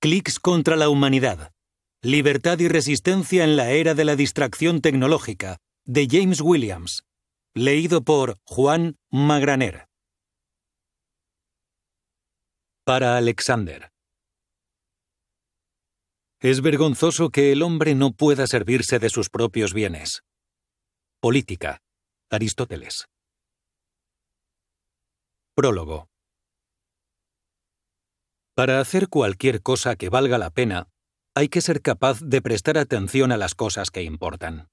Clics contra la humanidad. Libertad y resistencia en la era de la distracción tecnológica, de James Williams. Leído por Juan Magraner. Para Alexander. Es vergonzoso que el hombre no pueda servirse de sus propios bienes. Política. Aristóteles. Prólogo. Para hacer cualquier cosa que valga la pena, hay que ser capaz de prestar atención a las cosas que importan.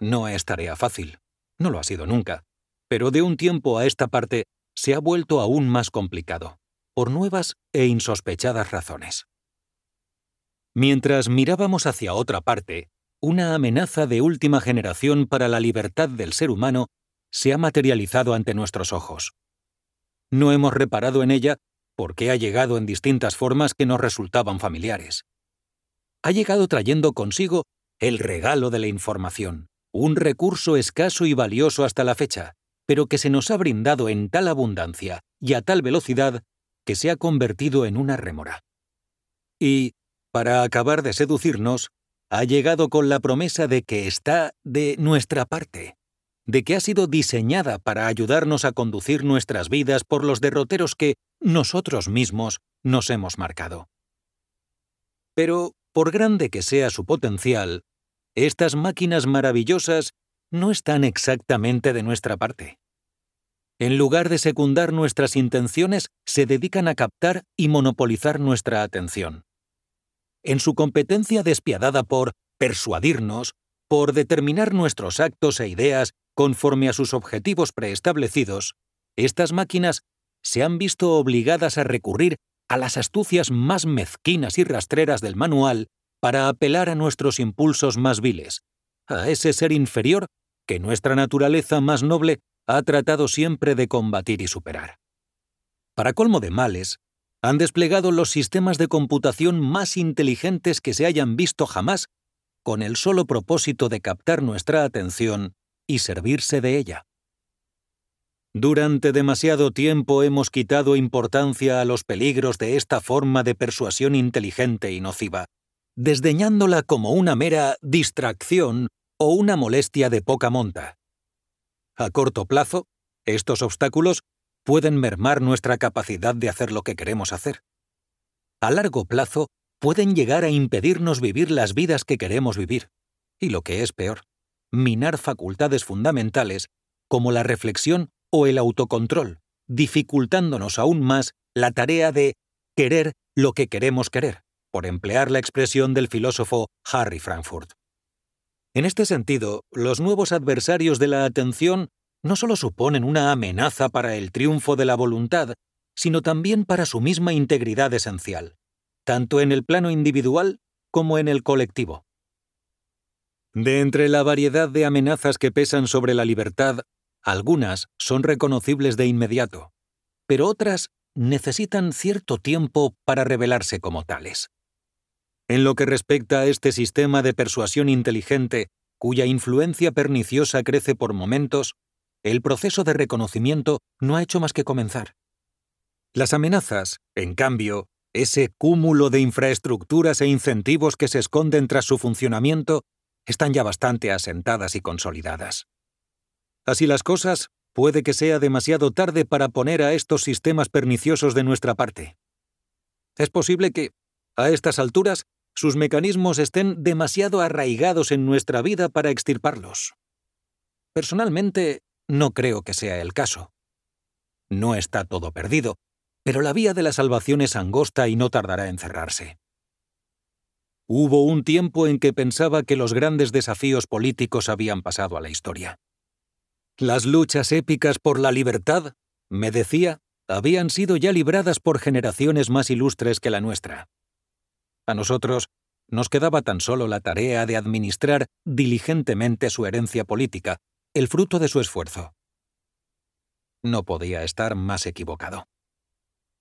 No es tarea fácil, no lo ha sido nunca, pero de un tiempo a esta parte se ha vuelto aún más complicado, por nuevas e insospechadas razones. Mientras mirábamos hacia otra parte, una amenaza de última generación para la libertad del ser humano se ha materializado ante nuestros ojos. No hemos reparado en ella porque ha llegado en distintas formas que nos resultaban familiares. Ha llegado trayendo consigo el regalo de la información, un recurso escaso y valioso hasta la fecha, pero que se nos ha brindado en tal abundancia y a tal velocidad que se ha convertido en una rémora. Y, para acabar de seducirnos, ha llegado con la promesa de que está de nuestra parte, de que ha sido diseñada para ayudarnos a conducir nuestras vidas por los derroteros que, nosotros mismos nos hemos marcado. Pero, por grande que sea su potencial, estas máquinas maravillosas no están exactamente de nuestra parte. En lugar de secundar nuestras intenciones, se dedican a captar y monopolizar nuestra atención. En su competencia despiadada por persuadirnos, por determinar nuestros actos e ideas conforme a sus objetivos preestablecidos, estas máquinas se han visto obligadas a recurrir a las astucias más mezquinas y rastreras del manual para apelar a nuestros impulsos más viles, a ese ser inferior que nuestra naturaleza más noble ha tratado siempre de combatir y superar. Para colmo de males, han desplegado los sistemas de computación más inteligentes que se hayan visto jamás con el solo propósito de captar nuestra atención y servirse de ella. Durante demasiado tiempo hemos quitado importancia a los peligros de esta forma de persuasión inteligente y nociva, desdeñándola como una mera distracción o una molestia de poca monta. A corto plazo, estos obstáculos pueden mermar nuestra capacidad de hacer lo que queremos hacer. A largo plazo, pueden llegar a impedirnos vivir las vidas que queremos vivir. Y lo que es peor, minar facultades fundamentales como la reflexión o el autocontrol, dificultándonos aún más la tarea de querer lo que queremos querer, por emplear la expresión del filósofo Harry Frankfurt. En este sentido, los nuevos adversarios de la atención no solo suponen una amenaza para el triunfo de la voluntad, sino también para su misma integridad esencial, tanto en el plano individual como en el colectivo. De entre la variedad de amenazas que pesan sobre la libertad, algunas son reconocibles de inmediato, pero otras necesitan cierto tiempo para revelarse como tales. En lo que respecta a este sistema de persuasión inteligente, cuya influencia perniciosa crece por momentos, el proceso de reconocimiento no ha hecho más que comenzar. Las amenazas, en cambio, ese cúmulo de infraestructuras e incentivos que se esconden tras su funcionamiento, están ya bastante asentadas y consolidadas. Así las cosas, puede que sea demasiado tarde para poner a estos sistemas perniciosos de nuestra parte. Es posible que, a estas alturas, sus mecanismos estén demasiado arraigados en nuestra vida para extirparlos. Personalmente, no creo que sea el caso. No está todo perdido, pero la vía de la salvación es angosta y no tardará en cerrarse. Hubo un tiempo en que pensaba que los grandes desafíos políticos habían pasado a la historia. Las luchas épicas por la libertad, me decía, habían sido ya libradas por generaciones más ilustres que la nuestra. A nosotros nos quedaba tan solo la tarea de administrar diligentemente su herencia política, el fruto de su esfuerzo. No podía estar más equivocado.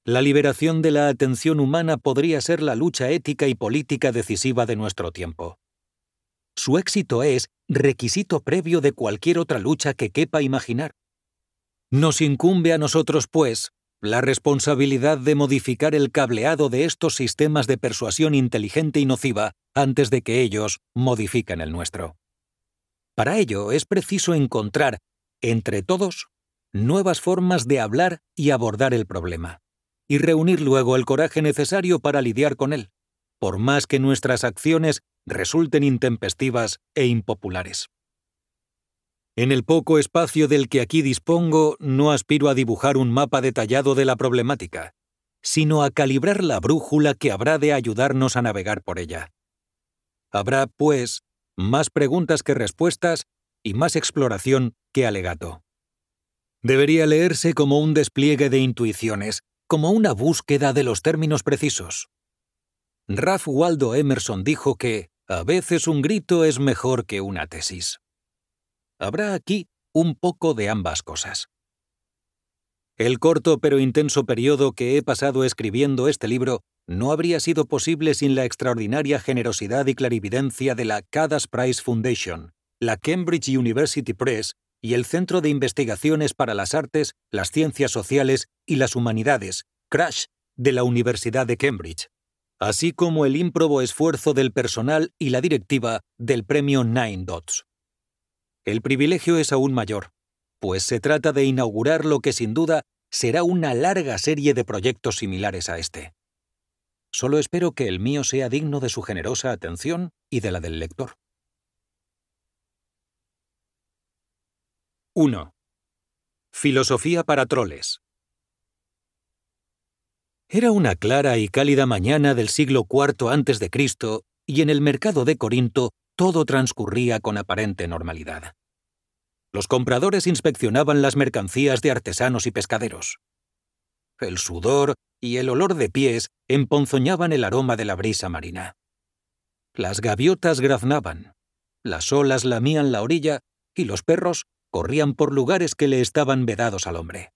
La liberación de la atención humana podría ser la lucha ética y política decisiva de nuestro tiempo. Su éxito es requisito previo de cualquier otra lucha que quepa imaginar. Nos incumbe a nosotros, pues, la responsabilidad de modificar el cableado de estos sistemas de persuasión inteligente y nociva antes de que ellos modifiquen el nuestro. Para ello es preciso encontrar, entre todos, nuevas formas de hablar y abordar el problema, y reunir luego el coraje necesario para lidiar con él, por más que nuestras acciones resulten intempestivas e impopulares. En el poco espacio del que aquí dispongo, no aspiro a dibujar un mapa detallado de la problemática, sino a calibrar la brújula que habrá de ayudarnos a navegar por ella. Habrá, pues, más preguntas que respuestas y más exploración que alegato. Debería leerse como un despliegue de intuiciones, como una búsqueda de los términos precisos. Ralph Waldo Emerson dijo que, a veces un grito es mejor que una tesis. Habrá aquí un poco de ambas cosas. El corto pero intenso periodo que he pasado escribiendo este libro no habría sido posible sin la extraordinaria generosidad y clarividencia de la Cadas Prize Foundation, la Cambridge University Press y el Centro de Investigaciones para las Artes, las Ciencias Sociales y las Humanidades, CRASH, de la Universidad de Cambridge, así como el ímprobo esfuerzo del personal y la directiva del premio Nine Dots. El privilegio es aún mayor, pues se trata de inaugurar lo que sin duda será una larga serie de proyectos similares a este. Solo espero que el mío sea digno de su generosa atención y de la del lector. 1. Filosofía para troles. Era una clara y cálida mañana del siglo IV a.C. y en el mercado de Corinto todo transcurría con aparente normalidad. Los compradores inspeccionaban las mercancías de artesanos y pescaderos. El sudor y el olor de pies emponzoñaban el aroma de la brisa marina. Las gaviotas graznaban, las olas lamían la orilla y los perros corrían por lugares que le estaban vedados al hombre.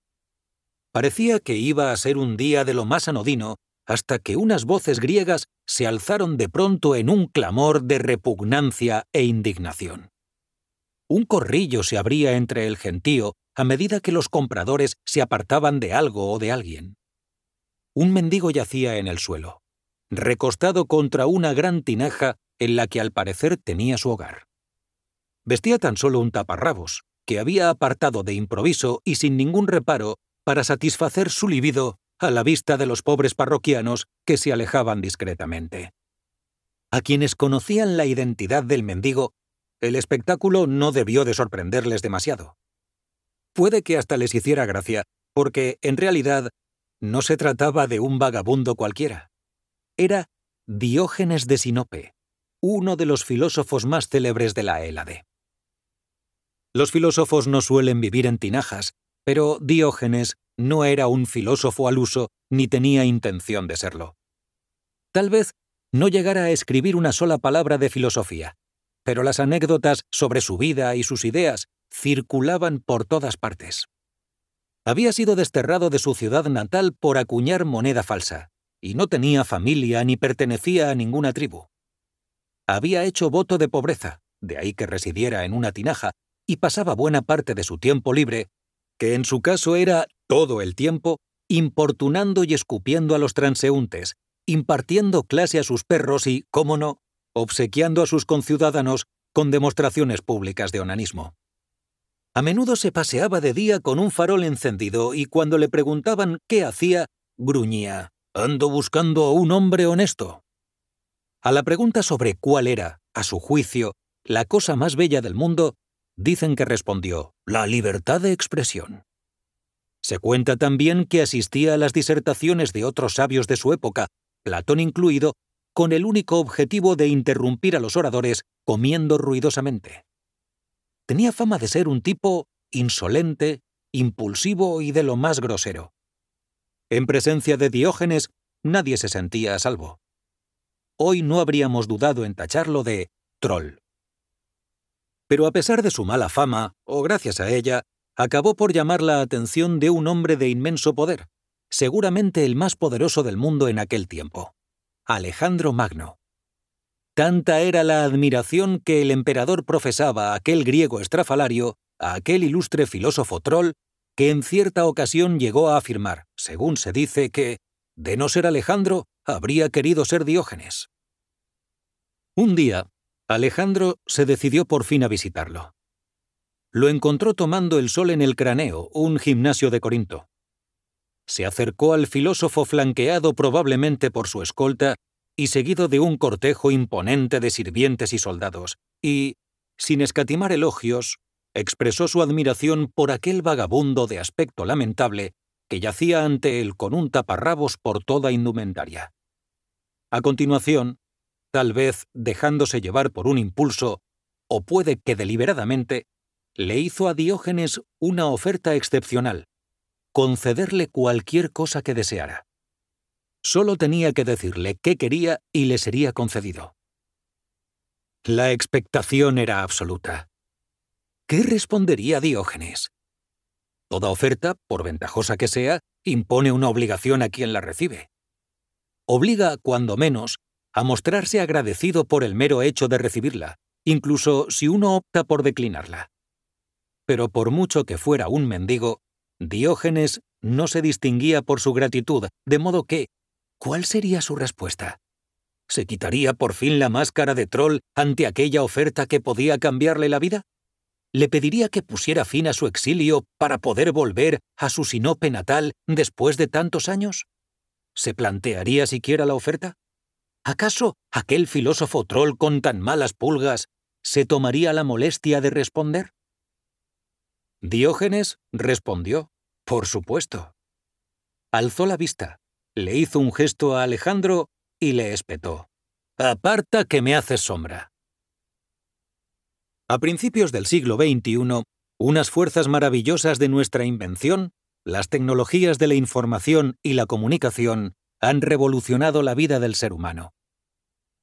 Parecía que iba a ser un día de lo más anodino hasta que unas voces griegas se alzaron de pronto en un clamor de repugnancia e indignación. Un corrillo se abría entre el gentío a medida que los compradores se apartaban de algo o de alguien. Un mendigo yacía en el suelo, recostado contra una gran tinaja en la que al parecer tenía su hogar. Vestía tan solo un taparrabos, que había apartado de improviso y sin ningún reparo para satisfacer su libido a la vista de los pobres parroquianos que se alejaban discretamente. A quienes conocían la identidad del mendigo, el espectáculo no debió de sorprenderles demasiado. Puede que hasta les hiciera gracia, porque, en realidad, no se trataba de un vagabundo cualquiera. Era Diógenes de Sinope, uno de los filósofos más célebres de la Hélade. Los filósofos no suelen vivir en tinajas, pero Diógenes no era un filósofo al uso ni tenía intención de serlo. Tal vez no llegara a escribir una sola palabra de filosofía, pero las anécdotas sobre su vida y sus ideas circulaban por todas partes. Había sido desterrado de su ciudad natal por acuñar moneda falsa, y no tenía familia ni pertenecía a ninguna tribu. Había hecho voto de pobreza, de ahí que residiera en una tinaja, y pasaba buena parte de su tiempo libre que en su caso era todo el tiempo importunando y escupiendo a los transeúntes, impartiendo clase a sus perros y, cómo no, obsequiando a sus conciudadanos con demostraciones públicas de onanismo. A menudo se paseaba de día con un farol encendido y cuando le preguntaban qué hacía, gruñía, Ando buscando a un hombre honesto. A la pregunta sobre cuál era, a su juicio, la cosa más bella del mundo, dicen que respondió, la libertad de expresión. Se cuenta también que asistía a las disertaciones de otros sabios de su época, Platón incluido, con el único objetivo de interrumpir a los oradores comiendo ruidosamente. Tenía fama de ser un tipo insolente, impulsivo y de lo más grosero. En presencia de Diógenes, nadie se sentía a salvo. Hoy no habríamos dudado en tacharlo de troll. Pero a pesar de su mala fama, o gracias a ella, acabó por llamar la atención de un hombre de inmenso poder, seguramente el más poderoso del mundo en aquel tiempo, Alejandro Magno. Tanta era la admiración que el emperador profesaba a aquel griego estrafalario, a aquel ilustre filósofo troll, que en cierta ocasión llegó a afirmar, según se dice, que, de no ser Alejandro, habría querido ser Diógenes. Un día, Alejandro se decidió por fin a visitarlo. Lo encontró tomando el sol en el Craneo, un gimnasio de Corinto. Se acercó al filósofo flanqueado probablemente por su escolta y seguido de un cortejo imponente de sirvientes y soldados, y, sin escatimar elogios, expresó su admiración por aquel vagabundo de aspecto lamentable que yacía ante él con un taparrabos por toda indumentaria. A continuación, tal vez dejándose llevar por un impulso, o puede que deliberadamente, le hizo a Diógenes una oferta excepcional, concederle cualquier cosa que deseara. Solo tenía que decirle qué quería y le sería concedido. La expectación era absoluta. ¿Qué respondería Diógenes? Toda oferta, por ventajosa que sea, impone una obligación a quien la recibe. Obliga, cuando menos, a mostrarse agradecido por el mero hecho de recibirla, incluso si uno opta por declinarla. Pero por mucho que fuera un mendigo, Diógenes no se distinguía por su gratitud, de modo que, ¿cuál sería su respuesta? ¿Se quitaría por fin la máscara de troll ante aquella oferta que podía cambiarle la vida? ¿Le pediría que pusiera fin a su exilio para poder volver a su sinope natal después de tantos años? ¿Se plantearía siquiera la oferta? ¿Acaso aquel filósofo troll con tan malas pulgas se tomaría la molestia de responder? Diógenes respondió, por supuesto. Alzó la vista, le hizo un gesto a Alejandro y le espetó. Aparta que me haces sombra. A principios del siglo XXI, unas fuerzas maravillosas de nuestra invención, las tecnologías de la información y la comunicación, han revolucionado la vida del ser humano.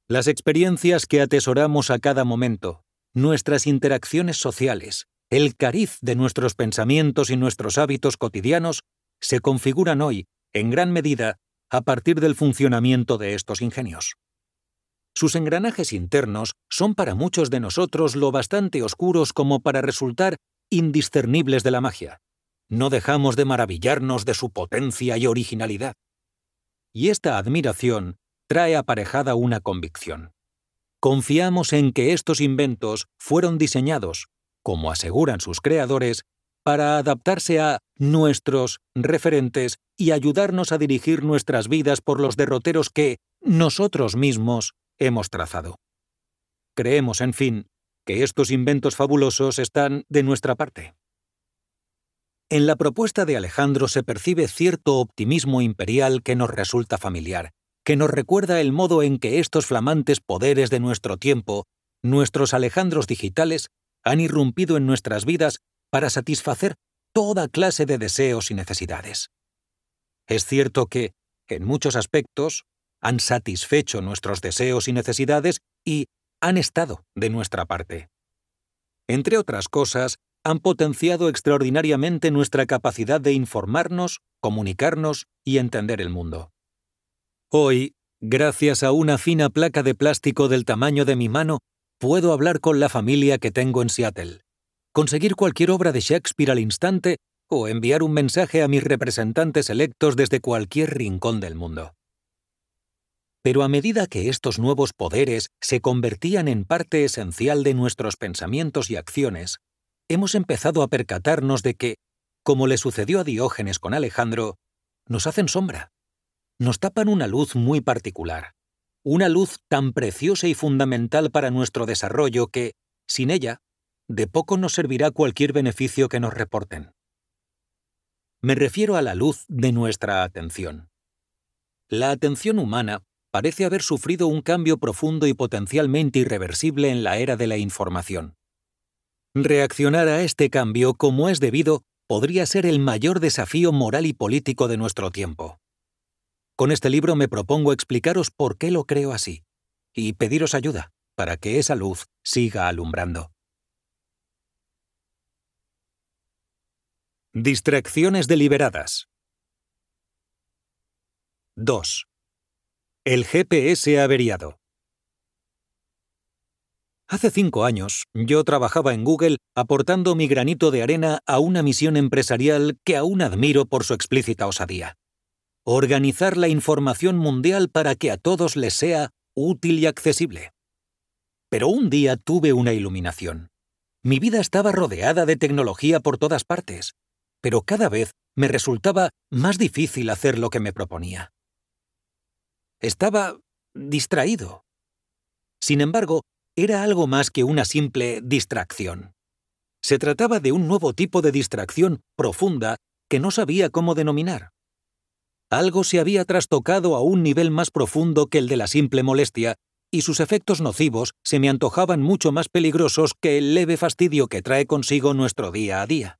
Las experiencias que atesoramos a cada momento, nuestras interacciones sociales, el cariz de nuestros pensamientos y nuestros hábitos cotidianos se configuran hoy, en gran medida, a partir del funcionamiento de estos ingenios. Sus engranajes internos son para muchos de nosotros lo bastante oscuros como para resultar indiscernibles de la magia. No dejamos de maravillarnos de su potencia y originalidad. Y esta admiración trae aparejada una convicción. Confiamos en que estos inventos fueron diseñados, como aseguran sus creadores, para adaptarse a nuestros referentes y ayudarnos a dirigir nuestras vidas por los derroteros que nosotros mismos hemos trazado. Creemos, en fin, que estos inventos fabulosos están de nuestra parte. En la propuesta de Alejandro se percibe cierto optimismo imperial que nos resulta familiar, que nos recuerda el modo en que estos flamantes poderes de nuestro tiempo, nuestros Alejandros digitales, han irrumpido en nuestras vidas para satisfacer toda clase de deseos y necesidades. Es cierto que, en muchos aspectos, han satisfecho nuestros deseos y necesidades y han estado de nuestra parte. Entre otras cosas, han potenciado extraordinariamente nuestra capacidad de informarnos, comunicarnos y entender el mundo. Hoy, gracias a una fina placa de plástico del tamaño de mi mano, puedo hablar con la familia que tengo en Seattle, conseguir cualquier obra de Shakespeare al instante o enviar un mensaje a mis representantes electos desde cualquier rincón del mundo. Pero a medida que estos nuevos poderes se convertían en parte esencial de nuestros pensamientos y acciones, hemos empezado a percatarnos de que, como le sucedió a Diógenes con Alejandro, nos hacen sombra. Nos tapan una luz muy particular, una luz tan preciosa y fundamental para nuestro desarrollo que, sin ella, de poco nos servirá cualquier beneficio que nos reporten. Me refiero a la luz de nuestra atención. La atención humana parece haber sufrido un cambio profundo y potencialmente irreversible en la era de la información. Reaccionar a este cambio como es debido podría ser el mayor desafío moral y político de nuestro tiempo. Con este libro me propongo explicaros por qué lo creo así y pediros ayuda para que esa luz siga alumbrando. Distracciones deliberadas. 2. El GPS averiado. Hace cinco años, yo trabajaba en Google aportando mi granito de arena a una misión empresarial que aún admiro por su explícita osadía. Organizar la información mundial para que a todos les sea útil y accesible. Pero un día tuve una iluminación. Mi vida estaba rodeada de tecnología por todas partes, pero cada vez me resultaba más difícil hacer lo que me proponía. Estaba distraído. Sin embargo, era algo más que una simple distracción. Se trataba de un nuevo tipo de distracción profunda que no sabía cómo denominar. Algo se había trastocado a un nivel más profundo que el de la simple molestia, y sus efectos nocivos se me antojaban mucho más peligrosos que el leve fastidio que trae consigo nuestro día a día.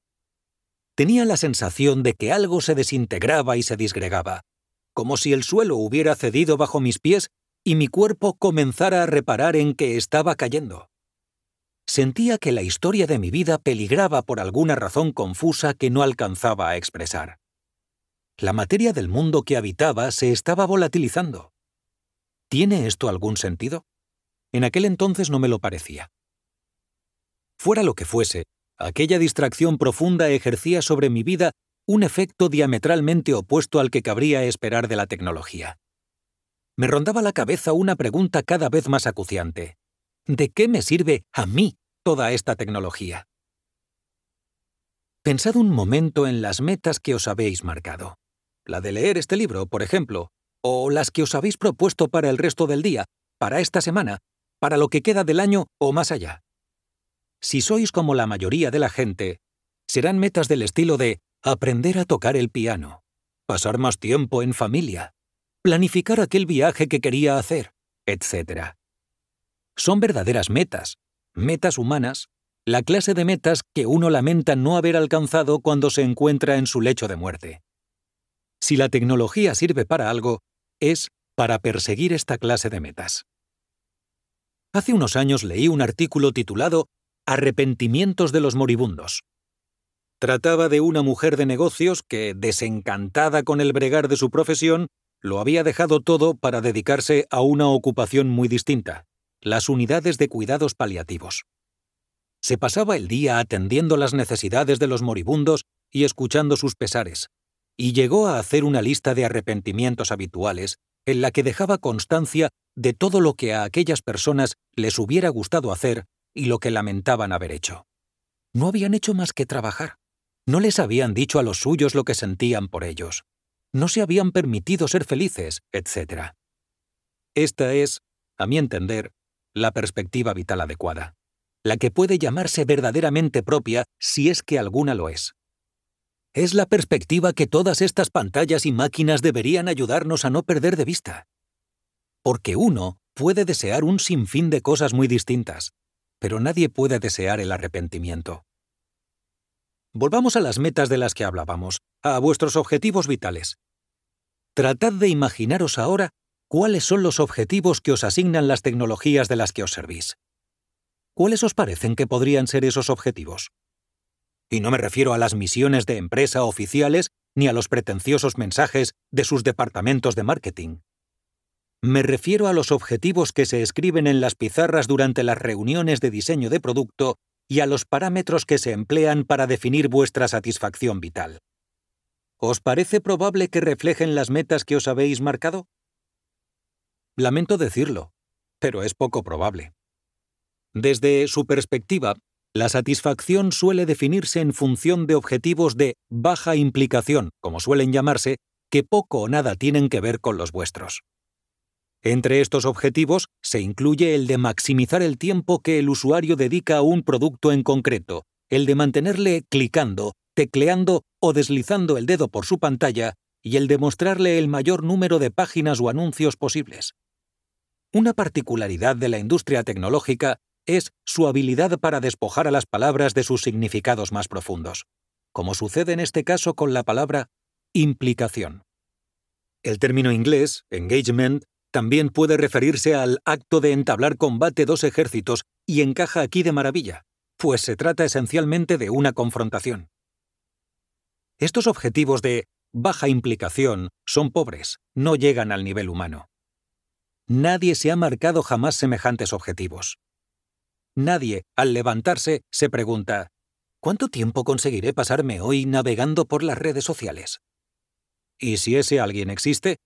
Tenía la sensación de que algo se desintegraba y se disgregaba, como si el suelo hubiera cedido bajo mis pies y mi cuerpo comenzara a reparar en que estaba cayendo. Sentía que la historia de mi vida peligraba por alguna razón confusa que no alcanzaba a expresar. La materia del mundo que habitaba se estaba volatilizando. ¿Tiene esto algún sentido? En aquel entonces no me lo parecía. Fuera lo que fuese, aquella distracción profunda ejercía sobre mi vida un efecto diametralmente opuesto al que cabría esperar de la tecnología me rondaba la cabeza una pregunta cada vez más acuciante. ¿De qué me sirve a mí toda esta tecnología? Pensad un momento en las metas que os habéis marcado. La de leer este libro, por ejemplo, o las que os habéis propuesto para el resto del día, para esta semana, para lo que queda del año o más allá. Si sois como la mayoría de la gente, serán metas del estilo de aprender a tocar el piano, pasar más tiempo en familia, planificar aquel viaje que quería hacer, etc. Son verdaderas metas, metas humanas, la clase de metas que uno lamenta no haber alcanzado cuando se encuentra en su lecho de muerte. Si la tecnología sirve para algo, es para perseguir esta clase de metas. Hace unos años leí un artículo titulado Arrepentimientos de los moribundos. Trataba de una mujer de negocios que, desencantada con el bregar de su profesión, lo había dejado todo para dedicarse a una ocupación muy distinta, las unidades de cuidados paliativos. Se pasaba el día atendiendo las necesidades de los moribundos y escuchando sus pesares, y llegó a hacer una lista de arrepentimientos habituales en la que dejaba constancia de todo lo que a aquellas personas les hubiera gustado hacer y lo que lamentaban haber hecho. No habían hecho más que trabajar. No les habían dicho a los suyos lo que sentían por ellos no se habían permitido ser felices, etc. Esta es, a mi entender, la perspectiva vital adecuada, la que puede llamarse verdaderamente propia si es que alguna lo es. Es la perspectiva que todas estas pantallas y máquinas deberían ayudarnos a no perder de vista. Porque uno puede desear un sinfín de cosas muy distintas, pero nadie puede desear el arrepentimiento. Volvamos a las metas de las que hablábamos, a vuestros objetivos vitales. Tratad de imaginaros ahora cuáles son los objetivos que os asignan las tecnologías de las que os servís. ¿Cuáles os parecen que podrían ser esos objetivos? Y no me refiero a las misiones de empresa oficiales ni a los pretenciosos mensajes de sus departamentos de marketing. Me refiero a los objetivos que se escriben en las pizarras durante las reuniones de diseño de producto y a los parámetros que se emplean para definir vuestra satisfacción vital. ¿Os parece probable que reflejen las metas que os habéis marcado? Lamento decirlo, pero es poco probable. Desde su perspectiva, la satisfacción suele definirse en función de objetivos de baja implicación, como suelen llamarse, que poco o nada tienen que ver con los vuestros. Entre estos objetivos se incluye el de maximizar el tiempo que el usuario dedica a un producto en concreto, el de mantenerle clicando, tecleando o deslizando el dedo por su pantalla y el de mostrarle el mayor número de páginas o anuncios posibles. Una particularidad de la industria tecnológica es su habilidad para despojar a las palabras de sus significados más profundos, como sucede en este caso con la palabra implicación. El término inglés, engagement, también puede referirse al acto de entablar combate dos ejércitos y encaja aquí de maravilla, pues se trata esencialmente de una confrontación. Estos objetivos de baja implicación son pobres, no llegan al nivel humano. Nadie se ha marcado jamás semejantes objetivos. nadie, al levantarse, se pregunta, ¿cuánto tiempo conseguiré pasarme hoy navegando por las redes sociales? Y si ese alguien existe,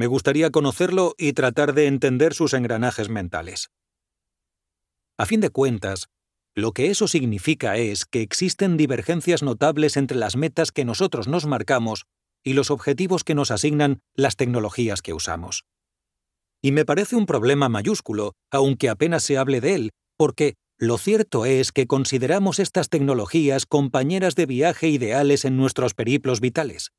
me gustaría conocerlo y tratar de entender sus engranajes mentales. A fin de cuentas, lo que eso significa es que existen divergencias notables entre las metas que nosotros nos marcamos y los objetivos que nos asignan las tecnologías que usamos. Y me parece un problema mayúsculo, aunque apenas se hable de él, porque lo cierto es que consideramos estas tecnologías compañeras de viaje ideales en nuestros periplos vitales.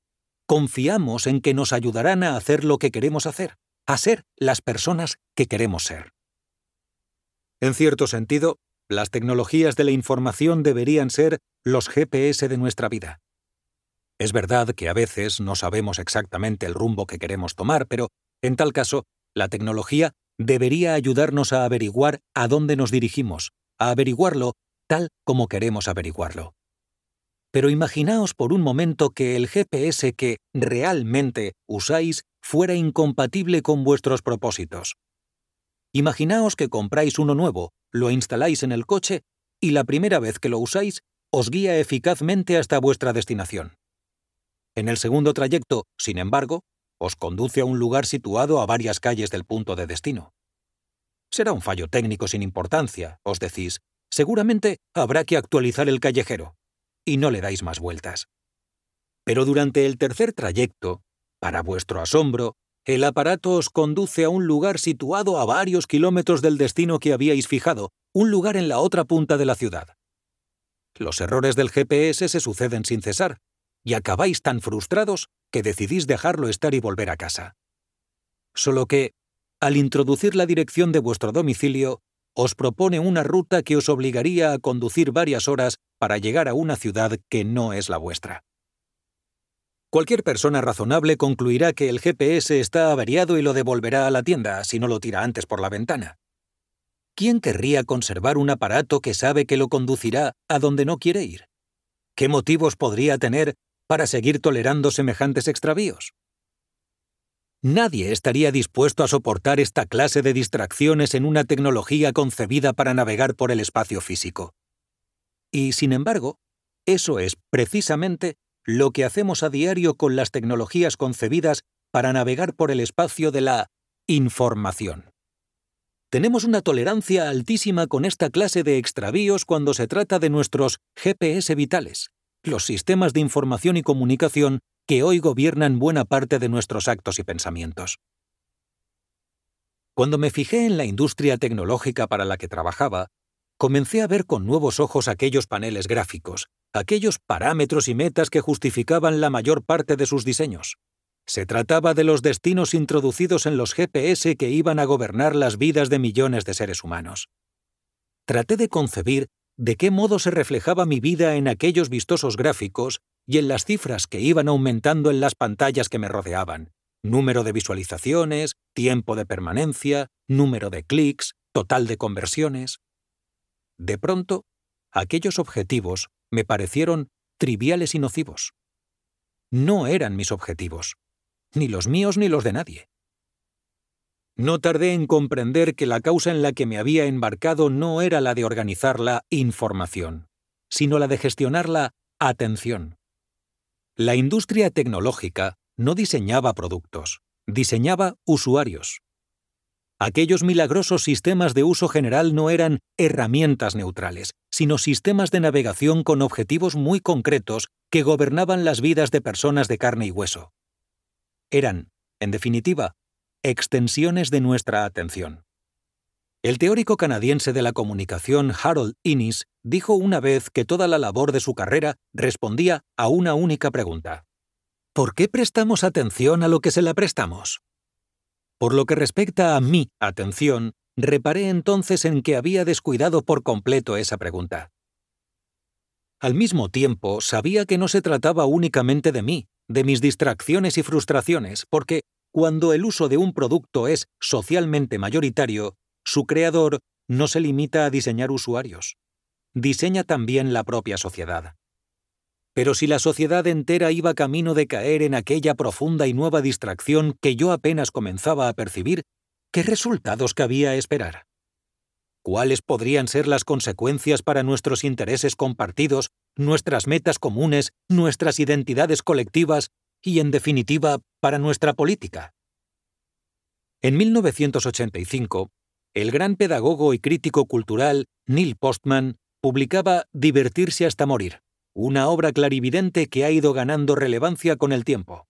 Confiamos en que nos ayudarán a hacer lo que queremos hacer, a ser las personas que queremos ser. En cierto sentido, las tecnologías de la información deberían ser los GPS de nuestra vida. Es verdad que a veces no sabemos exactamente el rumbo que queremos tomar, pero, en tal caso, la tecnología debería ayudarnos a averiguar a dónde nos dirigimos, a averiguarlo tal como queremos averiguarlo. Pero imaginaos por un momento que el GPS que realmente usáis fuera incompatible con vuestros propósitos. Imaginaos que compráis uno nuevo, lo instaláis en el coche y la primera vez que lo usáis os guía eficazmente hasta vuestra destinación. En el segundo trayecto, sin embargo, os conduce a un lugar situado a varias calles del punto de destino. Será un fallo técnico sin importancia, os decís. Seguramente habrá que actualizar el callejero. Y no le dais más vueltas. Pero durante el tercer trayecto, para vuestro asombro, el aparato os conduce a un lugar situado a varios kilómetros del destino que habíais fijado, un lugar en la otra punta de la ciudad. Los errores del GPS se suceden sin cesar, y acabáis tan frustrados que decidís dejarlo estar y volver a casa. Solo que, al introducir la dirección de vuestro domicilio, os propone una ruta que os obligaría a conducir varias horas para llegar a una ciudad que no es la vuestra. Cualquier persona razonable concluirá que el GPS está averiado y lo devolverá a la tienda si no lo tira antes por la ventana. ¿Quién querría conservar un aparato que sabe que lo conducirá a donde no quiere ir? ¿Qué motivos podría tener para seguir tolerando semejantes extravíos? Nadie estaría dispuesto a soportar esta clase de distracciones en una tecnología concebida para navegar por el espacio físico. Y, sin embargo, eso es precisamente lo que hacemos a diario con las tecnologías concebidas para navegar por el espacio de la información. Tenemos una tolerancia altísima con esta clase de extravíos cuando se trata de nuestros GPS vitales, los sistemas de información y comunicación que hoy gobiernan buena parte de nuestros actos y pensamientos. Cuando me fijé en la industria tecnológica para la que trabajaba, comencé a ver con nuevos ojos aquellos paneles gráficos, aquellos parámetros y metas que justificaban la mayor parte de sus diseños. Se trataba de los destinos introducidos en los GPS que iban a gobernar las vidas de millones de seres humanos. Traté de concebir de qué modo se reflejaba mi vida en aquellos vistosos gráficos y en las cifras que iban aumentando en las pantallas que me rodeaban. Número de visualizaciones, tiempo de permanencia, número de clics, total de conversiones. De pronto, aquellos objetivos me parecieron triviales y nocivos. No eran mis objetivos, ni los míos ni los de nadie. No tardé en comprender que la causa en la que me había embarcado no era la de organizar la información, sino la de gestionar la atención. La industria tecnológica no diseñaba productos, diseñaba usuarios. Aquellos milagrosos sistemas de uso general no eran herramientas neutrales, sino sistemas de navegación con objetivos muy concretos que gobernaban las vidas de personas de carne y hueso. Eran, en definitiva, extensiones de nuestra atención. El teórico canadiense de la comunicación Harold Innis dijo una vez que toda la labor de su carrera respondía a una única pregunta. ¿Por qué prestamos atención a lo que se la prestamos? Por lo que respecta a mi atención, reparé entonces en que había descuidado por completo esa pregunta. Al mismo tiempo, sabía que no se trataba únicamente de mí, de mis distracciones y frustraciones, porque cuando el uso de un producto es socialmente mayoritario, su creador no se limita a diseñar usuarios. Diseña también la propia sociedad. Pero si la sociedad entera iba camino de caer en aquella profunda y nueva distracción que yo apenas comenzaba a percibir, ¿qué resultados cabía esperar? cuáles podrían ser las consecuencias para nuestros intereses compartidos, nuestras metas comunes, nuestras identidades colectivas y, en definitiva, para nuestra política. En 1985, el gran pedagogo y crítico cultural Neil Postman publicaba Divertirse hasta morir, una obra clarividente que ha ido ganando relevancia con el tiempo.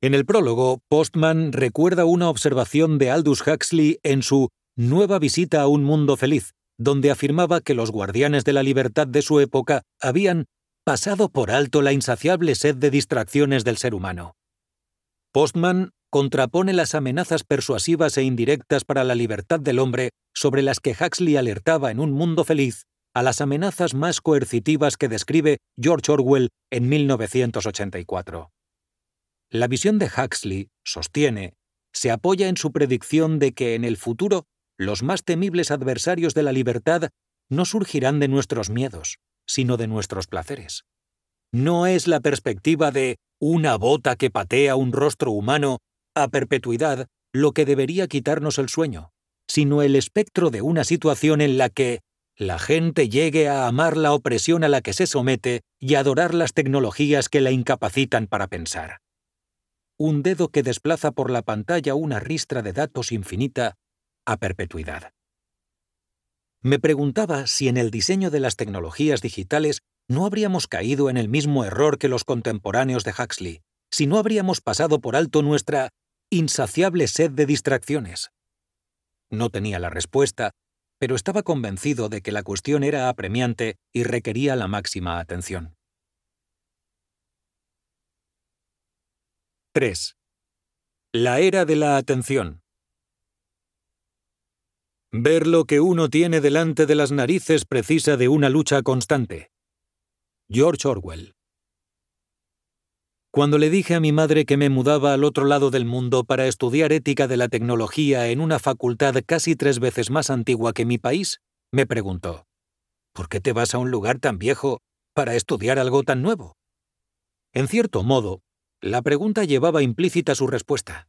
En el prólogo, Postman recuerda una observación de Aldous Huxley en su Nueva visita a un mundo feliz, donde afirmaba que los guardianes de la libertad de su época habían pasado por alto la insaciable sed de distracciones del ser humano. Postman contrapone las amenazas persuasivas e indirectas para la libertad del hombre sobre las que Huxley alertaba en un mundo feliz a las amenazas más coercitivas que describe George Orwell en 1984. La visión de Huxley, sostiene, se apoya en su predicción de que en el futuro los más temibles adversarios de la libertad no surgirán de nuestros miedos, sino de nuestros placeres. No es la perspectiva de una bota que patea un rostro humano a perpetuidad lo que debería quitarnos el sueño, sino el espectro de una situación en la que la gente llegue a amar la opresión a la que se somete y adorar las tecnologías que la incapacitan para pensar. Un dedo que desplaza por la pantalla una ristra de datos infinita a perpetuidad. Me preguntaba si en el diseño de las tecnologías digitales no habríamos caído en el mismo error que los contemporáneos de Huxley, si no habríamos pasado por alto nuestra insaciable sed de distracciones. No tenía la respuesta, pero estaba convencido de que la cuestión era apremiante y requería la máxima atención. 3. La era de la atención. Ver lo que uno tiene delante de las narices precisa de una lucha constante. George Orwell. Cuando le dije a mi madre que me mudaba al otro lado del mundo para estudiar ética de la tecnología en una facultad casi tres veces más antigua que mi país, me preguntó, ¿por qué te vas a un lugar tan viejo para estudiar algo tan nuevo? En cierto modo, la pregunta llevaba implícita su respuesta.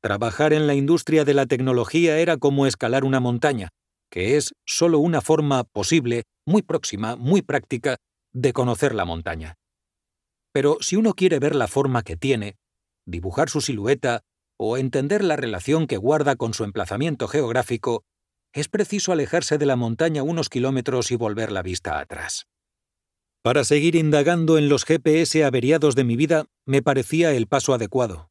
Trabajar en la industria de la tecnología era como escalar una montaña, que es solo una forma posible, muy próxima, muy práctica, de conocer la montaña. Pero si uno quiere ver la forma que tiene, dibujar su silueta o entender la relación que guarda con su emplazamiento geográfico, es preciso alejarse de la montaña unos kilómetros y volver la vista atrás. Para seguir indagando en los GPS averiados de mi vida, me parecía el paso adecuado.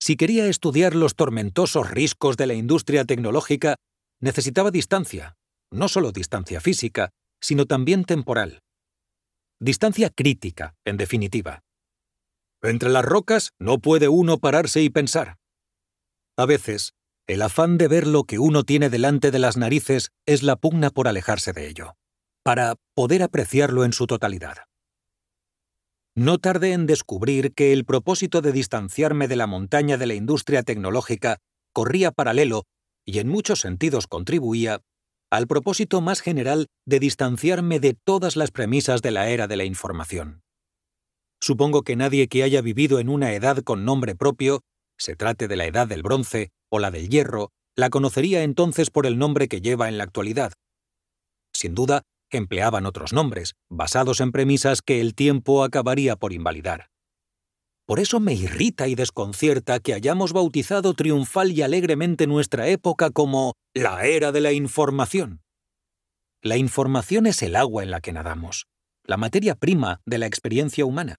Si quería estudiar los tormentosos riscos de la industria tecnológica, necesitaba distancia, no solo distancia física, sino también temporal. Distancia crítica, en definitiva. Entre las rocas no puede uno pararse y pensar. A veces, el afán de ver lo que uno tiene delante de las narices es la pugna por alejarse de ello, para poder apreciarlo en su totalidad. No tardé en descubrir que el propósito de distanciarme de la montaña de la industria tecnológica corría paralelo, y en muchos sentidos contribuía, al propósito más general de distanciarme de todas las premisas de la era de la información. Supongo que nadie que haya vivido en una edad con nombre propio, se trate de la edad del bronce o la del hierro, la conocería entonces por el nombre que lleva en la actualidad. Sin duda, empleaban otros nombres, basados en premisas que el tiempo acabaría por invalidar. Por eso me irrita y desconcierta que hayamos bautizado triunfal y alegremente nuestra época como la era de la información. La información es el agua en la que nadamos, la materia prima de la experiencia humana.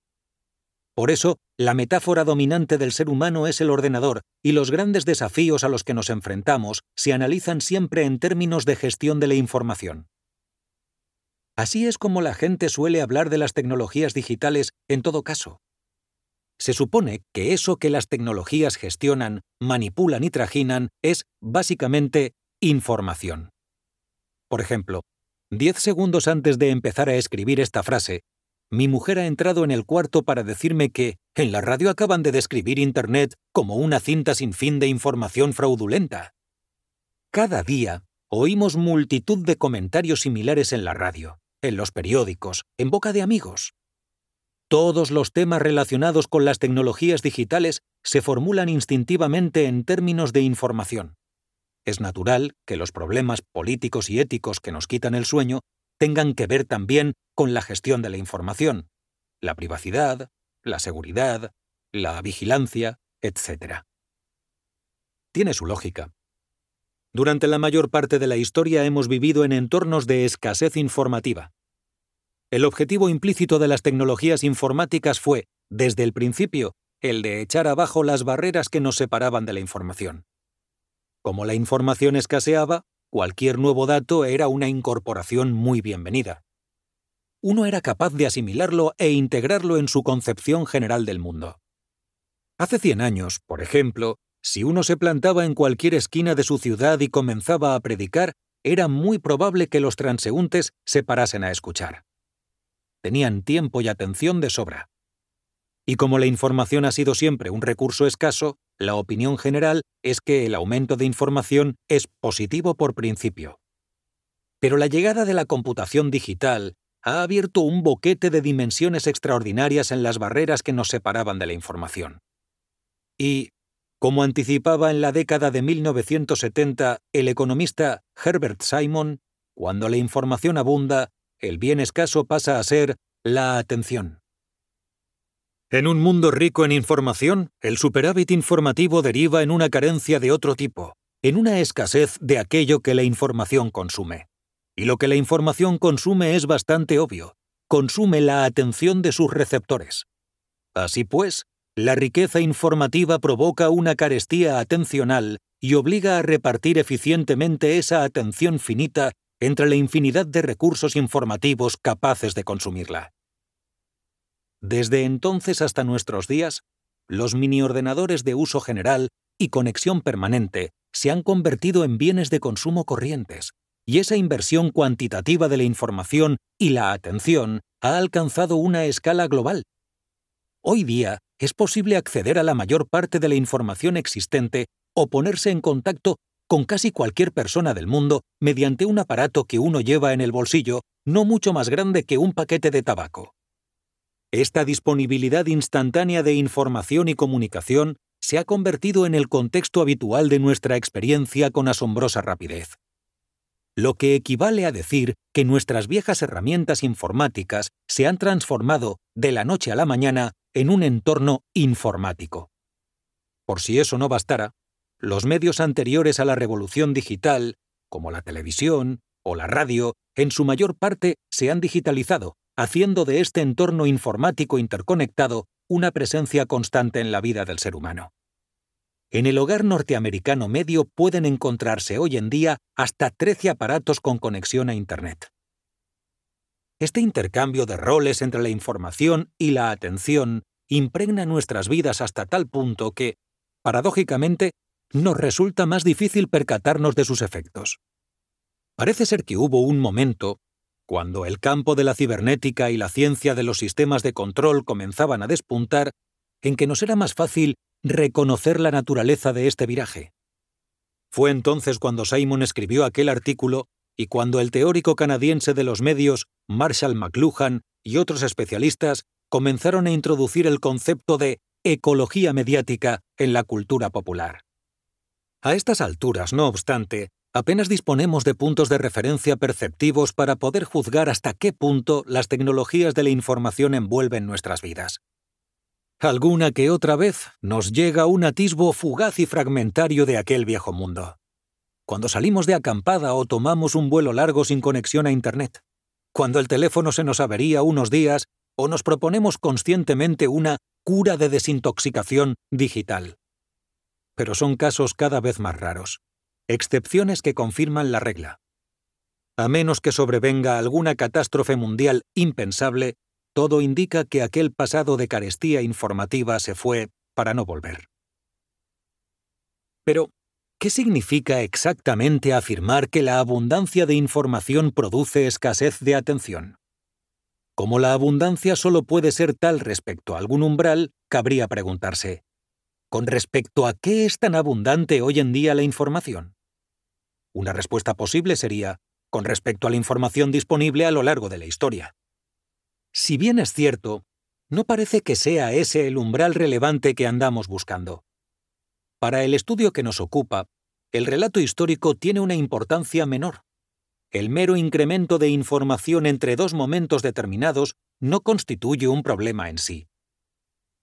Por eso, la metáfora dominante del ser humano es el ordenador, y los grandes desafíos a los que nos enfrentamos se analizan siempre en términos de gestión de la información. Así es como la gente suele hablar de las tecnologías digitales en todo caso. Se supone que eso que las tecnologías gestionan, manipulan y trajinan es, básicamente, información. Por ejemplo, diez segundos antes de empezar a escribir esta frase, mi mujer ha entrado en el cuarto para decirme que en la radio acaban de describir Internet como una cinta sin fin de información fraudulenta. Cada día oímos multitud de comentarios similares en la radio en los periódicos, en boca de amigos. Todos los temas relacionados con las tecnologías digitales se formulan instintivamente en términos de información. es natural que los problemas políticos y éticos que nos quitan el sueño tengan que ver también con la gestión de la información, la privacidad, la seguridad, la vigilancia, etc. Tiene su lógica. Durante la mayor parte de la historia hemos vivido en entornos de escasez informativa. El objetivo implícito de las tecnologías informáticas fue, desde el principio, el de echar abajo las barreras que nos separaban de la información. Como la información escaseaba, cualquier nuevo dato era una incorporación muy bienvenida. Uno era capaz de asimilarlo e integrarlo en su concepción general del mundo. Hace 100 años, por ejemplo, si uno se plantaba en cualquier esquina de su ciudad y comenzaba a predicar, era muy probable que los transeúntes se parasen a escuchar. Tenían tiempo y atención de sobra. Y como la información ha sido siempre un recurso escaso, la opinión general es que el aumento de información es positivo por principio. Pero la llegada de la computación digital ha abierto un boquete de dimensiones extraordinarias en las barreras que nos separaban de la información. Y, como anticipaba en la década de 1970 el economista Herbert Simon, cuando la información abunda, el bien escaso pasa a ser la atención. En un mundo rico en información, el superávit informativo deriva en una carencia de otro tipo, en una escasez de aquello que la información consume. Y lo que la información consume es bastante obvio, consume la atención de sus receptores. Así pues, la riqueza informativa provoca una carestía atencional y obliga a repartir eficientemente esa atención finita entre la infinidad de recursos informativos capaces de consumirla. Desde entonces hasta nuestros días, los miniordenadores de uso general y conexión permanente se han convertido en bienes de consumo corrientes, y esa inversión cuantitativa de la información y la atención ha alcanzado una escala global. Hoy día es posible acceder a la mayor parte de la información existente o ponerse en contacto con casi cualquier persona del mundo mediante un aparato que uno lleva en el bolsillo no mucho más grande que un paquete de tabaco. Esta disponibilidad instantánea de información y comunicación se ha convertido en el contexto habitual de nuestra experiencia con asombrosa rapidez. Lo que equivale a decir que nuestras viejas herramientas informáticas se han transformado de la noche a la mañana en un entorno informático. Por si eso no bastara, los medios anteriores a la revolución digital, como la televisión o la radio, en su mayor parte se han digitalizado haciendo de este entorno informático interconectado una presencia constante en la vida del ser humano. En el hogar norteamericano medio pueden encontrarse hoy en día hasta 13 aparatos con conexión a Internet. Este intercambio de roles entre la información y la atención impregna nuestras vidas hasta tal punto que, paradójicamente, nos resulta más difícil percatarnos de sus efectos. Parece ser que hubo un momento cuando el campo de la cibernética y la ciencia de los sistemas de control comenzaban a despuntar, en que nos era más fácil reconocer la naturaleza de este viraje. Fue entonces cuando Simon escribió aquel artículo y cuando el teórico canadiense de los medios, Marshall McLuhan, y otros especialistas comenzaron a introducir el concepto de ecología mediática en la cultura popular. A estas alturas, no obstante, apenas disponemos de puntos de referencia perceptivos para poder juzgar hasta qué punto las tecnologías de la información envuelven nuestras vidas. Alguna que otra vez nos llega un atisbo fugaz y fragmentario de aquel viejo mundo. Cuando salimos de acampada o tomamos un vuelo largo sin conexión a Internet. Cuando el teléfono se nos avería unos días o nos proponemos conscientemente una cura de desintoxicación digital. Pero son casos cada vez más raros excepciones que confirman la regla. A menos que sobrevenga alguna catástrofe mundial impensable, todo indica que aquel pasado de carestía informativa se fue para no volver. Pero, ¿qué significa exactamente afirmar que la abundancia de información produce escasez de atención? Como la abundancia solo puede ser tal respecto a algún umbral, cabría preguntarse, ¿con respecto a qué es tan abundante hoy en día la información? Una respuesta posible sería con respecto a la información disponible a lo largo de la historia. Si bien es cierto, no parece que sea ese el umbral relevante que andamos buscando. Para el estudio que nos ocupa, el relato histórico tiene una importancia menor. El mero incremento de información entre dos momentos determinados no constituye un problema en sí.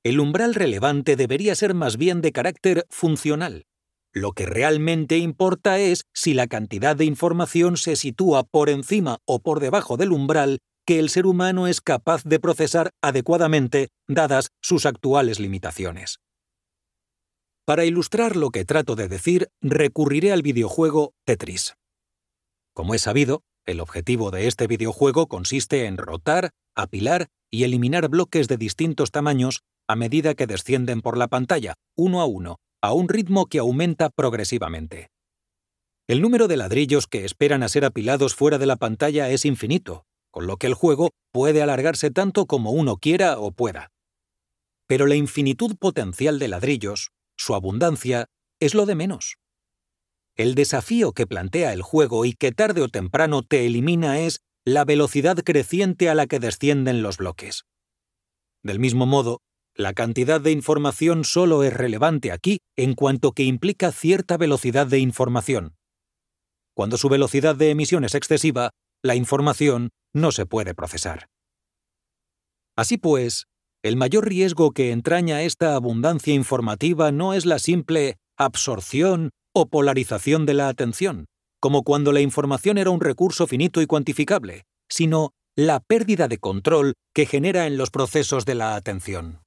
El umbral relevante debería ser más bien de carácter funcional. Lo que realmente importa es si la cantidad de información se sitúa por encima o por debajo del umbral que el ser humano es capaz de procesar adecuadamente dadas sus actuales limitaciones. Para ilustrar lo que trato de decir, recurriré al videojuego Tetris. Como es sabido, el objetivo de este videojuego consiste en rotar, apilar y eliminar bloques de distintos tamaños a medida que descienden por la pantalla, uno a uno, a un ritmo que aumenta progresivamente. El número de ladrillos que esperan a ser apilados fuera de la pantalla es infinito, con lo que el juego puede alargarse tanto como uno quiera o pueda. Pero la infinitud potencial de ladrillos, su abundancia, es lo de menos. El desafío que plantea el juego y que tarde o temprano te elimina es la velocidad creciente a la que descienden los bloques. Del mismo modo, la cantidad de información solo es relevante aquí en cuanto que implica cierta velocidad de información. Cuando su velocidad de emisión es excesiva, la información no se puede procesar. Así pues, el mayor riesgo que entraña esta abundancia informativa no es la simple absorción o polarización de la atención, como cuando la información era un recurso finito y cuantificable, sino la pérdida de control que genera en los procesos de la atención.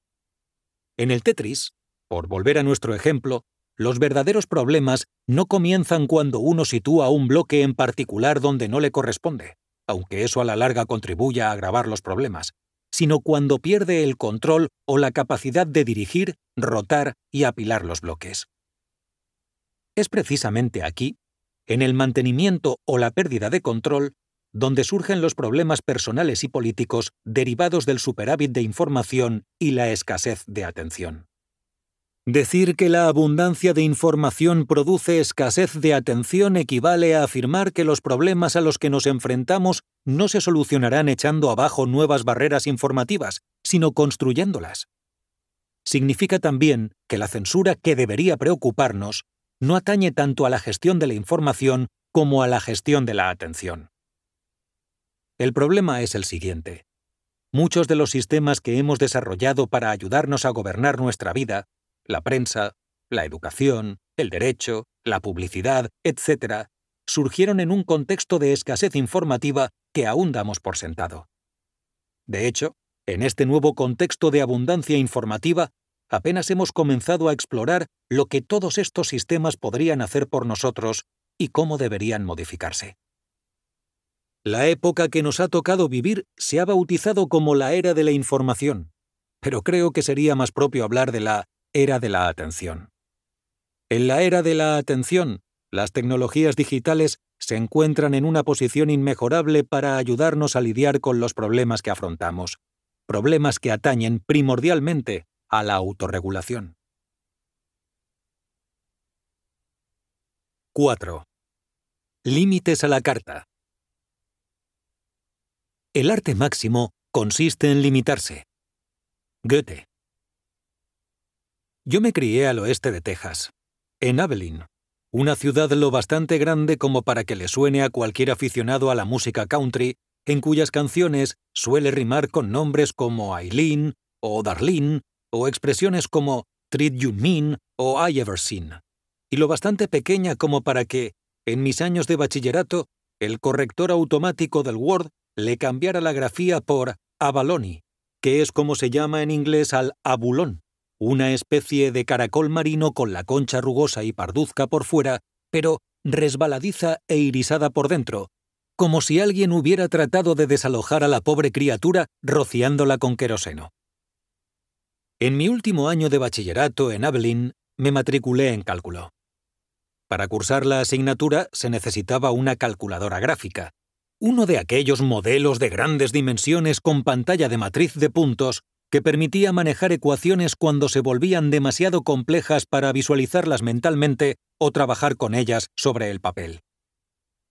En el Tetris, por volver a nuestro ejemplo, los verdaderos problemas no comienzan cuando uno sitúa un bloque en particular donde no le corresponde, aunque eso a la larga contribuya a agravar los problemas, sino cuando pierde el control o la capacidad de dirigir, rotar y apilar los bloques. Es precisamente aquí, en el mantenimiento o la pérdida de control, donde surgen los problemas personales y políticos derivados del superávit de información y la escasez de atención. Decir que la abundancia de información produce escasez de atención equivale a afirmar que los problemas a los que nos enfrentamos no se solucionarán echando abajo nuevas barreras informativas, sino construyéndolas. Significa también que la censura que debería preocuparnos no atañe tanto a la gestión de la información como a la gestión de la atención. El problema es el siguiente. Muchos de los sistemas que hemos desarrollado para ayudarnos a gobernar nuestra vida, la prensa, la educación, el derecho, la publicidad, etc., surgieron en un contexto de escasez informativa que aún damos por sentado. De hecho, en este nuevo contexto de abundancia informativa, apenas hemos comenzado a explorar lo que todos estos sistemas podrían hacer por nosotros y cómo deberían modificarse. La época que nos ha tocado vivir se ha bautizado como la era de la información, pero creo que sería más propio hablar de la era de la atención. En la era de la atención, las tecnologías digitales se encuentran en una posición inmejorable para ayudarnos a lidiar con los problemas que afrontamos, problemas que atañen primordialmente a la autorregulación. 4. Límites a la carta. El arte máximo consiste en limitarse. Goethe. Yo me crié al oeste de Texas, en Abilene, una ciudad lo bastante grande como para que le suene a cualquier aficionado a la música country, en cuyas canciones suele rimar con nombres como Eileen o Darlene o expresiones como Treat You Mean o I Ever Seen, y lo bastante pequeña como para que, en mis años de bachillerato, el corrector automático del Word le cambiara la grafía por abalone, que es como se llama en inglés al abulón, una especie de caracol marino con la concha rugosa y parduzca por fuera, pero resbaladiza e irisada por dentro, como si alguien hubiera tratado de desalojar a la pobre criatura rociándola con queroseno. En mi último año de bachillerato en Abilene me matriculé en cálculo. Para cursar la asignatura se necesitaba una calculadora gráfica, uno de aquellos modelos de grandes dimensiones con pantalla de matriz de puntos que permitía manejar ecuaciones cuando se volvían demasiado complejas para visualizarlas mentalmente o trabajar con ellas sobre el papel.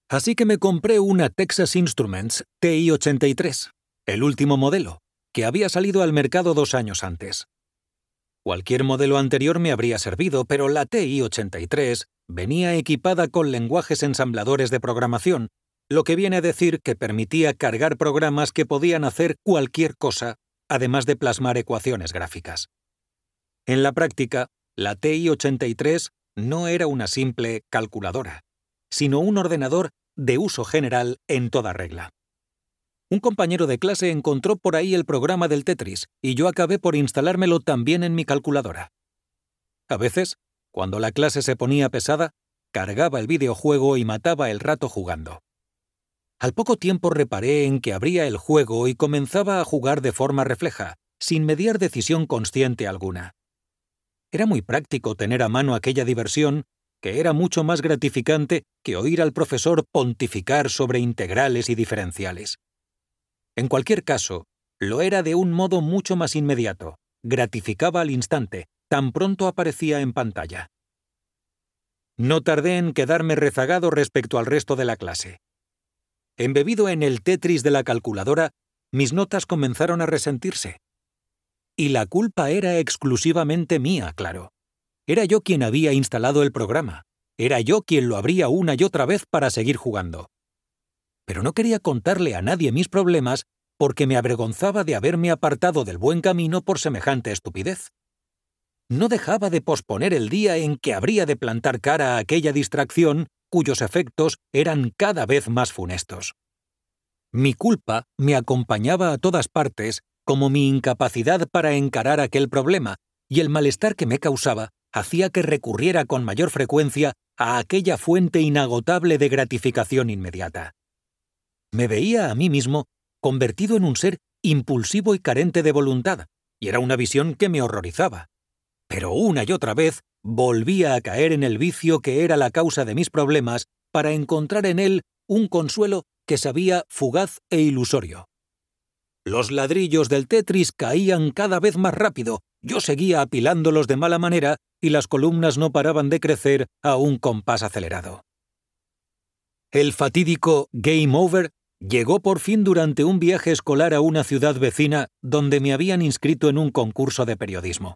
Así que me compré una Texas Instruments TI-83, el último modelo, que había salido al mercado dos años antes. Cualquier modelo anterior me habría servido, pero la TI-83 venía equipada con lenguajes ensambladores de programación, lo que viene a decir que permitía cargar programas que podían hacer cualquier cosa, además de plasmar ecuaciones gráficas. En la práctica, la TI-83 no era una simple calculadora, sino un ordenador de uso general en toda regla. Un compañero de clase encontró por ahí el programa del Tetris y yo acabé por instalármelo también en mi calculadora. A veces, cuando la clase se ponía pesada, cargaba el videojuego y mataba el rato jugando. Al poco tiempo reparé en que abría el juego y comenzaba a jugar de forma refleja, sin mediar decisión consciente alguna. Era muy práctico tener a mano aquella diversión, que era mucho más gratificante que oír al profesor pontificar sobre integrales y diferenciales. En cualquier caso, lo era de un modo mucho más inmediato, gratificaba al instante, tan pronto aparecía en pantalla. No tardé en quedarme rezagado respecto al resto de la clase. Embebido en el Tetris de la calculadora, mis notas comenzaron a resentirse. Y la culpa era exclusivamente mía, claro. Era yo quien había instalado el programa. Era yo quien lo abría una y otra vez para seguir jugando. Pero no quería contarle a nadie mis problemas porque me avergonzaba de haberme apartado del buen camino por semejante estupidez. No dejaba de posponer el día en que habría de plantar cara a aquella distracción cuyos efectos eran cada vez más funestos. Mi culpa me acompañaba a todas partes como mi incapacidad para encarar aquel problema, y el malestar que me causaba hacía que recurriera con mayor frecuencia a aquella fuente inagotable de gratificación inmediata. Me veía a mí mismo convertido en un ser impulsivo y carente de voluntad, y era una visión que me horrorizaba. Pero una y otra vez volvía a caer en el vicio que era la causa de mis problemas para encontrar en él un consuelo que sabía fugaz e ilusorio. Los ladrillos del Tetris caían cada vez más rápido, yo seguía apilándolos de mala manera y las columnas no paraban de crecer a un compás acelerado. El fatídico Game Over llegó por fin durante un viaje escolar a una ciudad vecina donde me habían inscrito en un concurso de periodismo.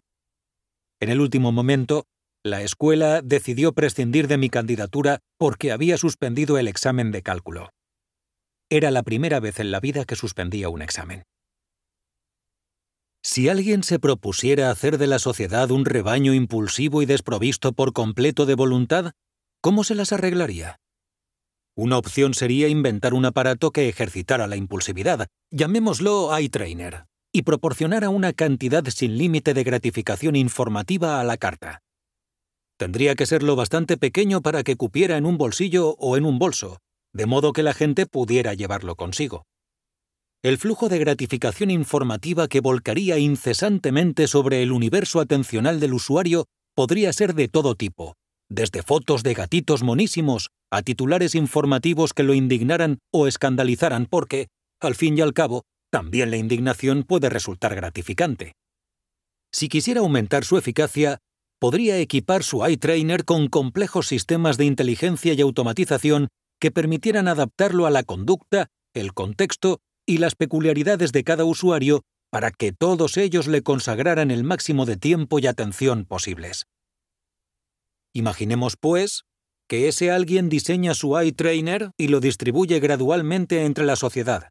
En el último momento, la escuela decidió prescindir de mi candidatura porque había suspendido el examen de cálculo. Era la primera vez en la vida que suspendía un examen. Si alguien se propusiera hacer de la sociedad un rebaño impulsivo y desprovisto por completo de voluntad, ¿cómo se las arreglaría? Una opción sería inventar un aparato que ejercitara la impulsividad, llamémoslo eye trainer, y proporcionara una cantidad sin límite de gratificación informativa a la carta. Tendría que ser lo bastante pequeño para que cupiera en un bolsillo o en un bolso, de modo que la gente pudiera llevarlo consigo. El flujo de gratificación informativa que volcaría incesantemente sobre el universo atencional del usuario podría ser de todo tipo, desde fotos de gatitos monísimos a titulares informativos que lo indignaran o escandalizaran porque, al fin y al cabo, también la indignación puede resultar gratificante. Si quisiera aumentar su eficacia, podría equipar su iTrainer con complejos sistemas de inteligencia y automatización que permitieran adaptarlo a la conducta, el contexto y las peculiaridades de cada usuario para que todos ellos le consagraran el máximo de tiempo y atención posibles. Imaginemos, pues, que ese alguien diseña su iTrainer y lo distribuye gradualmente entre la sociedad.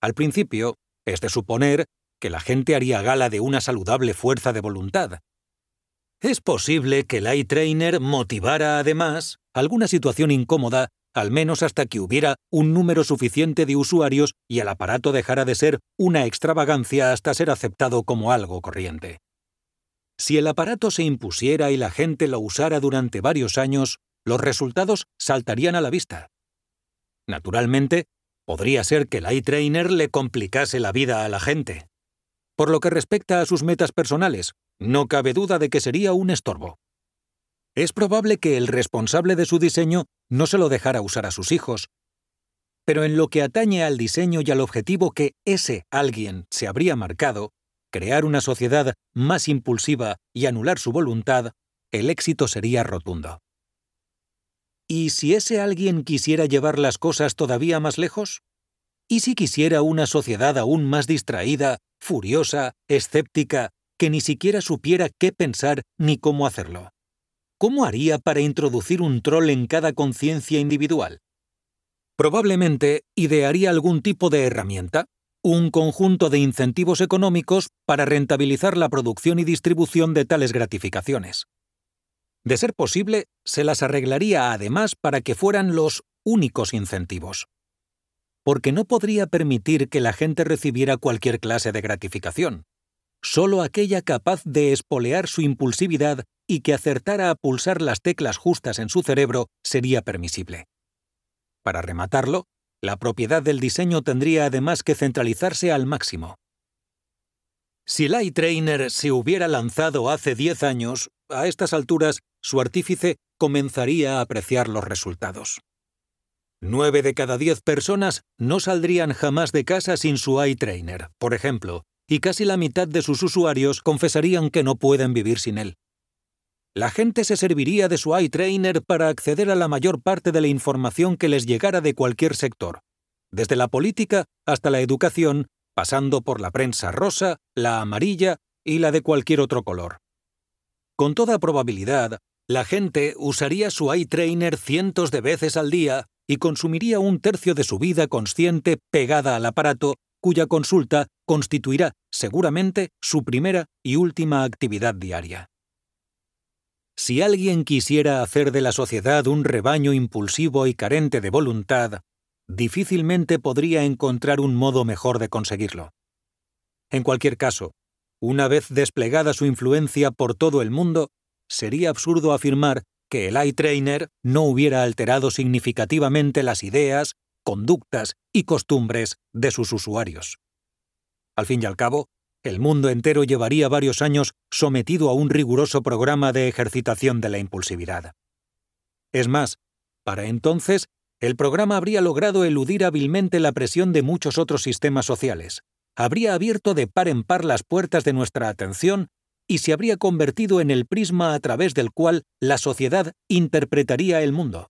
Al principio, es de suponer que la gente haría gala de una saludable fuerza de voluntad. Es posible que el iTrainer motivara además alguna situación incómoda al menos hasta que hubiera un número suficiente de usuarios y el aparato dejara de ser una extravagancia hasta ser aceptado como algo corriente. Si el aparato se impusiera y la gente lo usara durante varios años, los resultados saltarían a la vista. Naturalmente, podría ser que el iTrainer le complicase la vida a la gente. Por lo que respecta a sus metas personales, no cabe duda de que sería un estorbo. Es probable que el responsable de su diseño no se lo dejara usar a sus hijos. Pero en lo que atañe al diseño y al objetivo que ese alguien se habría marcado, crear una sociedad más impulsiva y anular su voluntad, el éxito sería rotundo. ¿Y si ese alguien quisiera llevar las cosas todavía más lejos? ¿Y si quisiera una sociedad aún más distraída, furiosa, escéptica, que ni siquiera supiera qué pensar ni cómo hacerlo? ¿cómo haría para introducir un troll en cada conciencia individual? Probablemente idearía algún tipo de herramienta, un conjunto de incentivos económicos para rentabilizar la producción y distribución de tales gratificaciones. De ser posible, se las arreglaría además para que fueran los únicos incentivos. Porque no podría permitir que la gente recibiera cualquier clase de gratificación, solo aquella capaz de espolear su impulsividad y que acertara a pulsar las teclas justas en su cerebro sería permisible. Para rematarlo, la propiedad del diseño tendría además que centralizarse al máximo. Si Light Trainer se hubiera lanzado hace 10 años, a estas alturas su artífice comenzaría a apreciar los resultados. Nueve de cada diez personas no saldrían jamás de casa sin su eye trainer, por ejemplo, y casi la mitad de sus usuarios confesarían que no pueden vivir sin él. La gente se serviría de su eye trainer para acceder a la mayor parte de la información que les llegara de cualquier sector, desde la política hasta la educación, pasando por la prensa rosa, la amarilla y la de cualquier otro color. Con toda probabilidad, la gente usaría su eye trainer cientos de veces al día y consumiría un tercio de su vida consciente pegada al aparato cuya consulta constituirá seguramente su primera y última actividad diaria. Si alguien quisiera hacer de la sociedad un rebaño impulsivo y carente de voluntad, difícilmente podría encontrar un modo mejor de conseguirlo. En cualquier caso, una vez desplegada su influencia por todo el mundo, sería absurdo afirmar que el eye trainer no hubiera alterado significativamente las ideas, conductas y costumbres de sus usuarios. Al fin y al cabo, el mundo entero llevaría varios años sometido a un riguroso programa de ejercitación de la impulsividad. Es más, para entonces, el programa habría logrado eludir hábilmente la presión de muchos otros sistemas sociales, habría abierto de par en par las puertas de nuestra atención y se habría convertido en el prisma a través del cual la sociedad interpretaría el mundo.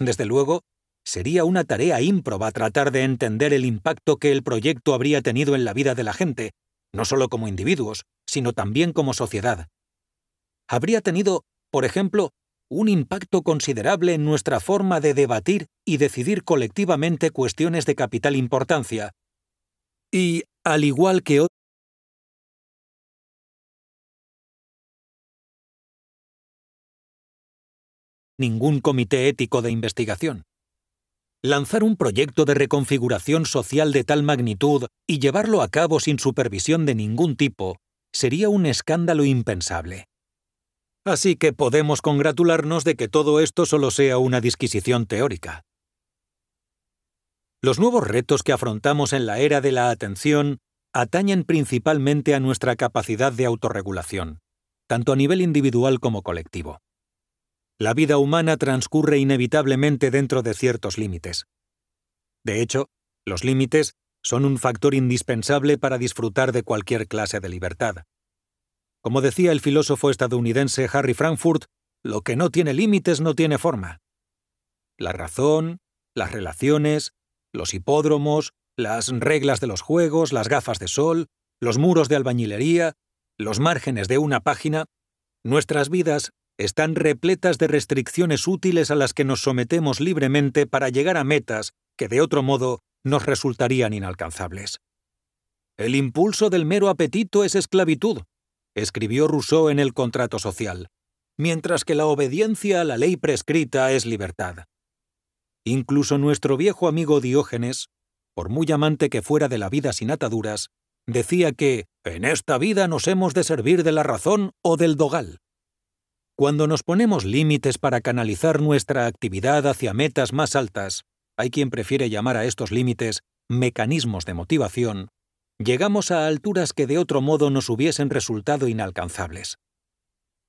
Desde luego, sería una tarea ímproba tratar de entender el impacto que el proyecto habría tenido en la vida de la gente, no solo como individuos, sino también como sociedad. Habría tenido, por ejemplo, un impacto considerable en nuestra forma de debatir y decidir colectivamente cuestiones de capital importancia, y, al igual que ningún comité ético de investigación. Lanzar un proyecto de reconfiguración social de tal magnitud y llevarlo a cabo sin supervisión de ningún tipo sería un escándalo impensable. Así que podemos congratularnos de que todo esto solo sea una disquisición teórica. Los nuevos retos que afrontamos en la era de la atención atañen principalmente a nuestra capacidad de autorregulación, tanto a nivel individual como colectivo. La vida humana transcurre inevitablemente dentro de ciertos límites. De hecho, los límites son un factor indispensable para disfrutar de cualquier clase de libertad. Como decía el filósofo estadounidense Harry Frankfurt, lo que no tiene límites no tiene forma. La razón, las relaciones, los hipódromos, las reglas de los juegos, las gafas de sol, los muros de albañilería, los márgenes de una página, nuestras vidas están repletas de restricciones útiles a las que nos sometemos libremente para llegar a metas que de otro modo nos resultarían inalcanzables. El impulso del mero apetito es esclavitud, escribió Rousseau en el Contrato Social, mientras que la obediencia a la ley prescrita es libertad. Incluso nuestro viejo amigo Diógenes, por muy amante que fuera de la vida sin ataduras, decía que en esta vida nos hemos de servir de la razón o del dogal. Cuando nos ponemos límites para canalizar nuestra actividad hacia metas más altas, hay quien prefiere llamar a estos límites mecanismos de motivación, llegamos a alturas que de otro modo nos hubiesen resultado inalcanzables.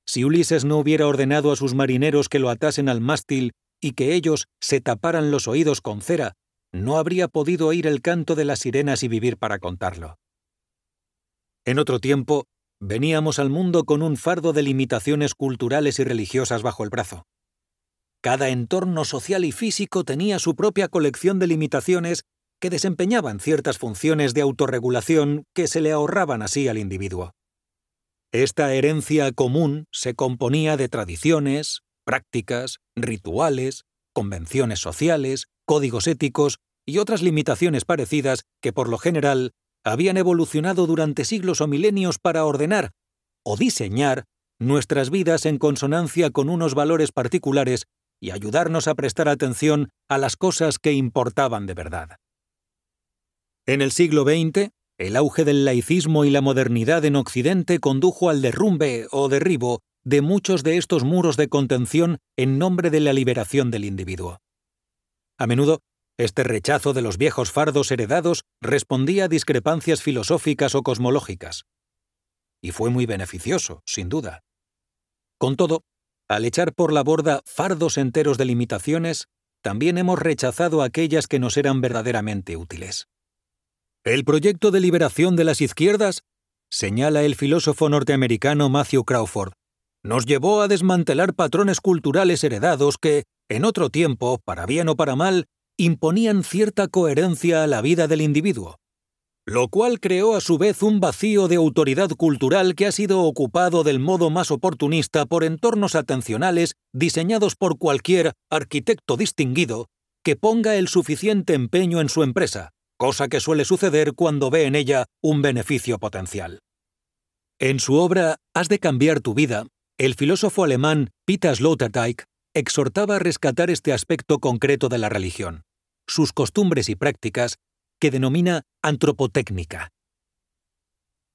Si Ulises no hubiera ordenado a sus marineros que lo atasen al mástil y que ellos se taparan los oídos con cera, no habría podido oír el canto de las sirenas y vivir para contarlo. En otro tiempo, veníamos al mundo con un fardo de limitaciones culturales y religiosas bajo el brazo. Cada entorno social y físico tenía su propia colección de limitaciones que desempeñaban ciertas funciones de autorregulación que se le ahorraban así al individuo. Esta herencia común se componía de tradiciones, prácticas, rituales, convenciones sociales, códigos éticos y otras limitaciones parecidas que por lo general habían evolucionado durante siglos o milenios para ordenar o diseñar nuestras vidas en consonancia con unos valores particulares y ayudarnos a prestar atención a las cosas que importaban de verdad. En el siglo XX, el auge del laicismo y la modernidad en Occidente condujo al derrumbe o derribo de muchos de estos muros de contención en nombre de la liberación del individuo. A menudo, este rechazo de los viejos fardos heredados respondía a discrepancias filosóficas o cosmológicas. Y fue muy beneficioso, sin duda. Con todo, al echar por la borda fardos enteros de limitaciones, también hemos rechazado aquellas que nos eran verdaderamente útiles. El proyecto de liberación de las izquierdas, señala el filósofo norteamericano Matthew Crawford, nos llevó a desmantelar patrones culturales heredados que, en otro tiempo, para bien o para mal, imponían cierta coherencia a la vida del individuo, lo cual creó a su vez un vacío de autoridad cultural que ha sido ocupado del modo más oportunista por entornos atencionales diseñados por cualquier arquitecto distinguido que ponga el suficiente empeño en su empresa, cosa que suele suceder cuando ve en ella un beneficio potencial. En su obra Has de cambiar tu vida, el filósofo alemán Peter Sloterdijk exhortaba a rescatar este aspecto concreto de la religión, sus costumbres y prácticas, que denomina antropotécnica.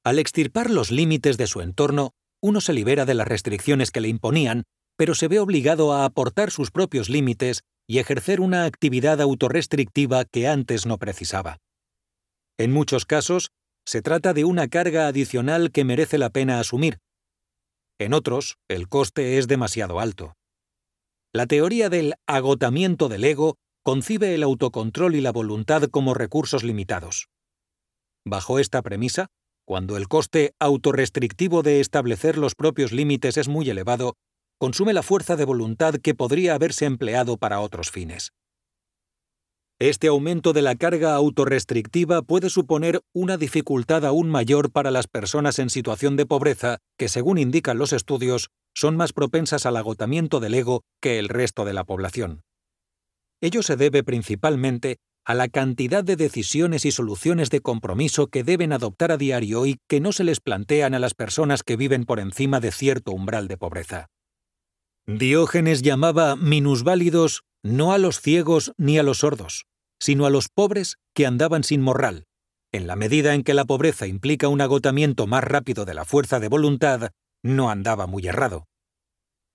Al extirpar los límites de su entorno, uno se libera de las restricciones que le imponían, pero se ve obligado a aportar sus propios límites y ejercer una actividad autorrestrictiva que antes no precisaba. En muchos casos, se trata de una carga adicional que merece la pena asumir. En otros, el coste es demasiado alto. La teoría del agotamiento del ego concibe el autocontrol y la voluntad como recursos limitados. Bajo esta premisa, cuando el coste autorrestrictivo de establecer los propios límites es muy elevado, consume la fuerza de voluntad que podría haberse empleado para otros fines. Este aumento de la carga autorrestrictiva puede suponer una dificultad aún mayor para las personas en situación de pobreza que, según indican los estudios, son más propensas al agotamiento del ego que el resto de la población. Ello se debe principalmente a la cantidad de decisiones y soluciones de compromiso que deben adoptar a diario y que no se les plantean a las personas que viven por encima de cierto umbral de pobreza. Diógenes llamaba minusválidos no a los ciegos ni a los sordos, sino a los pobres que andaban sin morral. En la medida en que la pobreza implica un agotamiento más rápido de la fuerza de voluntad, no andaba muy errado.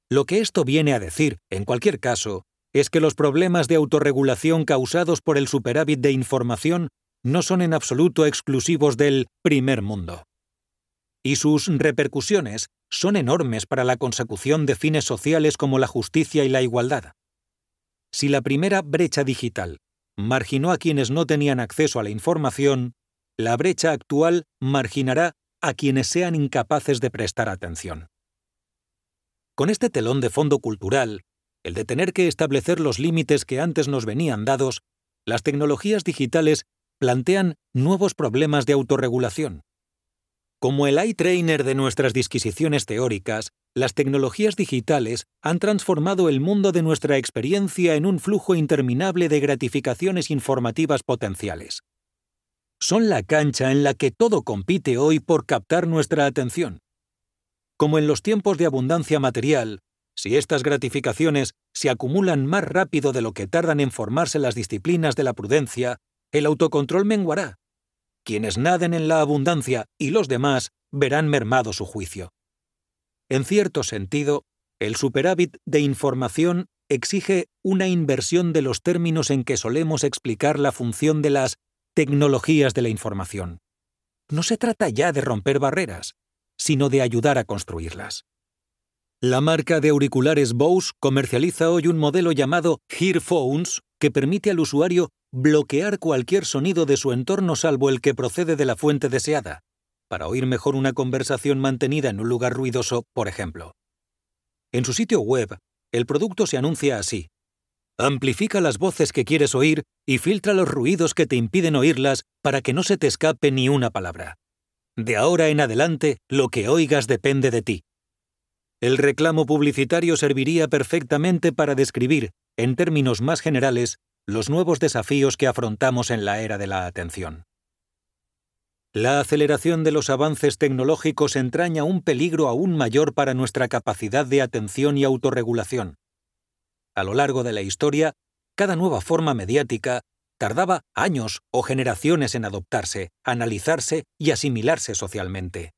Lo que esto viene a decir, en cualquier caso, es que los problemas de autorregulación causados por el superávit de información no son en absoluto exclusivos del primer mundo. Y sus repercusiones son enormes para la consecución de fines sociales como la justicia y la igualdad. Si la primera brecha digital marginó a quienes no tenían acceso a la información, la brecha actual marginará a quienes sean incapaces de prestar atención. Con este telón de fondo cultural, el de tener que establecer los límites que antes nos venían dados, las tecnologías digitales plantean nuevos problemas de autorregulación. Como el eye trainer de nuestras disquisiciones teóricas, las tecnologías digitales han transformado el mundo de nuestra experiencia en un flujo interminable de gratificaciones informativas potenciales. Son la cancha en la que todo compite hoy por captar nuestra atención. Como en los tiempos de abundancia material, si estas gratificaciones se acumulan más rápido de lo que tardan en formarse las disciplinas de la prudencia, el autocontrol menguará quienes naden en la abundancia y los demás verán mermado su juicio. En cierto sentido, el superávit de información exige una inversión de los términos en que solemos explicar la función de las tecnologías de la información. No se trata ya de romper barreras, sino de ayudar a construirlas. La marca de auriculares Bose comercializa hoy un modelo llamado Hearphones que permite al usuario bloquear cualquier sonido de su entorno salvo el que procede de la fuente deseada, para oír mejor una conversación mantenida en un lugar ruidoso, por ejemplo. En su sitio web, el producto se anuncia así. Amplifica las voces que quieres oír y filtra los ruidos que te impiden oírlas para que no se te escape ni una palabra. De ahora en adelante, lo que oigas depende de ti. El reclamo publicitario serviría perfectamente para describir, en términos más generales, los nuevos desafíos que afrontamos en la era de la atención. La aceleración de los avances tecnológicos entraña un peligro aún mayor para nuestra capacidad de atención y autorregulación. A lo largo de la historia, cada nueva forma mediática tardaba años o generaciones en adoptarse, analizarse y asimilarse socialmente.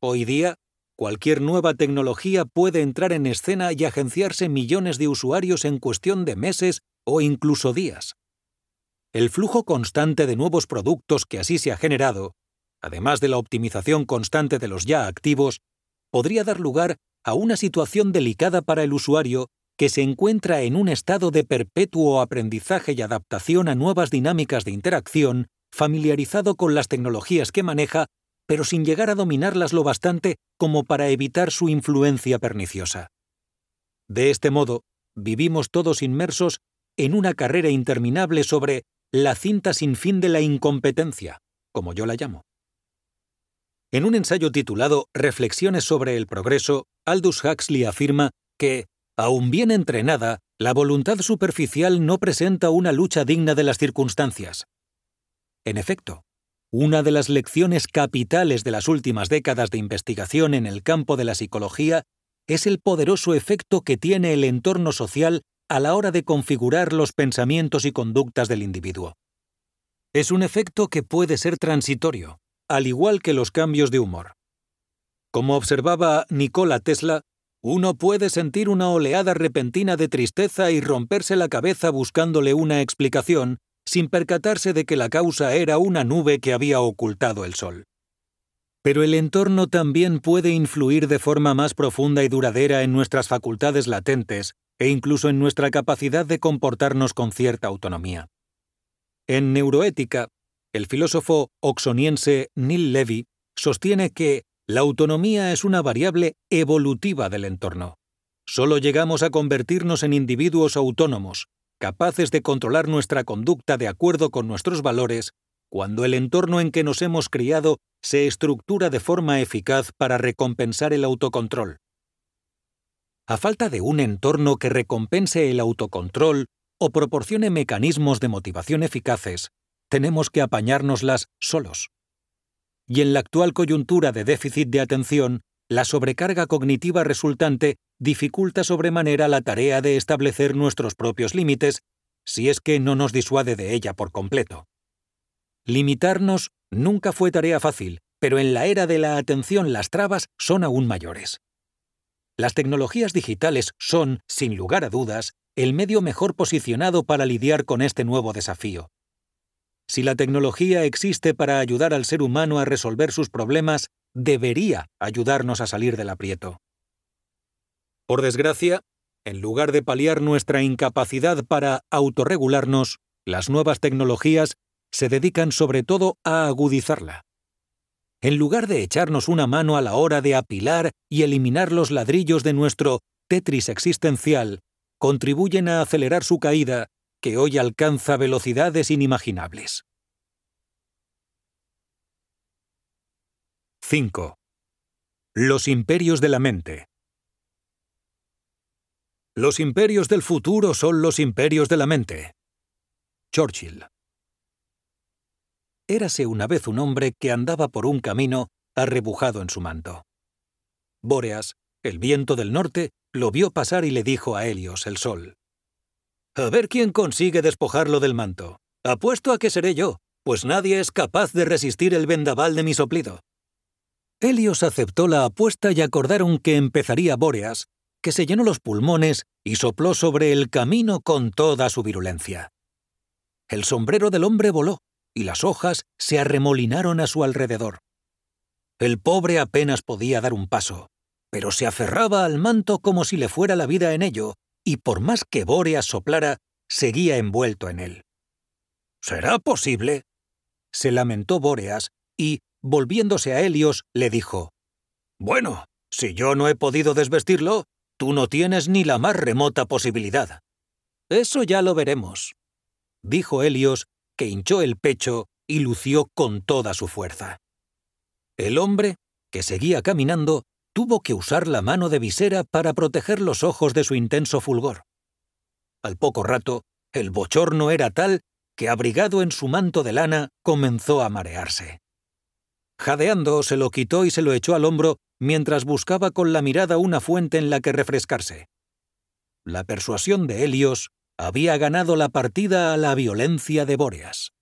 Hoy día, cualquier nueva tecnología puede entrar en escena y agenciarse millones de usuarios en cuestión de meses o incluso días. El flujo constante de nuevos productos que así se ha generado, además de la optimización constante de los ya activos, podría dar lugar a una situación delicada para el usuario que se encuentra en un estado de perpetuo aprendizaje y adaptación a nuevas dinámicas de interacción, familiarizado con las tecnologías que maneja, pero sin llegar a dominarlas lo bastante como para evitar su influencia perniciosa. De este modo, vivimos todos inmersos en una carrera interminable sobre la cinta sin fin de la incompetencia, como yo la llamo. En un ensayo titulado Reflexiones sobre el progreso, Aldous Huxley afirma que, aun bien entrenada, la voluntad superficial no presenta una lucha digna de las circunstancias. En efecto, una de las lecciones capitales de las últimas décadas de investigación en el campo de la psicología es el poderoso efecto que tiene el entorno social a la hora de configurar los pensamientos y conductas del individuo. Es un efecto que puede ser transitorio, al igual que los cambios de humor. Como observaba Nikola Tesla, uno puede sentir una oleada repentina de tristeza y romperse la cabeza buscándole una explicación, sin percatarse de que la causa era una nube que había ocultado el sol. Pero el entorno también puede influir de forma más profunda y duradera en nuestras facultades latentes, e incluso en nuestra capacidad de comportarnos con cierta autonomía. En neuroética, el filósofo oxoniense Neil Levy sostiene que la autonomía es una variable evolutiva del entorno. Solo llegamos a convertirnos en individuos autónomos, capaces de controlar nuestra conducta de acuerdo con nuestros valores, cuando el entorno en que nos hemos criado se estructura de forma eficaz para recompensar el autocontrol. A falta de un entorno que recompense el autocontrol o proporcione mecanismos de motivación eficaces, tenemos que apañárnoslas solos. Y en la actual coyuntura de déficit de atención, la sobrecarga cognitiva resultante dificulta sobremanera la tarea de establecer nuestros propios límites, si es que no nos disuade de ella por completo. Limitarnos nunca fue tarea fácil, pero en la era de la atención las trabas son aún mayores. Las tecnologías digitales son, sin lugar a dudas, el medio mejor posicionado para lidiar con este nuevo desafío. Si la tecnología existe para ayudar al ser humano a resolver sus problemas, debería ayudarnos a salir del aprieto. Por desgracia, en lugar de paliar nuestra incapacidad para autorregularnos, las nuevas tecnologías se dedican sobre todo a agudizarla en lugar de echarnos una mano a la hora de apilar y eliminar los ladrillos de nuestro Tetris existencial, contribuyen a acelerar su caída, que hoy alcanza velocidades inimaginables. 5. Los imperios de la mente. Los imperios del futuro son los imperios de la mente. Churchill. Érase una vez un hombre que andaba por un camino arrebujado en su manto. Bóreas, el viento del norte, lo vio pasar y le dijo a Helios, el sol. A ver quién consigue despojarlo del manto. Apuesto a que seré yo, pues nadie es capaz de resistir el vendaval de mi soplido. Helios aceptó la apuesta y acordaron que empezaría Bóreas, que se llenó los pulmones y sopló sobre el camino con toda su virulencia. El sombrero del hombre voló, y las hojas se arremolinaron a su alrededor. El pobre apenas podía dar un paso, pero se aferraba al manto como si le fuera la vida en ello, y por más que Bóreas soplara, seguía envuelto en él. ¿Será posible? se lamentó Bóreas, y, volviéndose a Helios, le dijo, Bueno, si yo no he podido desvestirlo, tú no tienes ni la más remota posibilidad. Eso ya lo veremos, dijo Helios que hinchó el pecho y lució con toda su fuerza. El hombre, que seguía caminando, tuvo que usar la mano de visera para proteger los ojos de su intenso fulgor. Al poco rato, el bochorno era tal que, abrigado en su manto de lana, comenzó a marearse. Jadeando, se lo quitó y se lo echó al hombro mientras buscaba con la mirada una fuente en la que refrescarse. La persuasión de Helios había ganado la partida a la violencia de Bóreas.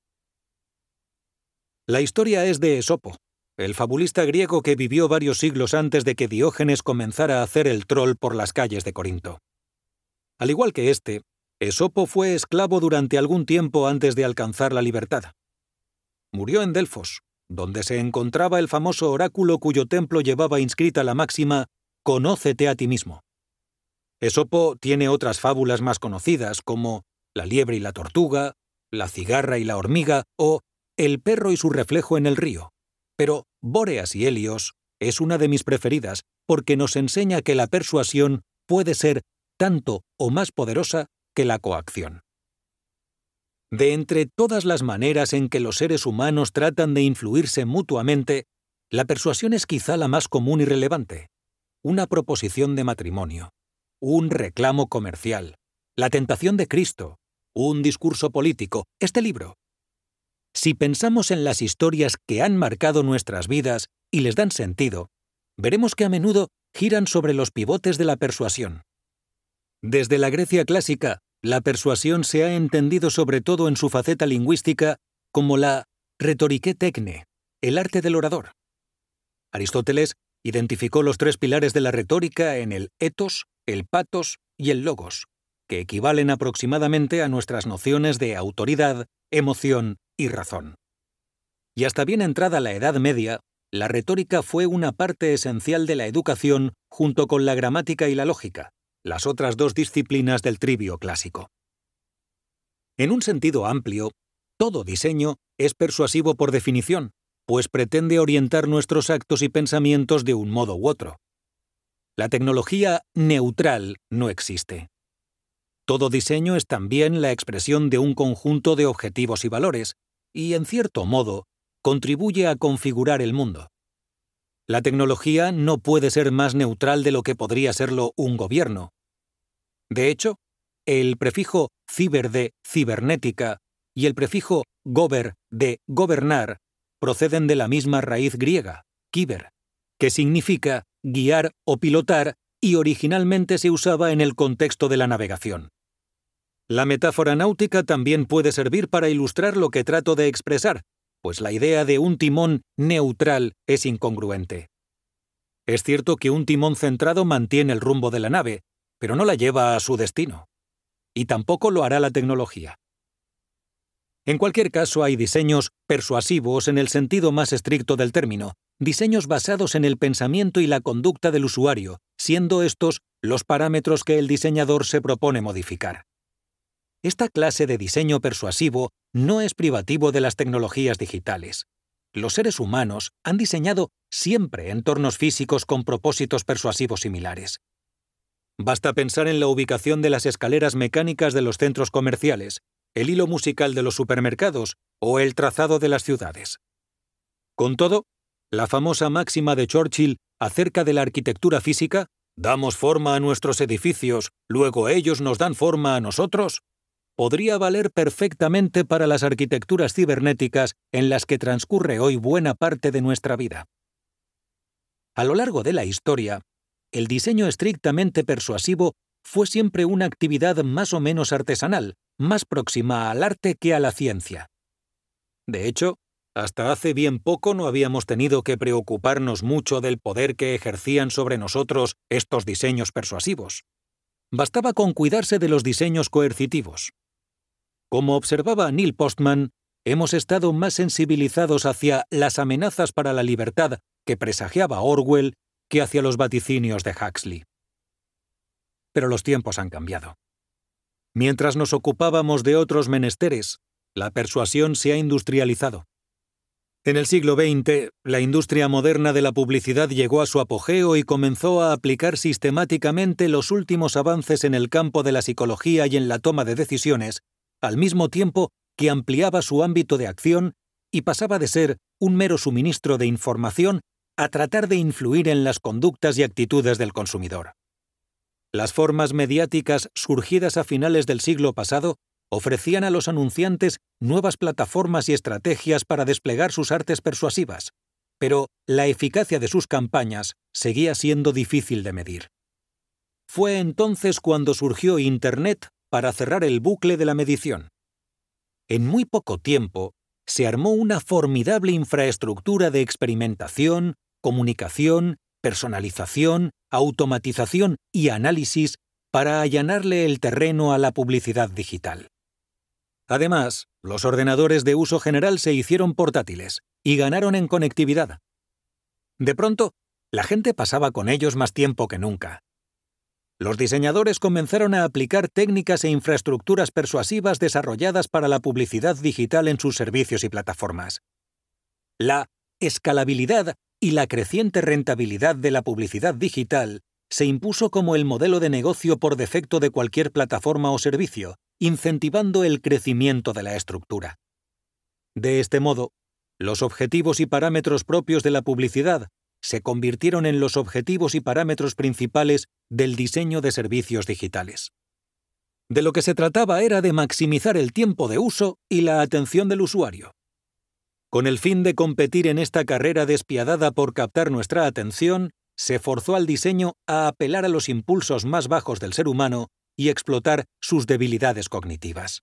La historia es de Esopo, el fabulista griego que vivió varios siglos antes de que Diógenes comenzara a hacer el troll por las calles de Corinto. Al igual que éste, Esopo fue esclavo durante algún tiempo antes de alcanzar la libertad. Murió en Delfos, donde se encontraba el famoso oráculo cuyo templo llevaba inscrita la máxima Conócete a ti mismo. Esopo tiene otras fábulas más conocidas como La liebre y la tortuga, La cigarra y la hormiga o El perro y su reflejo en el río. Pero Bóreas y Helios es una de mis preferidas porque nos enseña que la persuasión puede ser tanto o más poderosa que la coacción. De entre todas las maneras en que los seres humanos tratan de influirse mutuamente, la persuasión es quizá la más común y relevante. Una proposición de matrimonio, un reclamo comercial, la tentación de Cristo, un discurso político, este libro. Si pensamos en las historias que han marcado nuestras vidas y les dan sentido, veremos que a menudo giran sobre los pivotes de la persuasión. Desde la Grecia clásica, la persuasión se ha entendido sobre todo en su faceta lingüística como la retorique tecne, el arte del orador. Aristóteles identificó los tres pilares de la retórica en el etos, el patos y el logos, que equivalen aproximadamente a nuestras nociones de autoridad, emoción y razón. Y hasta bien entrada la Edad Media, la retórica fue una parte esencial de la educación junto con la gramática y la lógica, las otras dos disciplinas del trivio clásico. En un sentido amplio, todo diseño es persuasivo por definición, pues pretende orientar nuestros actos y pensamientos de un modo u otro. La tecnología neutral no existe. Todo diseño es también la expresión de un conjunto de objetivos y valores, y, en cierto modo, contribuye a configurar el mundo. La tecnología no puede ser más neutral de lo que podría serlo un gobierno. De hecho, el prefijo ciber de cibernética y el prefijo gober de gobernar proceden de la misma raíz griega, kiber, que significa guiar o pilotar y originalmente se usaba en el contexto de la navegación. La metáfora náutica también puede servir para ilustrar lo que trato de expresar, pues la idea de un timón neutral es incongruente. Es cierto que un timón centrado mantiene el rumbo de la nave, pero no la lleva a su destino. Y tampoco lo hará la tecnología. En cualquier caso, hay diseños persuasivos en el sentido más estricto del término, diseños basados en el pensamiento y la conducta del usuario, siendo estos los parámetros que el diseñador se propone modificar. Esta clase de diseño persuasivo no es privativo de las tecnologías digitales. Los seres humanos han diseñado siempre entornos físicos con propósitos persuasivos similares. Basta pensar en la ubicación de las escaleras mecánicas de los centros comerciales, el hilo musical de los supermercados o el trazado de las ciudades. Con todo, la famosa máxima de Churchill acerca de la arquitectura física, damos forma a nuestros edificios, luego ellos nos dan forma a nosotros, podría valer perfectamente para las arquitecturas cibernéticas en las que transcurre hoy buena parte de nuestra vida. A lo largo de la historia, el diseño estrictamente persuasivo fue siempre una actividad más o menos artesanal, más próxima al arte que a la ciencia. De hecho, hasta hace bien poco no habíamos tenido que preocuparnos mucho del poder que ejercían sobre nosotros estos diseños persuasivos. Bastaba con cuidarse de los diseños coercitivos. Como observaba Neil Postman, hemos estado más sensibilizados hacia las amenazas para la libertad que presagiaba Orwell que hacia los vaticinios de Huxley. Pero los tiempos han cambiado. Mientras nos ocupábamos de otros menesteres, la persuasión se ha industrializado. En el siglo XX, la industria moderna de la publicidad llegó a su apogeo y comenzó a aplicar sistemáticamente los últimos avances en el campo de la psicología y en la toma de decisiones al mismo tiempo que ampliaba su ámbito de acción y pasaba de ser un mero suministro de información, a tratar de influir en las conductas y actitudes del consumidor. Las formas mediáticas surgidas a finales del siglo pasado ofrecían a los anunciantes nuevas plataformas y estrategias para desplegar sus artes persuasivas, pero la eficacia de sus campañas seguía siendo difícil de medir. Fue entonces cuando surgió Internet para cerrar el bucle de la medición. En muy poco tiempo, se armó una formidable infraestructura de experimentación, comunicación, personalización, automatización y análisis para allanarle el terreno a la publicidad digital. Además, los ordenadores de uso general se hicieron portátiles y ganaron en conectividad. De pronto, la gente pasaba con ellos más tiempo que nunca. Los diseñadores comenzaron a aplicar técnicas e infraestructuras persuasivas desarrolladas para la publicidad digital en sus servicios y plataformas. La escalabilidad y la creciente rentabilidad de la publicidad digital se impuso como el modelo de negocio por defecto de cualquier plataforma o servicio, incentivando el crecimiento de la estructura. De este modo, los objetivos y parámetros propios de la publicidad se convirtieron en los objetivos y parámetros principales del diseño de servicios digitales. De lo que se trataba era de maximizar el tiempo de uso y la atención del usuario. Con el fin de competir en esta carrera despiadada por captar nuestra atención, se forzó al diseño a apelar a los impulsos más bajos del ser humano y explotar sus debilidades cognitivas.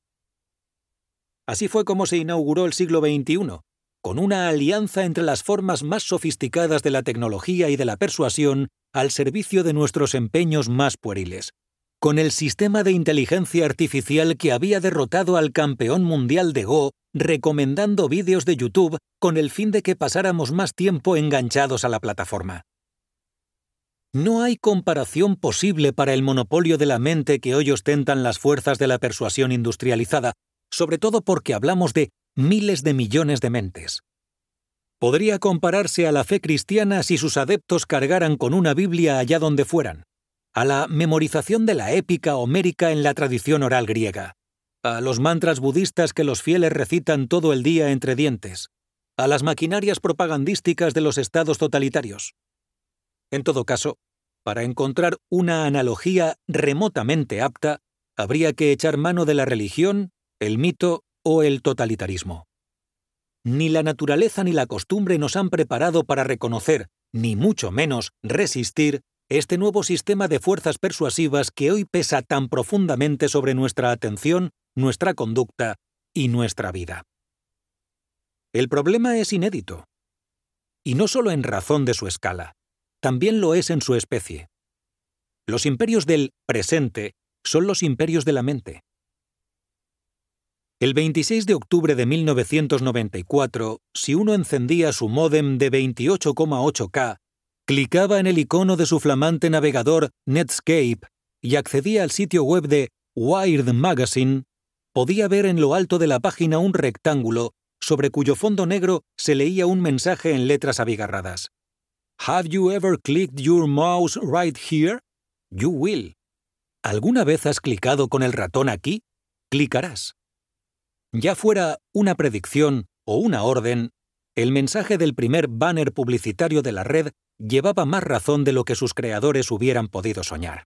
Así fue como se inauguró el siglo XXI, con una alianza entre las formas más sofisticadas de la tecnología y de la persuasión al servicio de nuestros empeños más pueriles, con el sistema de inteligencia artificial que había derrotado al campeón mundial de Go, recomendando vídeos de YouTube con el fin de que pasáramos más tiempo enganchados a la plataforma. No hay comparación posible para el monopolio de la mente que hoy ostentan las fuerzas de la persuasión industrializada, sobre todo porque hablamos de miles de millones de mentes. Podría compararse a la fe cristiana si sus adeptos cargaran con una Biblia allá donde fueran, a la memorización de la épica homérica en la tradición oral griega, a los mantras budistas que los fieles recitan todo el día entre dientes, a las maquinarias propagandísticas de los estados totalitarios. En todo caso, para encontrar una analogía remotamente apta, habría que echar mano de la religión, el mito o el totalitarismo. Ni la naturaleza ni la costumbre nos han preparado para reconocer, ni mucho menos resistir, este nuevo sistema de fuerzas persuasivas que hoy pesa tan profundamente sobre nuestra atención, nuestra conducta y nuestra vida. El problema es inédito. Y no solo en razón de su escala, también lo es en su especie. Los imperios del presente son los imperios de la mente. El 26 de octubre de 1994, si uno encendía su módem de 28,8K, clicaba en el icono de su flamante navegador Netscape y accedía al sitio web de Wired Magazine, podía ver en lo alto de la página un rectángulo sobre cuyo fondo negro se leía un mensaje en letras abigarradas. Have you ever clicked your mouse right here? You will. ¿Alguna vez has clicado con el ratón aquí? Clicarás. Ya fuera una predicción o una orden, el mensaje del primer banner publicitario de la red llevaba más razón de lo que sus creadores hubieran podido soñar.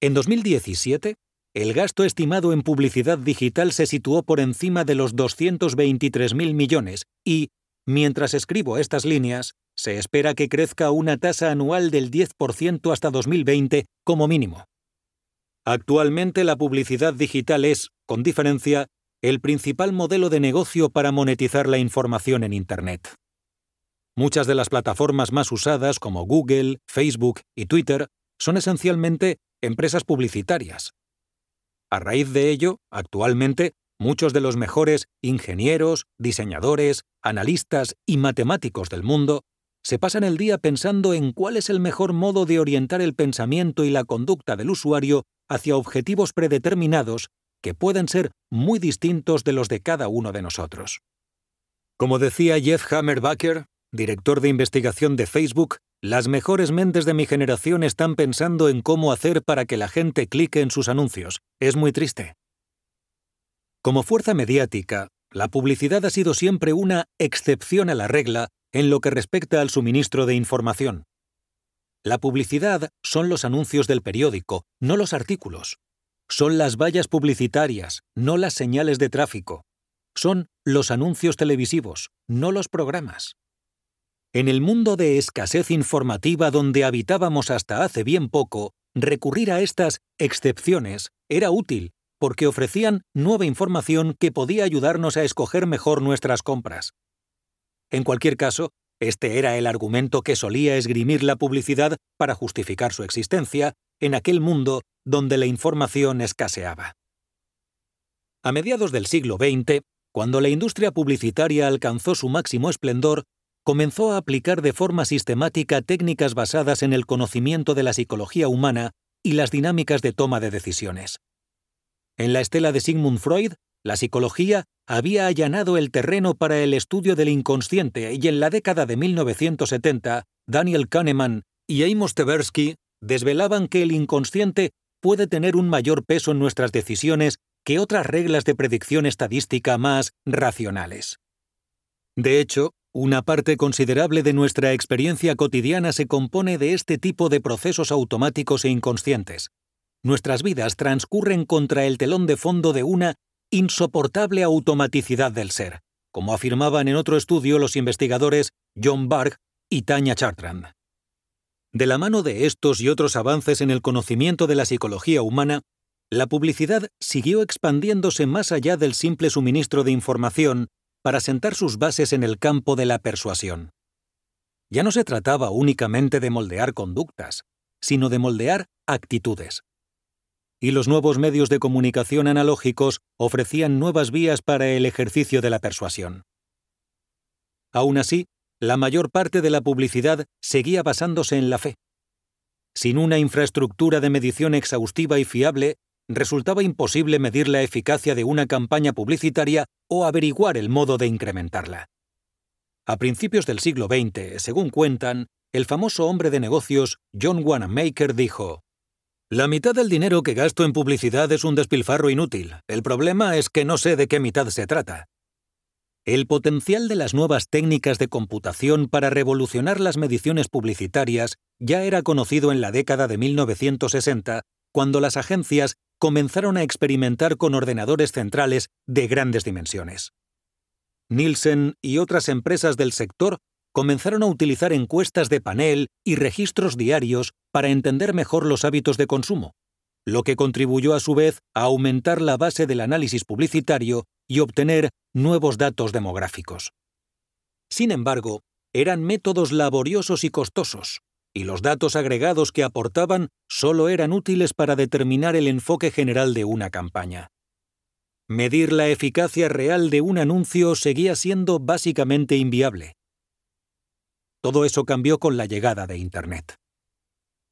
En 2017, el gasto estimado en publicidad digital se situó por encima de los 223.000 millones y, mientras escribo estas líneas, se espera que crezca una tasa anual del 10% hasta 2020 como mínimo. Actualmente la publicidad digital es, con diferencia, el principal modelo de negocio para monetizar la información en Internet. Muchas de las plataformas más usadas como Google, Facebook y Twitter son esencialmente empresas publicitarias. A raíz de ello, actualmente, muchos de los mejores ingenieros, diseñadores, analistas y matemáticos del mundo se pasan el día pensando en cuál es el mejor modo de orientar el pensamiento y la conducta del usuario hacia objetivos predeterminados que pueden ser muy distintos de los de cada uno de nosotros. Como decía Jeff Hammerbacher, director de investigación de Facebook, las mejores mentes de mi generación están pensando en cómo hacer para que la gente clique en sus anuncios. Es muy triste. Como fuerza mediática, la publicidad ha sido siempre una excepción a la regla en lo que respecta al suministro de información. La publicidad son los anuncios del periódico, no los artículos. Son las vallas publicitarias, no las señales de tráfico. Son los anuncios televisivos, no los programas. En el mundo de escasez informativa donde habitábamos hasta hace bien poco, recurrir a estas excepciones era útil porque ofrecían nueva información que podía ayudarnos a escoger mejor nuestras compras. En cualquier caso, este era el argumento que solía esgrimir la publicidad para justificar su existencia en aquel mundo donde la información escaseaba. A mediados del siglo XX, cuando la industria publicitaria alcanzó su máximo esplendor, comenzó a aplicar de forma sistemática técnicas basadas en el conocimiento de la psicología humana y las dinámicas de toma de decisiones. En la estela de Sigmund Freud, la psicología había allanado el terreno para el estudio del inconsciente y en la década de 1970, Daniel Kahneman y Amos Tversky desvelaban que el inconsciente puede tener un mayor peso en nuestras decisiones que otras reglas de predicción estadística más racionales. De hecho, una parte considerable de nuestra experiencia cotidiana se compone de este tipo de procesos automáticos e inconscientes. Nuestras vidas transcurren contra el telón de fondo de una insoportable automaticidad del ser, como afirmaban en otro estudio los investigadores John Barg y Tanya Chartrand. De la mano de estos y otros avances en el conocimiento de la psicología humana, la publicidad siguió expandiéndose más allá del simple suministro de información para sentar sus bases en el campo de la persuasión. Ya no se trataba únicamente de moldear conductas, sino de moldear actitudes. Y los nuevos medios de comunicación analógicos ofrecían nuevas vías para el ejercicio de la persuasión. Aún así, la mayor parte de la publicidad seguía basándose en la fe. Sin una infraestructura de medición exhaustiva y fiable, resultaba imposible medir la eficacia de una campaña publicitaria o averiguar el modo de incrementarla. A principios del siglo XX, según cuentan, el famoso hombre de negocios John Wanamaker dijo, La mitad del dinero que gasto en publicidad es un despilfarro inútil. El problema es que no sé de qué mitad se trata. El potencial de las nuevas técnicas de computación para revolucionar las mediciones publicitarias ya era conocido en la década de 1960, cuando las agencias comenzaron a experimentar con ordenadores centrales de grandes dimensiones. Nielsen y otras empresas del sector comenzaron a utilizar encuestas de panel y registros diarios para entender mejor los hábitos de consumo, lo que contribuyó a su vez a aumentar la base del análisis publicitario y obtener nuevos datos demográficos. Sin embargo, eran métodos laboriosos y costosos, y los datos agregados que aportaban solo eran útiles para determinar el enfoque general de una campaña. Medir la eficacia real de un anuncio seguía siendo básicamente inviable. Todo eso cambió con la llegada de Internet.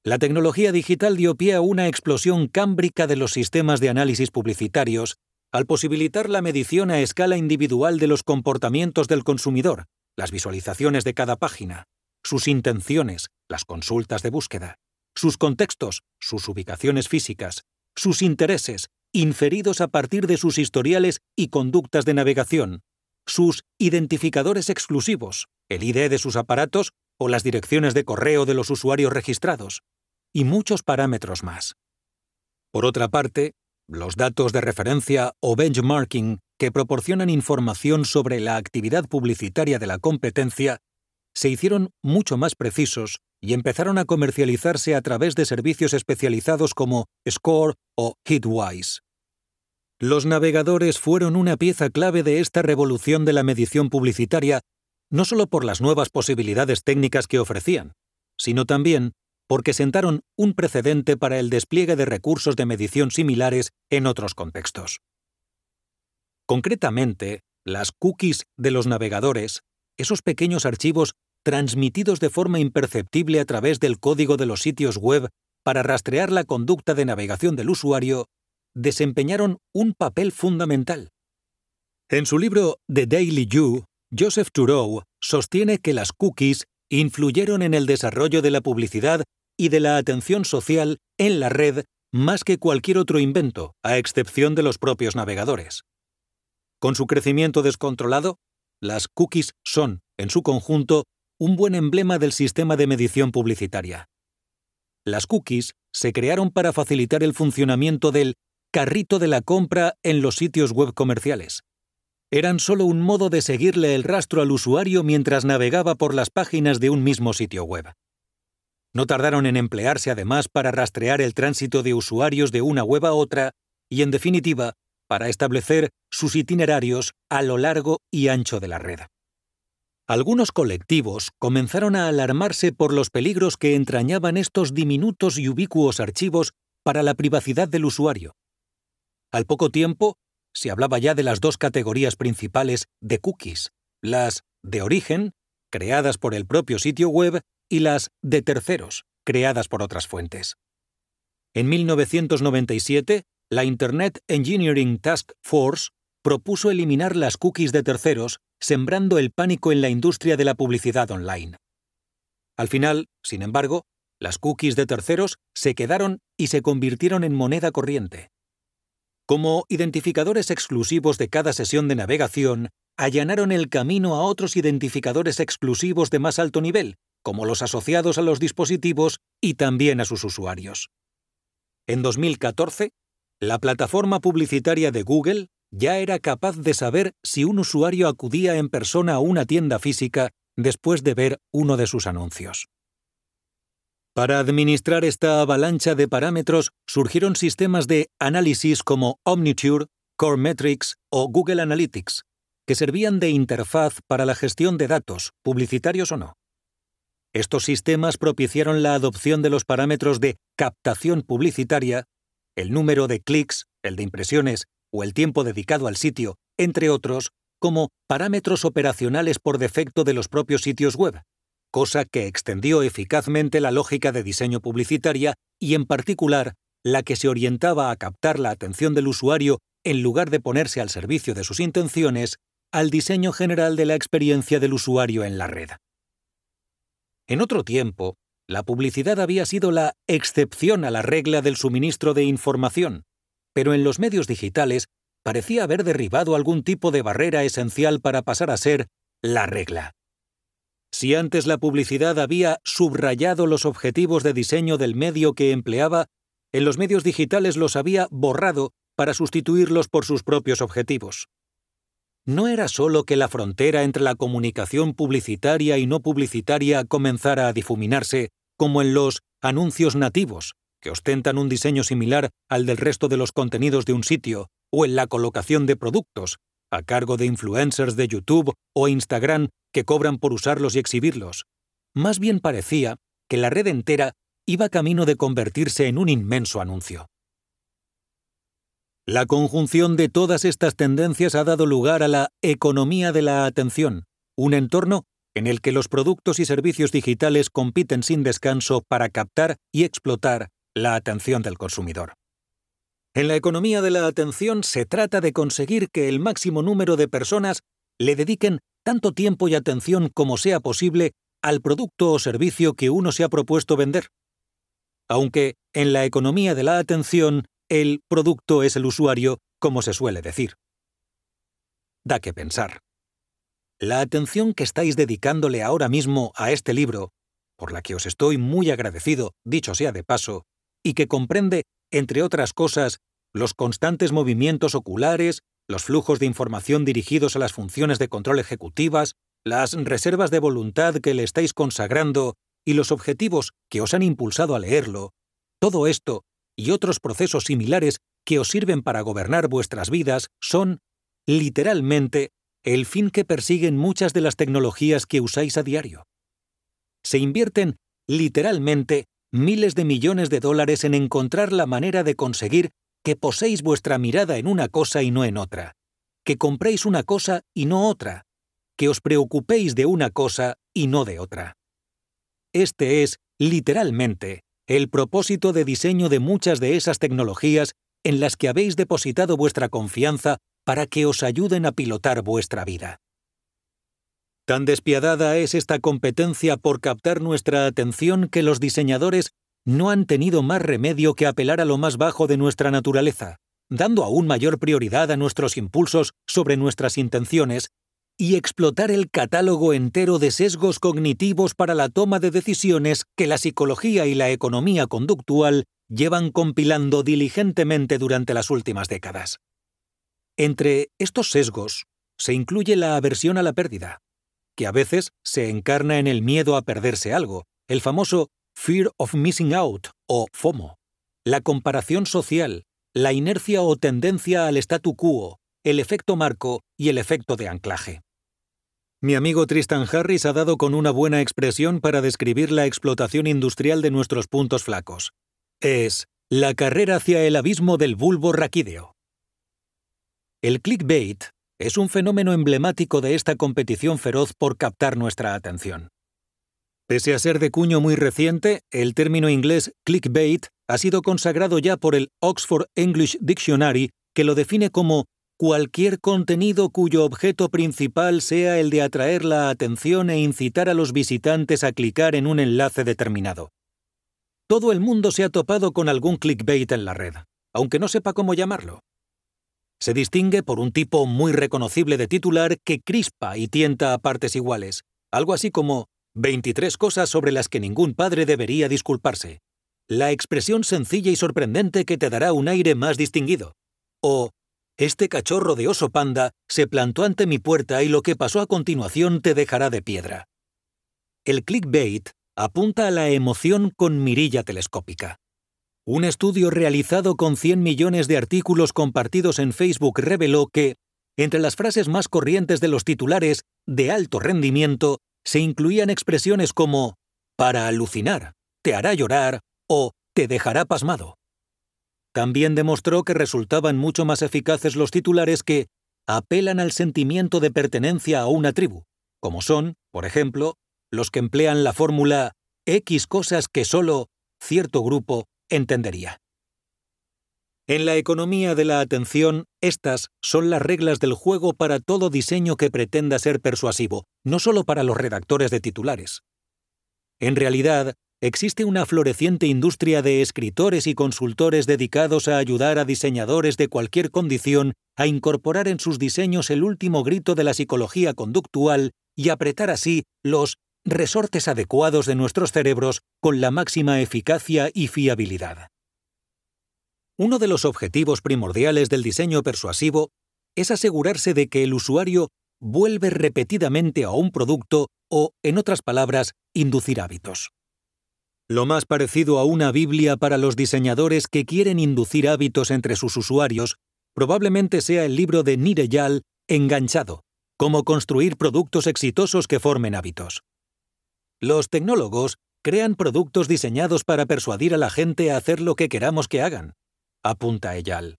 La tecnología digital dio pie a una explosión cámbrica de los sistemas de análisis publicitarios al posibilitar la medición a escala individual de los comportamientos del consumidor, las visualizaciones de cada página, sus intenciones, las consultas de búsqueda, sus contextos, sus ubicaciones físicas, sus intereses, inferidos a partir de sus historiales y conductas de navegación, sus identificadores exclusivos, el ID de sus aparatos o las direcciones de correo de los usuarios registrados, y muchos parámetros más. Por otra parte, los datos de referencia o benchmarking que proporcionan información sobre la actividad publicitaria de la competencia se hicieron mucho más precisos y empezaron a comercializarse a través de servicios especializados como Score o Hitwise. Los navegadores fueron una pieza clave de esta revolución de la medición publicitaria, no solo por las nuevas posibilidades técnicas que ofrecían, sino también porque sentaron un precedente para el despliegue de recursos de medición similares en otros contextos. Concretamente, las cookies de los navegadores, esos pequeños archivos transmitidos de forma imperceptible a través del código de los sitios web para rastrear la conducta de navegación del usuario, desempeñaron un papel fundamental. En su libro The Daily You, Joseph Turow sostiene que las cookies influyeron en el desarrollo de la publicidad y de la atención social en la red más que cualquier otro invento, a excepción de los propios navegadores. Con su crecimiento descontrolado, las cookies son, en su conjunto, un buen emblema del sistema de medición publicitaria. Las cookies se crearon para facilitar el funcionamiento del carrito de la compra en los sitios web comerciales. Eran solo un modo de seguirle el rastro al usuario mientras navegaba por las páginas de un mismo sitio web. No tardaron en emplearse además para rastrear el tránsito de usuarios de una web a otra y, en definitiva, para establecer sus itinerarios a lo largo y ancho de la red. Algunos colectivos comenzaron a alarmarse por los peligros que entrañaban estos diminutos y ubicuos archivos para la privacidad del usuario. Al poco tiempo, se hablaba ya de las dos categorías principales de cookies, las de origen, creadas por el propio sitio web, y las de terceros, creadas por otras fuentes. En 1997, la Internet Engineering Task Force propuso eliminar las cookies de terceros, sembrando el pánico en la industria de la publicidad online. Al final, sin embargo, las cookies de terceros se quedaron y se convirtieron en moneda corriente. Como identificadores exclusivos de cada sesión de navegación, allanaron el camino a otros identificadores exclusivos de más alto nivel, como los asociados a los dispositivos y también a sus usuarios. En 2014, la plataforma publicitaria de Google ya era capaz de saber si un usuario acudía en persona a una tienda física después de ver uno de sus anuncios. Para administrar esta avalancha de parámetros surgieron sistemas de análisis como Omniture, Core Metrics o Google Analytics, que servían de interfaz para la gestión de datos, publicitarios o no. Estos sistemas propiciaron la adopción de los parámetros de captación publicitaria, el número de clics, el de impresiones o el tiempo dedicado al sitio, entre otros, como parámetros operacionales por defecto de los propios sitios web, cosa que extendió eficazmente la lógica de diseño publicitaria y en particular la que se orientaba a captar la atención del usuario en lugar de ponerse al servicio de sus intenciones, al diseño general de la experiencia del usuario en la red. En otro tiempo, la publicidad había sido la excepción a la regla del suministro de información, pero en los medios digitales parecía haber derribado algún tipo de barrera esencial para pasar a ser la regla. Si antes la publicidad había subrayado los objetivos de diseño del medio que empleaba, en los medios digitales los había borrado para sustituirlos por sus propios objetivos. No era solo que la frontera entre la comunicación publicitaria y no publicitaria comenzara a difuminarse, como en los anuncios nativos, que ostentan un diseño similar al del resto de los contenidos de un sitio, o en la colocación de productos, a cargo de influencers de YouTube o Instagram que cobran por usarlos y exhibirlos. Más bien parecía que la red entera iba camino de convertirse en un inmenso anuncio. La conjunción de todas estas tendencias ha dado lugar a la economía de la atención, un entorno en el que los productos y servicios digitales compiten sin descanso para captar y explotar la atención del consumidor. En la economía de la atención se trata de conseguir que el máximo número de personas le dediquen tanto tiempo y atención como sea posible al producto o servicio que uno se ha propuesto vender. Aunque en la economía de la atención el producto es el usuario, como se suele decir. Da que pensar. La atención que estáis dedicándole ahora mismo a este libro, por la que os estoy muy agradecido, dicho sea de paso, y que comprende, entre otras cosas, los constantes movimientos oculares, los flujos de información dirigidos a las funciones de control ejecutivas, las reservas de voluntad que le estáis consagrando y los objetivos que os han impulsado a leerlo, todo esto y otros procesos similares que os sirven para gobernar vuestras vidas son, literalmente, el fin que persiguen muchas de las tecnologías que usáis a diario. Se invierten, literalmente, miles de millones de dólares en encontrar la manera de conseguir que poséis vuestra mirada en una cosa y no en otra, que compréis una cosa y no otra, que os preocupéis de una cosa y no de otra. Este es, literalmente, el propósito de diseño de muchas de esas tecnologías en las que habéis depositado vuestra confianza para que os ayuden a pilotar vuestra vida. Tan despiadada es esta competencia por captar nuestra atención que los diseñadores no han tenido más remedio que apelar a lo más bajo de nuestra naturaleza, dando aún mayor prioridad a nuestros impulsos sobre nuestras intenciones, y explotar el catálogo entero de sesgos cognitivos para la toma de decisiones que la psicología y la economía conductual llevan compilando diligentemente durante las últimas décadas. Entre estos sesgos se incluye la aversión a la pérdida, que a veces se encarna en el miedo a perderse algo, el famoso Fear of Missing Out o FOMO, la comparación social, la inercia o tendencia al statu quo, el efecto marco y el efecto de anclaje. Mi amigo Tristan Harris ha dado con una buena expresión para describir la explotación industrial de nuestros puntos flacos. Es la carrera hacia el abismo del bulbo raquídeo. El clickbait es un fenómeno emblemático de esta competición feroz por captar nuestra atención. Pese a ser de cuño muy reciente, el término inglés clickbait ha sido consagrado ya por el Oxford English Dictionary, que lo define como cualquier contenido cuyo objeto principal sea el de atraer la atención e incitar a los visitantes a clicar en un enlace determinado. Todo el mundo se ha topado con algún clickbait en la red, aunque no sepa cómo llamarlo. Se distingue por un tipo muy reconocible de titular que crispa y tienta a partes iguales, algo así como 23 cosas sobre las que ningún padre debería disculparse. La expresión sencilla y sorprendente que te dará un aire más distinguido. O este cachorro de oso panda se plantó ante mi puerta y lo que pasó a continuación te dejará de piedra. El clickbait apunta a la emoción con mirilla telescópica. Un estudio realizado con 100 millones de artículos compartidos en Facebook reveló que, entre las frases más corrientes de los titulares de alto rendimiento, se incluían expresiones como para alucinar, te hará llorar o te dejará pasmado. También demostró que resultaban mucho más eficaces los titulares que apelan al sentimiento de pertenencia a una tribu, como son, por ejemplo, los que emplean la fórmula X cosas que solo cierto grupo entendería. En la economía de la atención, estas son las reglas del juego para todo diseño que pretenda ser persuasivo, no solo para los redactores de titulares. En realidad, existe una floreciente industria de escritores y consultores dedicados a ayudar a diseñadores de cualquier condición a incorporar en sus diseños el último grito de la psicología conductual y apretar así los resortes adecuados de nuestros cerebros con la máxima eficacia y fiabilidad. Uno de los objetivos primordiales del diseño persuasivo es asegurarse de que el usuario vuelve repetidamente a un producto o, en otras palabras, inducir hábitos. Lo más parecido a una Biblia para los diseñadores que quieren inducir hábitos entre sus usuarios probablemente sea el libro de Nireyal, Enganchado, cómo construir productos exitosos que formen hábitos. Los tecnólogos crean productos diseñados para persuadir a la gente a hacer lo que queramos que hagan, apunta Eyal.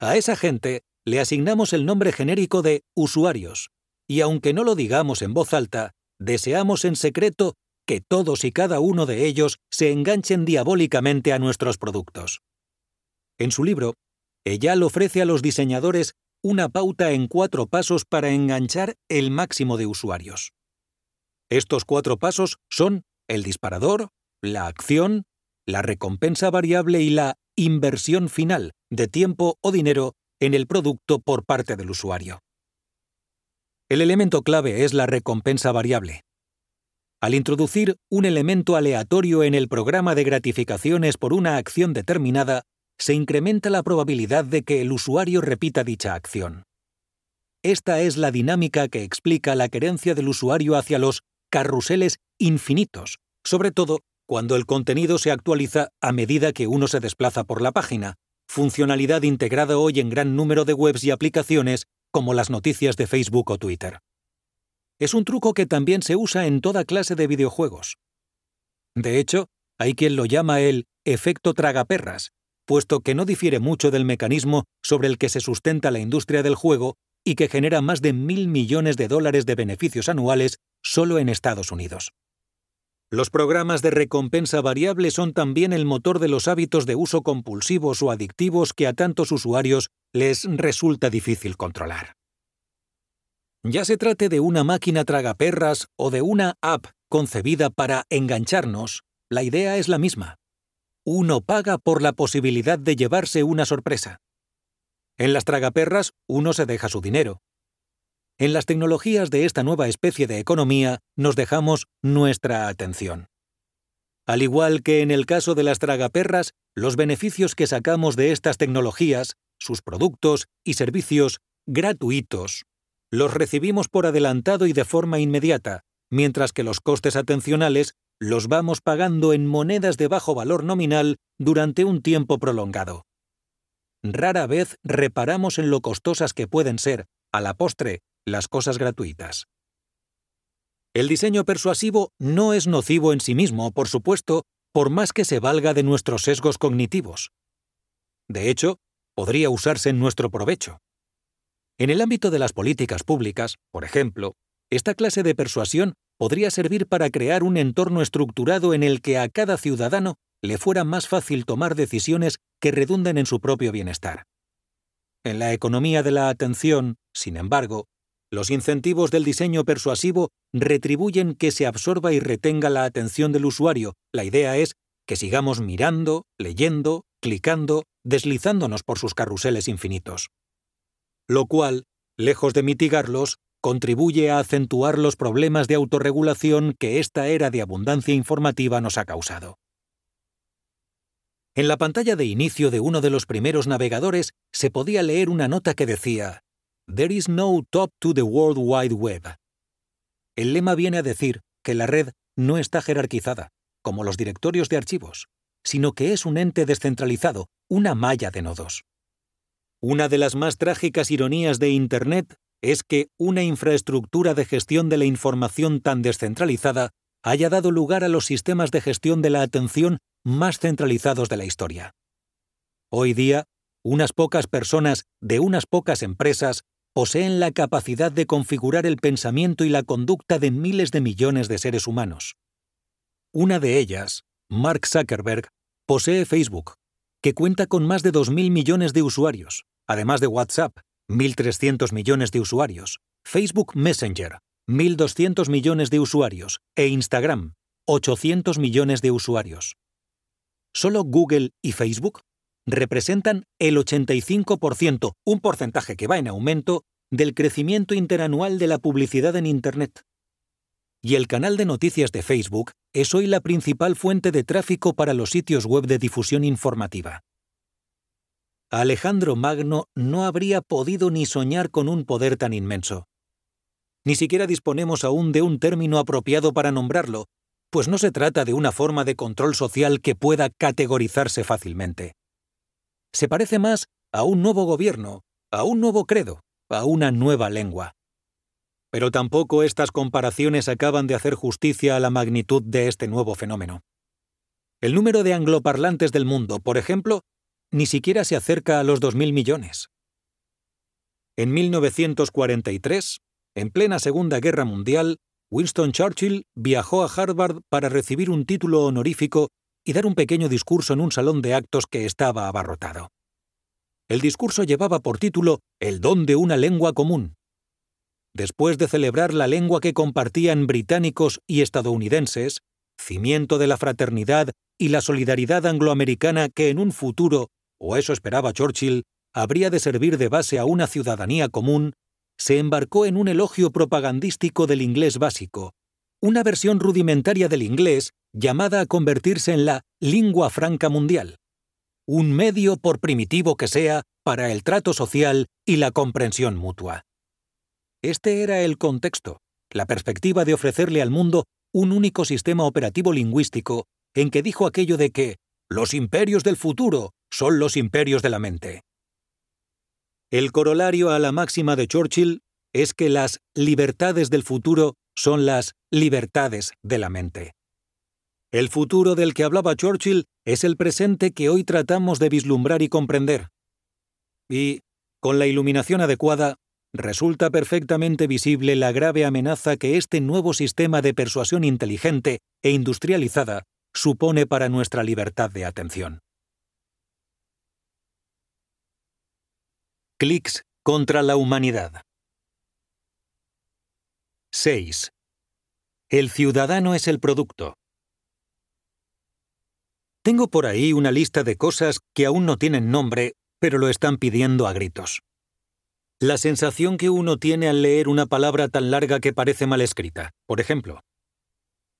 A esa gente le asignamos el nombre genérico de usuarios, y aunque no lo digamos en voz alta, deseamos en secreto que todos y cada uno de ellos se enganchen diabólicamente a nuestros productos. En su libro, Eyal ofrece a los diseñadores una pauta en cuatro pasos para enganchar el máximo de usuarios. Estos cuatro pasos son el disparador, la acción, la recompensa variable y la inversión final de tiempo o dinero en el producto por parte del usuario. El elemento clave es la recompensa variable. Al introducir un elemento aleatorio en el programa de gratificaciones por una acción determinada, se incrementa la probabilidad de que el usuario repita dicha acción. Esta es la dinámica que explica la querencia del usuario hacia los carruseles infinitos, sobre todo cuando el contenido se actualiza a medida que uno se desplaza por la página, funcionalidad integrada hoy en gran número de webs y aplicaciones como las noticias de Facebook o Twitter. Es un truco que también se usa en toda clase de videojuegos. De hecho, hay quien lo llama el efecto tragaperras, puesto que no difiere mucho del mecanismo sobre el que se sustenta la industria del juego y que genera más de mil millones de dólares de beneficios anuales solo en Estados Unidos. Los programas de recompensa variable son también el motor de los hábitos de uso compulsivos o adictivos que a tantos usuarios les resulta difícil controlar. Ya se trate de una máquina tragaperras o de una app concebida para engancharnos, la idea es la misma. Uno paga por la posibilidad de llevarse una sorpresa. En las tragaperras uno se deja su dinero. En las tecnologías de esta nueva especie de economía nos dejamos nuestra atención. Al igual que en el caso de las tragaperras, los beneficios que sacamos de estas tecnologías, sus productos y servicios gratuitos, los recibimos por adelantado y de forma inmediata, mientras que los costes atencionales los vamos pagando en monedas de bajo valor nominal durante un tiempo prolongado. Rara vez reparamos en lo costosas que pueden ser, a la postre, las cosas gratuitas. El diseño persuasivo no es nocivo en sí mismo, por supuesto, por más que se valga de nuestros sesgos cognitivos. De hecho, podría usarse en nuestro provecho. En el ámbito de las políticas públicas, por ejemplo, esta clase de persuasión podría servir para crear un entorno estructurado en el que a cada ciudadano le fuera más fácil tomar decisiones que redunden en su propio bienestar. En la economía de la atención, sin embargo, los incentivos del diseño persuasivo retribuyen que se absorba y retenga la atención del usuario. La idea es que sigamos mirando, leyendo, clicando, deslizándonos por sus carruseles infinitos. Lo cual, lejos de mitigarlos, contribuye a acentuar los problemas de autorregulación que esta era de abundancia informativa nos ha causado. En la pantalla de inicio de uno de los primeros navegadores se podía leer una nota que decía There is no top to the World Wide Web. El lema viene a decir que la red no está jerarquizada, como los directorios de archivos, sino que es un ente descentralizado, una malla de nodos. Una de las más trágicas ironías de Internet es que una infraestructura de gestión de la información tan descentralizada haya dado lugar a los sistemas de gestión de la atención más centralizados de la historia. Hoy día, unas pocas personas de unas pocas empresas poseen la capacidad de configurar el pensamiento y la conducta de miles de millones de seres humanos. Una de ellas, Mark Zuckerberg, posee Facebook, que cuenta con más de 2.000 millones de usuarios, además de WhatsApp, 1.300 millones de usuarios, Facebook Messenger, 1.200 millones de usuarios, e Instagram, 800 millones de usuarios. Solo Google y Facebook representan el 85%, un porcentaje que va en aumento, del crecimiento interanual de la publicidad en Internet. Y el canal de noticias de Facebook es hoy la principal fuente de tráfico para los sitios web de difusión informativa. Alejandro Magno no habría podido ni soñar con un poder tan inmenso. Ni siquiera disponemos aún de un término apropiado para nombrarlo, pues no se trata de una forma de control social que pueda categorizarse fácilmente se parece más a un nuevo gobierno, a un nuevo credo, a una nueva lengua. Pero tampoco estas comparaciones acaban de hacer justicia a la magnitud de este nuevo fenómeno. El número de angloparlantes del mundo, por ejemplo, ni siquiera se acerca a los 2.000 millones. En 1943, en plena Segunda Guerra Mundial, Winston Churchill viajó a Harvard para recibir un título honorífico y dar un pequeño discurso en un salón de actos que estaba abarrotado. El discurso llevaba por título El don de una lengua común. Después de celebrar la lengua que compartían británicos y estadounidenses, cimiento de la fraternidad y la solidaridad angloamericana que en un futuro, o eso esperaba Churchill, habría de servir de base a una ciudadanía común, se embarcó en un elogio propagandístico del inglés básico, una versión rudimentaria del inglés llamada a convertirse en la lingua franca mundial, un medio, por primitivo que sea, para el trato social y la comprensión mutua. Este era el contexto, la perspectiva de ofrecerle al mundo un único sistema operativo lingüístico en que dijo aquello de que los imperios del futuro son los imperios de la mente. El corolario a la máxima de Churchill es que las libertades del futuro son las libertades de la mente. El futuro del que hablaba Churchill es el presente que hoy tratamos de vislumbrar y comprender. Y, con la iluminación adecuada, resulta perfectamente visible la grave amenaza que este nuevo sistema de persuasión inteligente e industrializada supone para nuestra libertad de atención. Clics contra la humanidad. 6. El ciudadano es el producto. Tengo por ahí una lista de cosas que aún no tienen nombre pero lo están pidiendo a gritos. La sensación que uno tiene al leer una palabra tan larga que parece mal escrita, por ejemplo.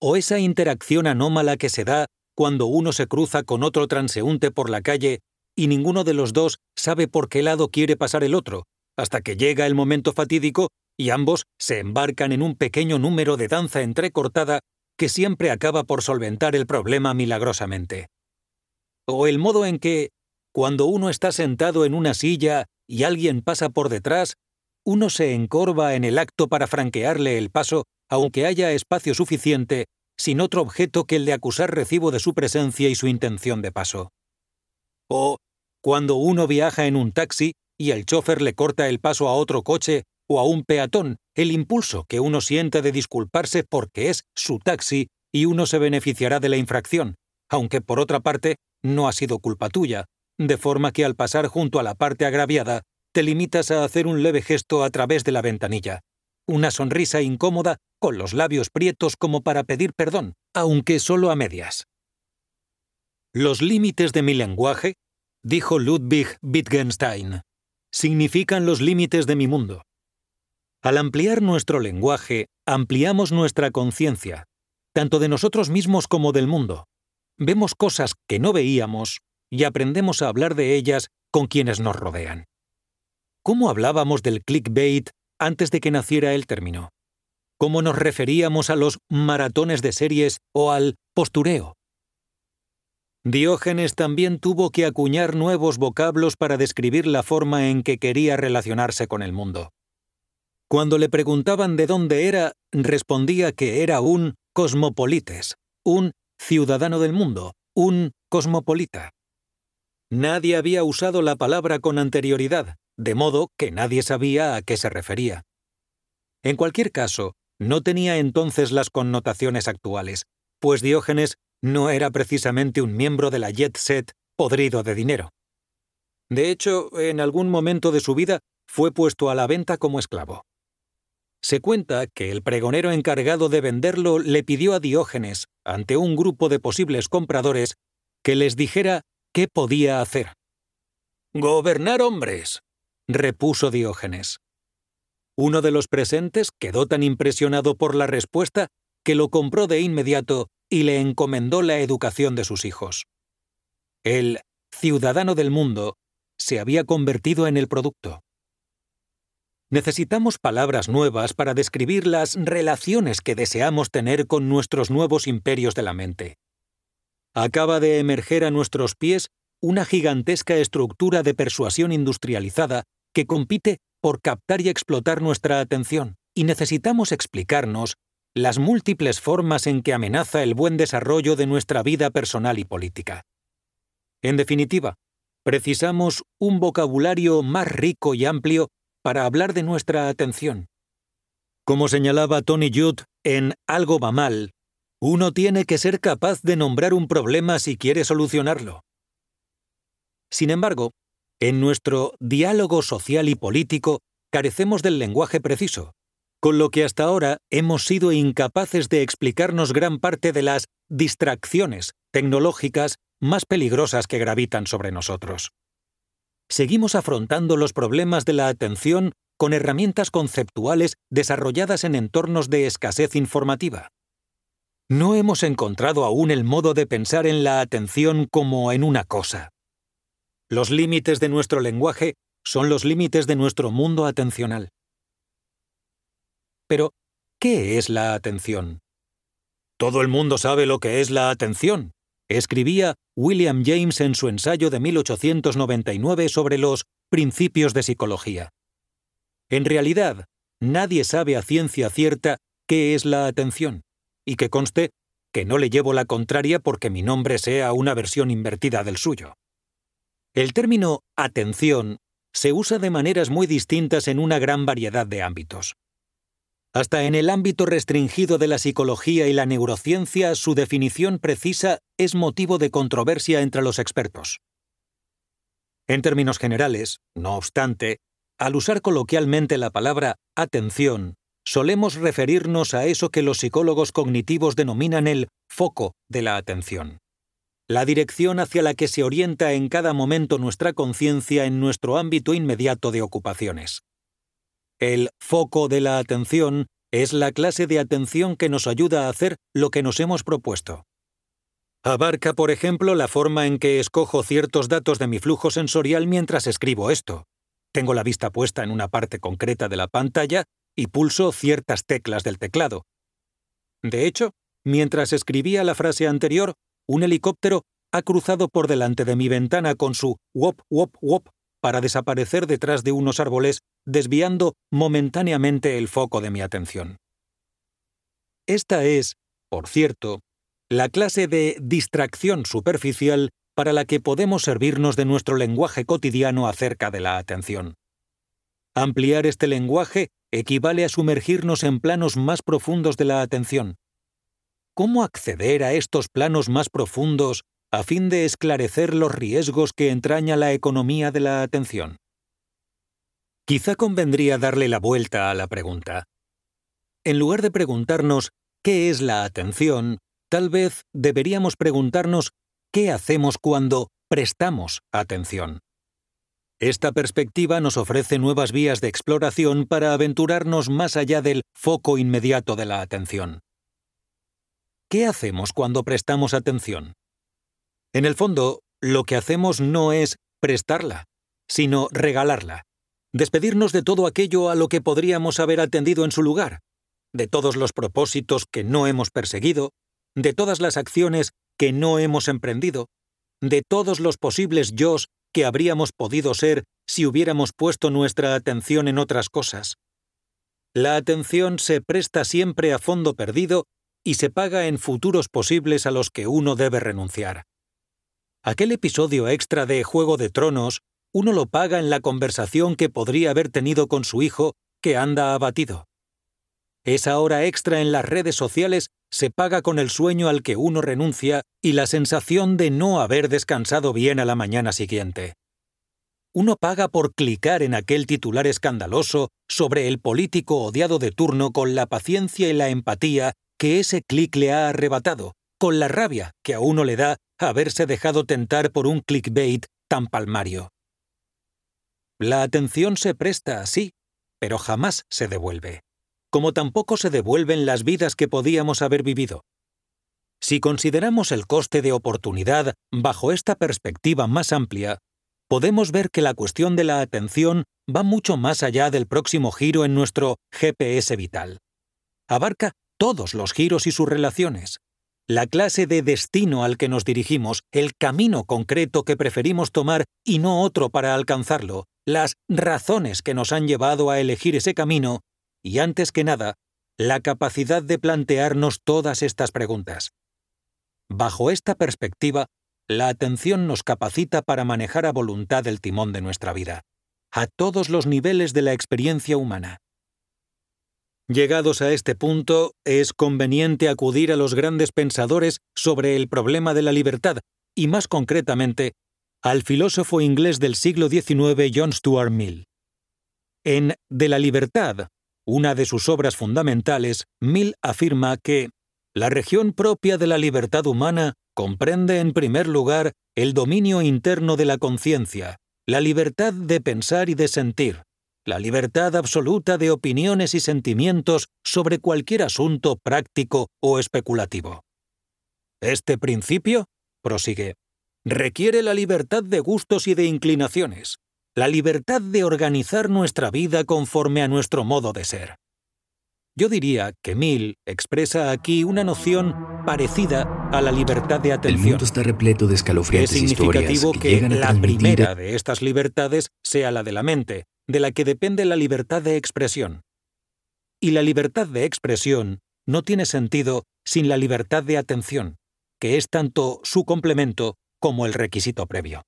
O esa interacción anómala que se da cuando uno se cruza con otro transeúnte por la calle y ninguno de los dos sabe por qué lado quiere pasar el otro, hasta que llega el momento fatídico y ambos se embarcan en un pequeño número de danza entrecortada que siempre acaba por solventar el problema milagrosamente. O el modo en que, cuando uno está sentado en una silla y alguien pasa por detrás, uno se encorva en el acto para franquearle el paso, aunque haya espacio suficiente, sin otro objeto que el de acusar recibo de su presencia y su intención de paso. O, cuando uno viaja en un taxi y el chofer le corta el paso a otro coche o a un peatón, el impulso que uno siente de disculparse porque es su taxi y uno se beneficiará de la infracción, aunque por otra parte no ha sido culpa tuya, de forma que al pasar junto a la parte agraviada te limitas a hacer un leve gesto a través de la ventanilla, una sonrisa incómoda con los labios prietos como para pedir perdón, aunque solo a medias. Los límites de mi lenguaje, dijo Ludwig Wittgenstein, significan los límites de mi mundo. Al ampliar nuestro lenguaje, ampliamos nuestra conciencia, tanto de nosotros mismos como del mundo. Vemos cosas que no veíamos y aprendemos a hablar de ellas con quienes nos rodean. ¿Cómo hablábamos del clickbait antes de que naciera el término? ¿Cómo nos referíamos a los maratones de series o al postureo? Diógenes también tuvo que acuñar nuevos vocablos para describir la forma en que quería relacionarse con el mundo. Cuando le preguntaban de dónde era, respondía que era un cosmopolites, un ciudadano del mundo, un cosmopolita. Nadie había usado la palabra con anterioridad, de modo que nadie sabía a qué se refería. En cualquier caso, no tenía entonces las connotaciones actuales, pues Diógenes no era precisamente un miembro de la jet set podrido de dinero. De hecho, en algún momento de su vida fue puesto a la venta como esclavo. Se cuenta que el pregonero encargado de venderlo le pidió a Diógenes, ante un grupo de posibles compradores, que les dijera qué podía hacer. Gobernar hombres, repuso Diógenes. Uno de los presentes quedó tan impresionado por la respuesta que lo compró de inmediato y le encomendó la educación de sus hijos. El ciudadano del mundo se había convertido en el producto. Necesitamos palabras nuevas para describir las relaciones que deseamos tener con nuestros nuevos imperios de la mente. Acaba de emerger a nuestros pies una gigantesca estructura de persuasión industrializada que compite por captar y explotar nuestra atención, y necesitamos explicarnos las múltiples formas en que amenaza el buen desarrollo de nuestra vida personal y política. En definitiva, precisamos un vocabulario más rico y amplio para hablar de nuestra atención. Como señalaba Tony Judd en Algo va mal, uno tiene que ser capaz de nombrar un problema si quiere solucionarlo. Sin embargo, en nuestro diálogo social y político carecemos del lenguaje preciso, con lo que hasta ahora hemos sido incapaces de explicarnos gran parte de las distracciones tecnológicas más peligrosas que gravitan sobre nosotros seguimos afrontando los problemas de la atención con herramientas conceptuales desarrolladas en entornos de escasez informativa. No hemos encontrado aún el modo de pensar en la atención como en una cosa. Los límites de nuestro lenguaje son los límites de nuestro mundo atencional. Pero, ¿qué es la atención? Todo el mundo sabe lo que es la atención, escribía William James en su ensayo de 1899 sobre los principios de psicología. En realidad, nadie sabe a ciencia cierta qué es la atención, y que conste que no le llevo la contraria porque mi nombre sea una versión invertida del suyo. El término atención se usa de maneras muy distintas en una gran variedad de ámbitos. Hasta en el ámbito restringido de la psicología y la neurociencia, su definición precisa es motivo de controversia entre los expertos. En términos generales, no obstante, al usar coloquialmente la palabra atención, solemos referirnos a eso que los psicólogos cognitivos denominan el foco de la atención. la dirección hacia la que se orienta en cada momento nuestra conciencia en nuestro ámbito inmediato de ocupaciones. El foco de la atención es la clase de atención que nos ayuda a hacer lo que nos hemos propuesto. Abarca, por ejemplo, la forma en que escojo ciertos datos de mi flujo sensorial mientras escribo esto. Tengo la vista puesta en una parte concreta de la pantalla y pulso ciertas teclas del teclado. De hecho, mientras escribía la frase anterior, un helicóptero ha cruzado por delante de mi ventana con su wop wop wop para desaparecer detrás de unos árboles, desviando momentáneamente el foco de mi atención. Esta es, por cierto, la clase de distracción superficial para la que podemos servirnos de nuestro lenguaje cotidiano acerca de la atención. Ampliar este lenguaje equivale a sumergirnos en planos más profundos de la atención, cómo acceder a estos planos más profundos a fin de esclarecer los riesgos que entraña la economía de la atención. Quizá convendría darle la vuelta a la pregunta. En lugar de preguntarnos ¿qué es la atención?, tal vez deberíamos preguntarnos ¿qué hacemos cuando prestamos atención? Esta perspectiva nos ofrece nuevas vías de exploración para aventurarnos más allá del foco inmediato de la atención. ¿Qué hacemos cuando prestamos atención? En el fondo, lo que hacemos no es prestarla, sino regalarla, despedirnos de todo aquello a lo que podríamos haber atendido en su lugar, de todos los propósitos que no hemos perseguido, de todas las acciones que no hemos emprendido, de todos los posibles yo que habríamos podido ser si hubiéramos puesto nuestra atención en otras cosas. La atención se presta siempre a fondo perdido y se paga en futuros posibles a los que uno debe renunciar. Aquel episodio extra de Juego de Tronos, uno lo paga en la conversación que podría haber tenido con su hijo, que anda abatido. Esa hora extra en las redes sociales se paga con el sueño al que uno renuncia y la sensación de no haber descansado bien a la mañana siguiente. Uno paga por clicar en aquel titular escandaloso sobre el político odiado de turno con la paciencia y la empatía que ese clic le ha arrebatado, con la rabia que a uno le da haberse dejado tentar por un clickbait tan palmario. La atención se presta así, pero jamás se devuelve, como tampoco se devuelven las vidas que podíamos haber vivido. Si consideramos el coste de oportunidad bajo esta perspectiva más amplia, podemos ver que la cuestión de la atención va mucho más allá del próximo giro en nuestro GPS vital. Abarca todos los giros y sus relaciones, la clase de destino al que nos dirigimos, el camino concreto que preferimos tomar y no otro para alcanzarlo, las razones que nos han llevado a elegir ese camino, y antes que nada, la capacidad de plantearnos todas estas preguntas. Bajo esta perspectiva, la atención nos capacita para manejar a voluntad el timón de nuestra vida, a todos los niveles de la experiencia humana. Llegados a este punto, es conveniente acudir a los grandes pensadores sobre el problema de la libertad, y más concretamente, al filósofo inglés del siglo XIX John Stuart Mill. En De la libertad, una de sus obras fundamentales, Mill afirma que la región propia de la libertad humana comprende en primer lugar el dominio interno de la conciencia, la libertad de pensar y de sentir, la libertad absoluta de opiniones y sentimientos sobre cualquier asunto práctico o especulativo. Este principio, prosigue, requiere la libertad de gustos y de inclinaciones, la libertad de organizar nuestra vida conforme a nuestro modo de ser. Yo diría que Mill expresa aquí una noción parecida a la libertad de atención. El mundo está repleto de escalofriantes es significativo que, la primera de estas libertades sea la de la mente, de la que depende la libertad de expresión. Y la libertad de expresión no tiene sentido sin la libertad de atención, que es tanto su complemento como el requisito previo.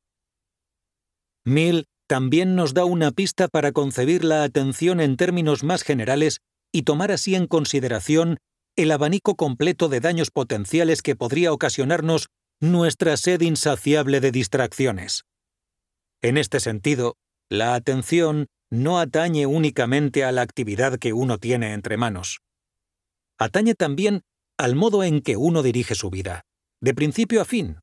Mill también nos da una pista para concebir la atención en términos más generales y tomar así en consideración el abanico completo de daños potenciales que podría ocasionarnos nuestra sed insaciable de distracciones. En este sentido, la atención no atañe únicamente a la actividad que uno tiene entre manos. Atañe también al modo en que uno dirige su vida, de principio a fin,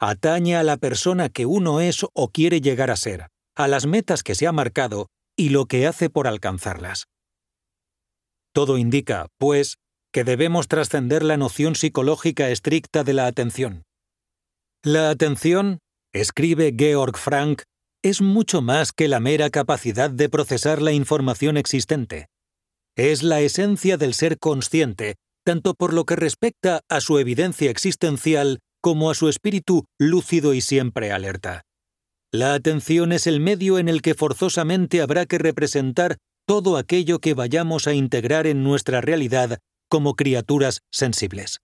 atañe a la persona que uno es o quiere llegar a ser, a las metas que se ha marcado y lo que hace por alcanzarlas. Todo indica, pues, que debemos trascender la noción psicológica estricta de la atención. La atención, escribe Georg Frank, es mucho más que la mera capacidad de procesar la información existente. Es la esencia del ser consciente, tanto por lo que respecta a su evidencia existencial como a su espíritu lúcido y siempre alerta. La atención es el medio en el que forzosamente habrá que representar todo aquello que vayamos a integrar en nuestra realidad como criaturas sensibles.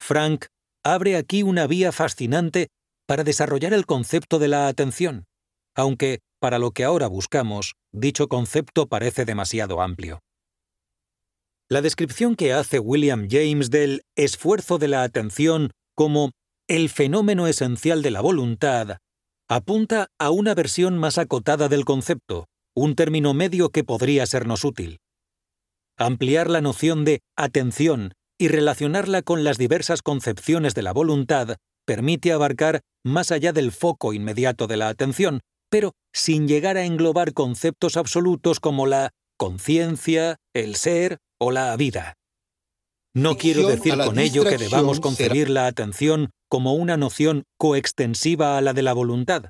Frank abre aquí una vía fascinante para desarrollar el concepto de la atención, aunque, para lo que ahora buscamos, dicho concepto parece demasiado amplio. La descripción que hace William James del esfuerzo de la atención como el fenómeno esencial de la voluntad apunta a una versión más acotada del concepto, un término medio que podría sernos útil. Ampliar la noción de atención y relacionarla con las diversas concepciones de la voluntad permite abarcar más allá del foco inmediato de la atención, pero sin llegar a englobar conceptos absolutos como la conciencia, el ser o la vida. No quiero decir con ello que debamos concebir la atención como una noción coextensiva a la de la voluntad,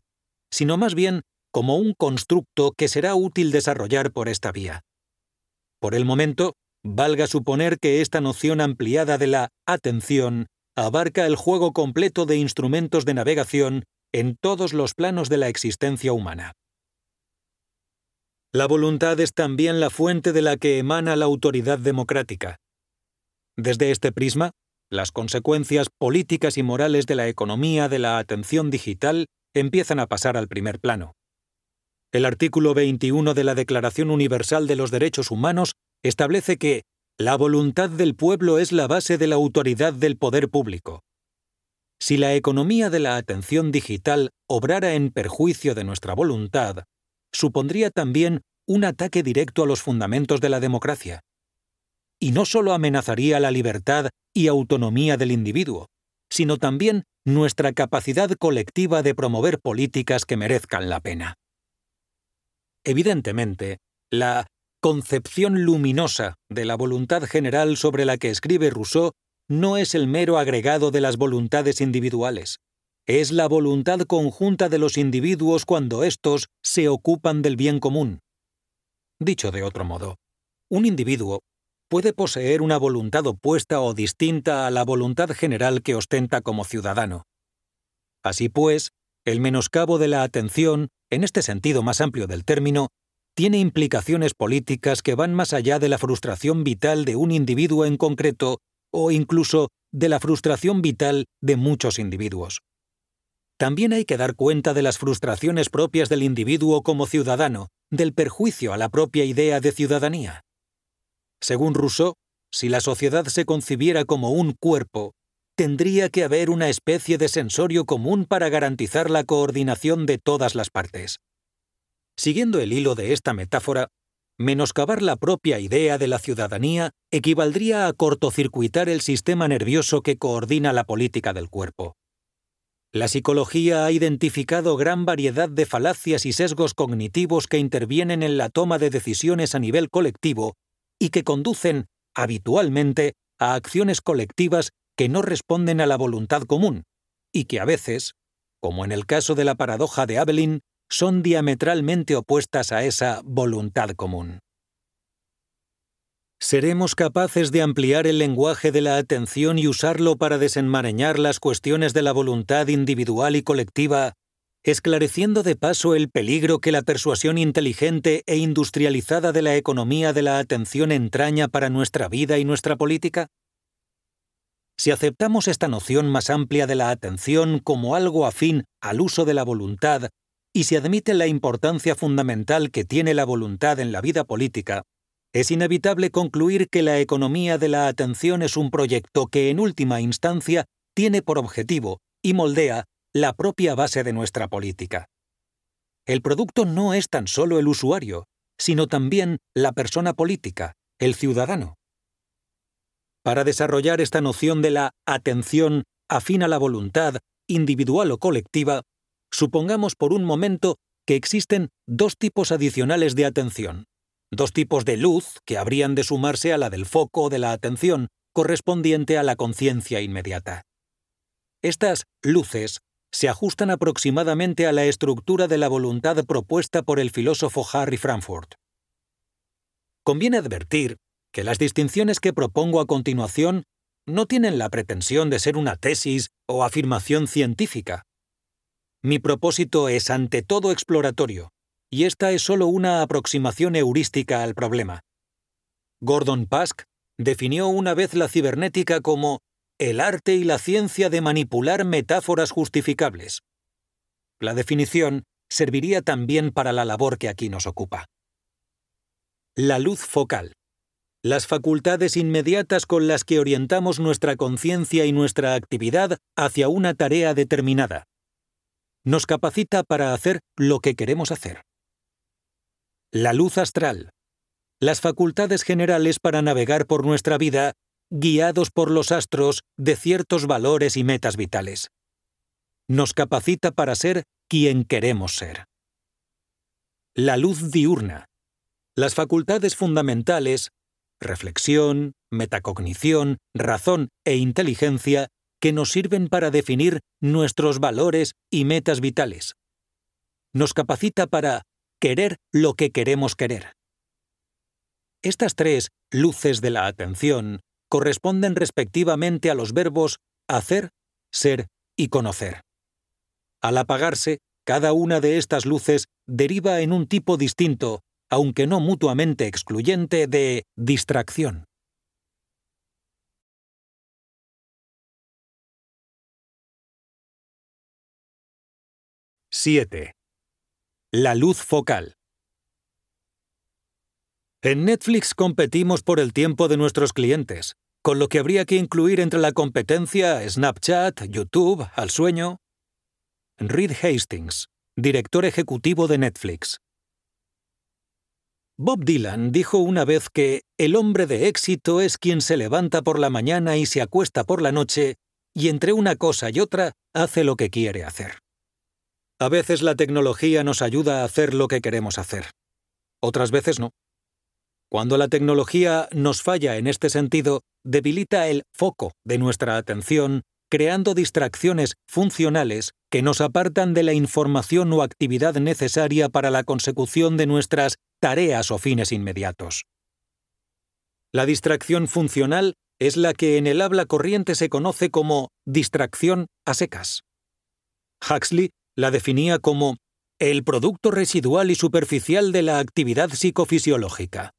sino más bien como un constructo que será útil desarrollar por esta vía. Por el momento, valga suponer que esta noción ampliada de la atención abarca el juego completo de instrumentos de navegación en todos los planos de la existencia humana. La voluntad es también la fuente de la que emana la autoridad democrática. Desde este prisma, las consecuencias políticas y morales de la economía de la atención digital empiezan a pasar al primer plano. El artículo 21 de la Declaración Universal de los Derechos Humanos establece que la voluntad del pueblo es la base de la autoridad del poder público. Si la economía de la atención digital obrara en perjuicio de nuestra voluntad, supondría también un ataque directo a los fundamentos de la democracia. Y no solo amenazaría la libertad y autonomía del individuo, sino también nuestra capacidad colectiva de promover políticas que merezcan la pena. Evidentemente, la concepción luminosa de la voluntad general sobre la que escribe Rousseau no es el mero agregado de las voluntades individuales. Es la voluntad conjunta de los individuos cuando éstos se ocupan del bien común. Dicho de otro modo, un individuo puede poseer una voluntad opuesta o distinta a la voluntad general que ostenta como ciudadano. Así pues, el menoscabo de la atención en este sentido más amplio del término, tiene implicaciones políticas que van más allá de la frustración vital de un individuo en concreto o incluso de la frustración vital de muchos individuos. También hay que dar cuenta de las frustraciones propias del individuo como ciudadano, del perjuicio a la propia idea de ciudadanía. Según Rousseau, si la sociedad se concibiera como un cuerpo, tendría que haber una especie de sensorio común para garantizar la coordinación de todas las partes. Siguiendo el hilo de esta metáfora, menoscabar la propia idea de la ciudadanía equivaldría a cortocircuitar el sistema nervioso que coordina la política del cuerpo. La psicología ha identificado gran variedad de falacias y sesgos cognitivos que intervienen en la toma de decisiones a nivel colectivo y que conducen, habitualmente, a acciones colectivas que no responden a la voluntad común, y que a veces, como en el caso de la paradoja de Abelin, son diametralmente opuestas a esa voluntad común. ¿Seremos capaces de ampliar el lenguaje de la atención y usarlo para desenmarañar las cuestiones de la voluntad individual y colectiva, esclareciendo de paso el peligro que la persuasión inteligente e industrializada de la economía de la atención entraña para nuestra vida y nuestra política? Si aceptamos esta noción más amplia de la atención como algo afín al uso de la voluntad, y si admite la importancia fundamental que tiene la voluntad en la vida política, es inevitable concluir que la economía de la atención es un proyecto que en última instancia tiene por objetivo y moldea la propia base de nuestra política. El producto no es tan solo el usuario, sino también la persona política, el ciudadano. Para desarrollar esta noción de la atención afín a la voluntad individual o colectiva, supongamos por un momento que existen dos tipos adicionales de atención, dos tipos de luz que habrían de sumarse a la del foco de la atención correspondiente a la conciencia inmediata. Estas luces se ajustan aproximadamente a la estructura de la voluntad propuesta por el filósofo Harry Frankfurt. Conviene advertir que las distinciones que propongo a continuación no tienen la pretensión de ser una tesis o afirmación científica. Mi propósito es ante todo exploratorio, y esta es solo una aproximación heurística al problema. Gordon Pask definió una vez la cibernética como el arte y la ciencia de manipular metáforas justificables. La definición serviría también para la labor que aquí nos ocupa. La luz focal. Las facultades inmediatas con las que orientamos nuestra conciencia y nuestra actividad hacia una tarea determinada. Nos capacita para hacer lo que queremos hacer. La luz astral. Las facultades generales para navegar por nuestra vida guiados por los astros de ciertos valores y metas vitales. Nos capacita para ser quien queremos ser. La luz diurna. Las facultades fundamentales, reflexión, metacognición, razón e inteligencia, que nos sirven para definir nuestros valores y metas vitales. Nos capacita para querer lo que queremos querer. Estas tres luces de la atención corresponden respectivamente a los verbos hacer, ser y conocer. Al apagarse, cada una de estas luces deriva en un tipo distinto, aunque no mutuamente excluyente, de distracción. ¡7! La luz focal. En Netflix competimos por el tiempo de nuestros clientes, con lo que habría que incluir entre la competencia Snapchat, YouTube, Al Sueño. Reed Hastings, director ejecutivo de Netflix. Bob Dylan dijo una vez que el hombre de éxito es quien se levanta por la mañana y se acuesta por la noche, y entre una cosa y otra hace lo que quiere hacer. A veces la tecnología nos ayuda a hacer lo que queremos hacer. Otras veces no. Cuando la tecnología nos falla en este sentido, debilita el foco de nuestra atención, creando distracciones funcionales que nos apartan de la información o actividad necesaria para la consecución de nuestras tareas o fines inmediatos. La distracción funcional es la que en el habla corriente se conoce como distracción a secas. Huxley la definía como el producto residual y superficial de la actividad psicofisiológica.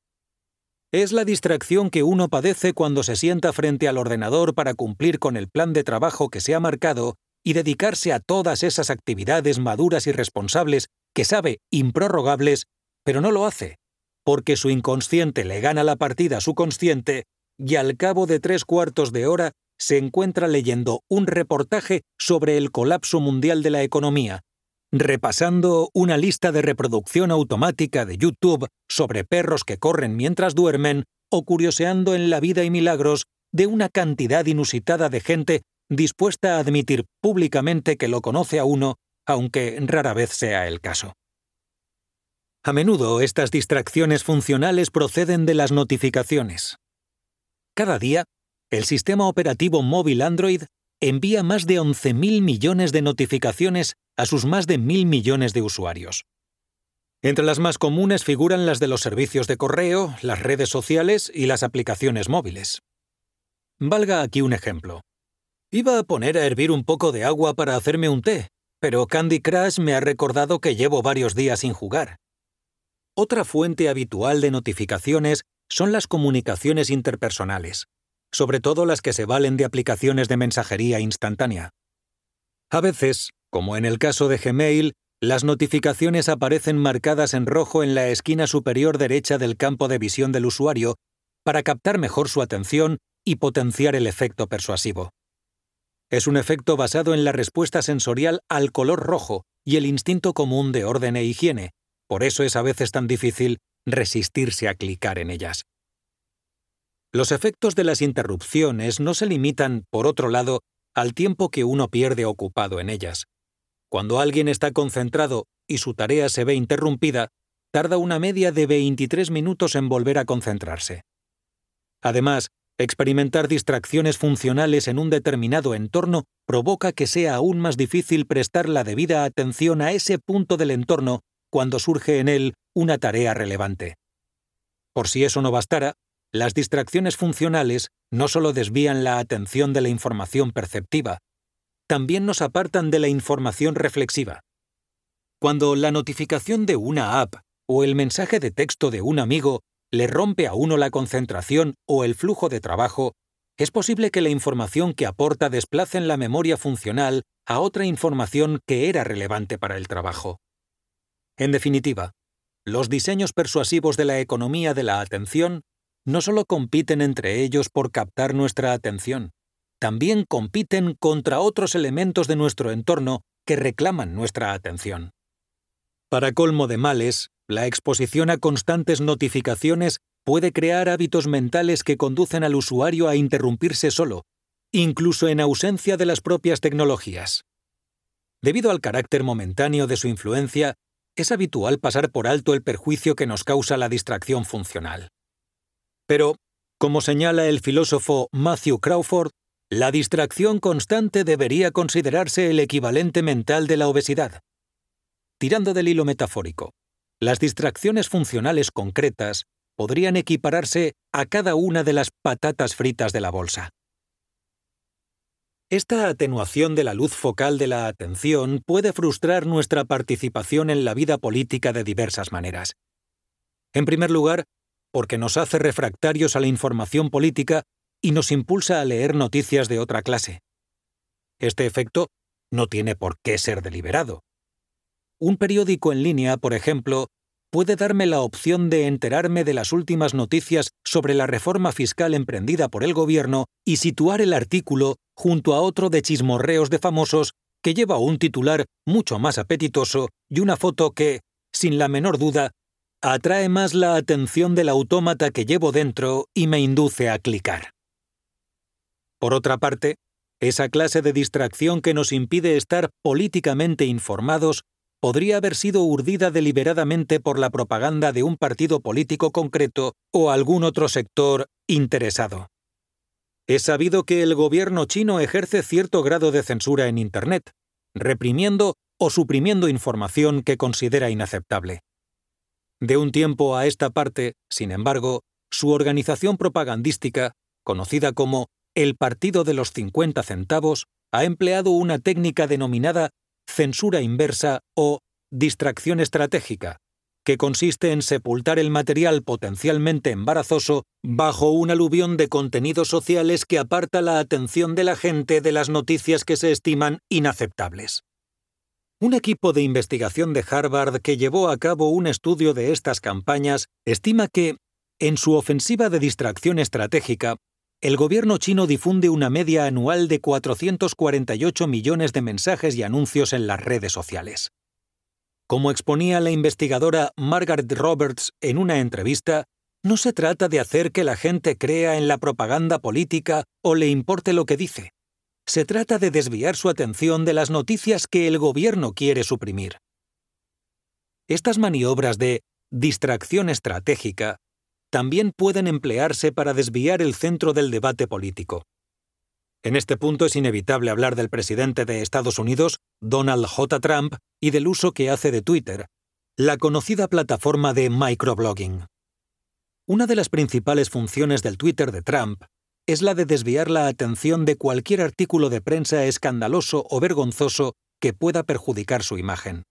Es la distracción que uno padece cuando se sienta frente al ordenador para cumplir con el plan de trabajo que se ha marcado y dedicarse a todas esas actividades maduras y responsables que sabe improrrogables, pero no lo hace, porque su inconsciente le gana la partida a su consciente y al cabo de tres cuartos de hora se encuentra leyendo un reportaje sobre el colapso mundial de la economía, repasando una lista de reproducción automática de YouTube sobre perros que corren mientras duermen o curioseando en la vida y milagros de una cantidad inusitada de gente dispuesta a admitir públicamente que lo conoce a uno, aunque rara vez sea el caso. A menudo estas distracciones funcionales proceden de las notificaciones. Cada día, el sistema operativo móvil Android envía más de 11.000 millones de notificaciones a sus más de mil millones de usuarios. Entre las más comunes figuran las de los servicios de correo, las redes sociales y las aplicaciones móviles. Valga aquí un ejemplo. Iba a poner a hervir un poco de agua para hacerme un té, pero Candy Crush me ha recordado que llevo varios días sin jugar. Otra fuente habitual de notificaciones son las comunicaciones interpersonales, sobre todo las que se valen de aplicaciones de mensajería instantánea. A veces, como en el caso de Gmail, las notificaciones aparecen marcadas en rojo en la esquina superior derecha del campo de visión del usuario para captar mejor su atención y potenciar el efecto persuasivo. Es un efecto basado en la respuesta sensorial al color rojo y el instinto común de orden e higiene, por eso es a veces tan difícil resistirse a clicar en ellas. Los efectos de las interrupciones no se limitan, por otro lado, al tiempo que uno pierde ocupado en ellas. Cuando alguien está concentrado y su tarea se ve interrumpida, tarda una media de 23 minutos en volver a concentrarse. Además, experimentar distracciones funcionales en un determinado entorno provoca que sea aún más difícil prestar la debida atención a ese punto del entorno cuando surge en él una tarea relevante. Por si eso no bastara, las distracciones funcionales no solo desvían la atención de la información perceptiva, también nos apartan de la información reflexiva. Cuando la notificación de una app o el mensaje de texto de un amigo le rompe a uno la concentración o el flujo de trabajo, es posible que la información que aporta desplace en la memoria funcional a otra información que era relevante para el trabajo. En definitiva, los diseños persuasivos de la economía de la atención no solo compiten entre ellos por captar nuestra atención, también compiten contra otros elementos de nuestro entorno que reclaman nuestra atención. Para colmo de males, la exposición a constantes notificaciones puede crear hábitos mentales que conducen al usuario a interrumpirse solo, incluso en ausencia de las propias tecnologías. Debido al carácter momentáneo de su influencia, es habitual pasar por alto el perjuicio que nos causa la distracción funcional. Pero, como señala el filósofo Matthew Crawford, la distracción constante debería considerarse el equivalente mental de la obesidad. Tirando del hilo metafórico, las distracciones funcionales concretas podrían equipararse a cada una de las patatas fritas de la bolsa. Esta atenuación de la luz focal de la atención puede frustrar nuestra participación en la vida política de diversas maneras. En primer lugar, porque nos hace refractarios a la información política y nos impulsa a leer noticias de otra clase. Este efecto no tiene por qué ser deliberado. Un periódico en línea, por ejemplo, puede darme la opción de enterarme de las últimas noticias sobre la reforma fiscal emprendida por el gobierno y situar el artículo junto a otro de chismorreos de famosos que lleva un titular mucho más apetitoso y una foto que, sin la menor duda, atrae más la atención del autómata que llevo dentro y me induce a clicar. Por otra parte, esa clase de distracción que nos impide estar políticamente informados podría haber sido urdida deliberadamente por la propaganda de un partido político concreto o algún otro sector interesado. Es sabido que el gobierno chino ejerce cierto grado de censura en Internet, reprimiendo o suprimiendo información que considera inaceptable. De un tiempo a esta parte, sin embargo, su organización propagandística, conocida como el Partido de los 50 centavos, ha empleado una técnica denominada censura inversa o distracción estratégica, que consiste en sepultar el material potencialmente embarazoso bajo un aluvión de contenidos sociales que aparta la atención de la gente de las noticias que se estiman inaceptables. Un equipo de investigación de Harvard que llevó a cabo un estudio de estas campañas estima que, en su ofensiva de distracción estratégica, el gobierno chino difunde una media anual de 448 millones de mensajes y anuncios en las redes sociales. Como exponía la investigadora Margaret Roberts en una entrevista, no se trata de hacer que la gente crea en la propaganda política o le importe lo que dice se trata de desviar su atención de las noticias que el gobierno quiere suprimir. Estas maniobras de distracción estratégica también pueden emplearse para desviar el centro del debate político. En este punto es inevitable hablar del presidente de Estados Unidos, Donald J. Trump, y del uso que hace de Twitter, la conocida plataforma de microblogging. Una de las principales funciones del Twitter de Trump es la de desviar la atención de cualquier artículo de prensa escandaloso o vergonzoso que pueda perjudicar su imagen.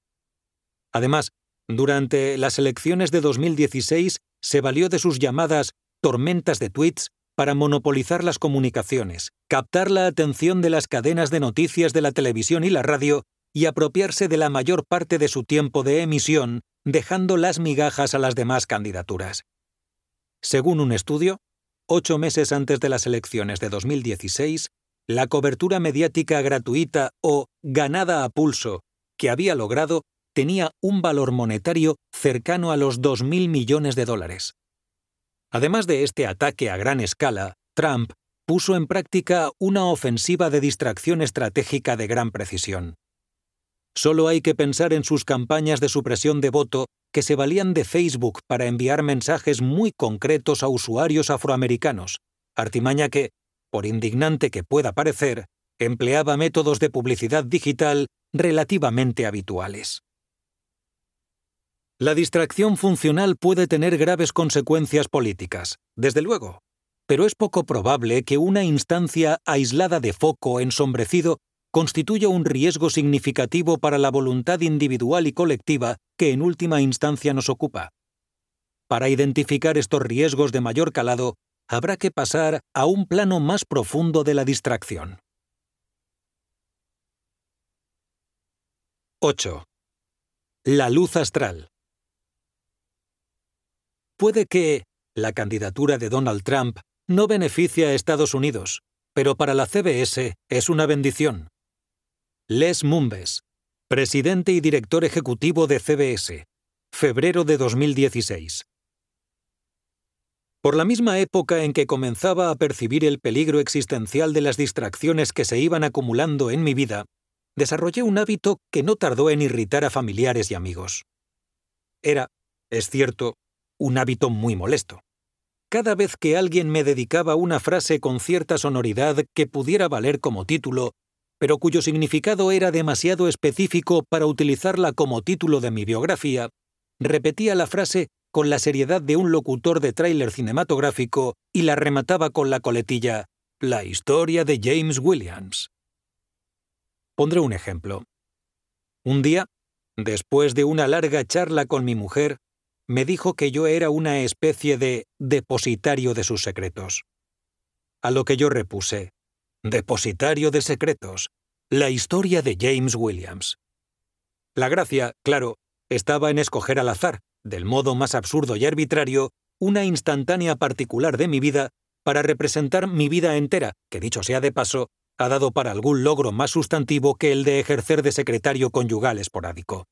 Además, durante las elecciones de 2016 se valió de sus llamadas tormentas de tweets para monopolizar las comunicaciones, captar la atención de las cadenas de noticias de la televisión y la radio y apropiarse de la mayor parte de su tiempo de emisión, dejando las migajas a las demás candidaturas. Según un estudio, ocho meses antes de las elecciones de 2016, la cobertura mediática gratuita o ganada a pulso que había logrado tenía un valor monetario cercano a los 2.000 millones de dólares. Además de este ataque a gran escala, Trump puso en práctica una ofensiva de distracción estratégica de gran precisión. Solo hay que pensar en sus campañas de supresión de voto que se valían de Facebook para enviar mensajes muy concretos a usuarios afroamericanos, artimaña que, por indignante que pueda parecer, empleaba métodos de publicidad digital relativamente habituales. La distracción funcional puede tener graves consecuencias políticas, desde luego, pero es poco probable que una instancia aislada de foco ensombrecido constituya un riesgo significativo para la voluntad individual y colectiva que en última instancia nos ocupa. Para identificar estos riesgos de mayor calado, habrá que pasar a un plano más profundo de la distracción. 8. La luz astral. Puede que la candidatura de Donald Trump no beneficie a Estados Unidos, pero para la CBS es una bendición. Les Mumbes, presidente y director ejecutivo de CBS, febrero de 2016. Por la misma época en que comenzaba a percibir el peligro existencial de las distracciones que se iban acumulando en mi vida, desarrollé un hábito que no tardó en irritar a familiares y amigos. Era, es cierto, un hábito muy molesto. Cada vez que alguien me dedicaba una frase con cierta sonoridad que pudiera valer como título pero cuyo significado era demasiado específico para utilizarla como título de mi biografía, repetía la frase con la seriedad de un locutor de tráiler cinematográfico y la remataba con la coletilla La historia de James Williams. Pondré un ejemplo. Un día, después de una larga charla con mi mujer, me dijo que yo era una especie de depositario de sus secretos. A lo que yo repuse, Depositario de secretos. La historia de James Williams. La gracia, claro, estaba en escoger al azar, del modo más absurdo y arbitrario, una instantánea particular de mi vida para representar mi vida entera, que dicho sea de paso, ha dado para algún logro más sustantivo que el de ejercer de secretario conyugal esporádico.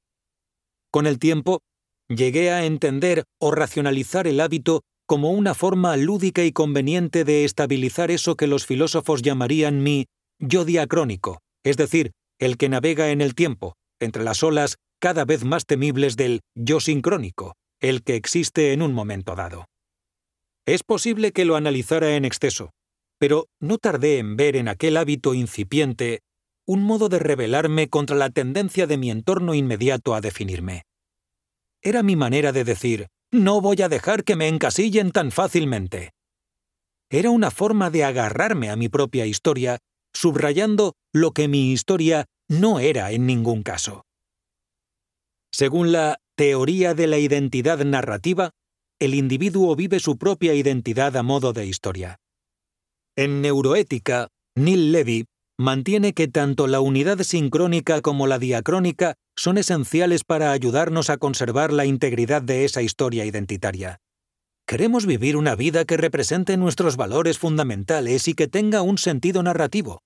Con el tiempo, llegué a entender o racionalizar el hábito como una forma lúdica y conveniente de estabilizar eso que los filósofos llamarían mi yo diacrónico, es decir, el que navega en el tiempo, entre las olas cada vez más temibles del yo sincrónico, el que existe en un momento dado. Es posible que lo analizara en exceso, pero no tardé en ver en aquel hábito incipiente un modo de rebelarme contra la tendencia de mi entorno inmediato a definirme. Era mi manera de decir, no voy a dejar que me encasillen tan fácilmente. Era una forma de agarrarme a mi propia historia, subrayando lo que mi historia no era en ningún caso. Según la teoría de la identidad narrativa, el individuo vive su propia identidad a modo de historia. En neuroética, Neil Levy mantiene que tanto la unidad sincrónica como la diacrónica son esenciales para ayudarnos a conservar la integridad de esa historia identitaria. Queremos vivir una vida que represente nuestros valores fundamentales y que tenga un sentido narrativo.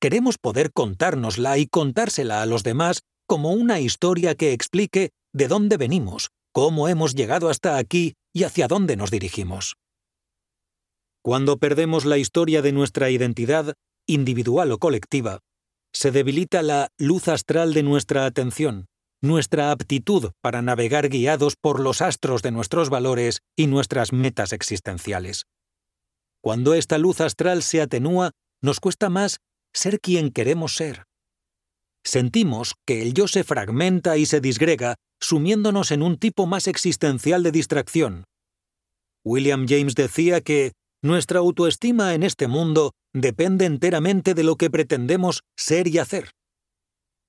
Queremos poder contárnosla y contársela a los demás como una historia que explique de dónde venimos, cómo hemos llegado hasta aquí y hacia dónde nos dirigimos. Cuando perdemos la historia de nuestra identidad, individual o colectiva, se debilita la luz astral de nuestra atención, nuestra aptitud para navegar guiados por los astros de nuestros valores y nuestras metas existenciales. Cuando esta luz astral se atenúa, nos cuesta más ser quien queremos ser. Sentimos que el yo se fragmenta y se disgrega, sumiéndonos en un tipo más existencial de distracción. William James decía que nuestra autoestima en este mundo depende enteramente de lo que pretendemos ser y hacer.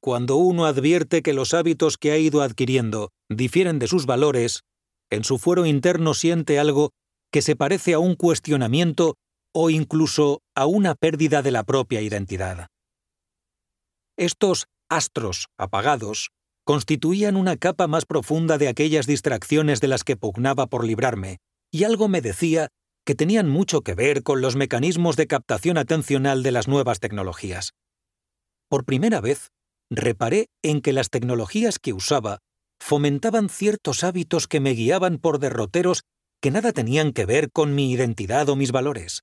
Cuando uno advierte que los hábitos que ha ido adquiriendo difieren de sus valores, en su fuero interno siente algo que se parece a un cuestionamiento o incluso a una pérdida de la propia identidad. Estos astros apagados constituían una capa más profunda de aquellas distracciones de las que pugnaba por librarme, y algo me decía que tenían mucho que ver con los mecanismos de captación atencional de las nuevas tecnologías. Por primera vez, reparé en que las tecnologías que usaba fomentaban ciertos hábitos que me guiaban por derroteros que nada tenían que ver con mi identidad o mis valores.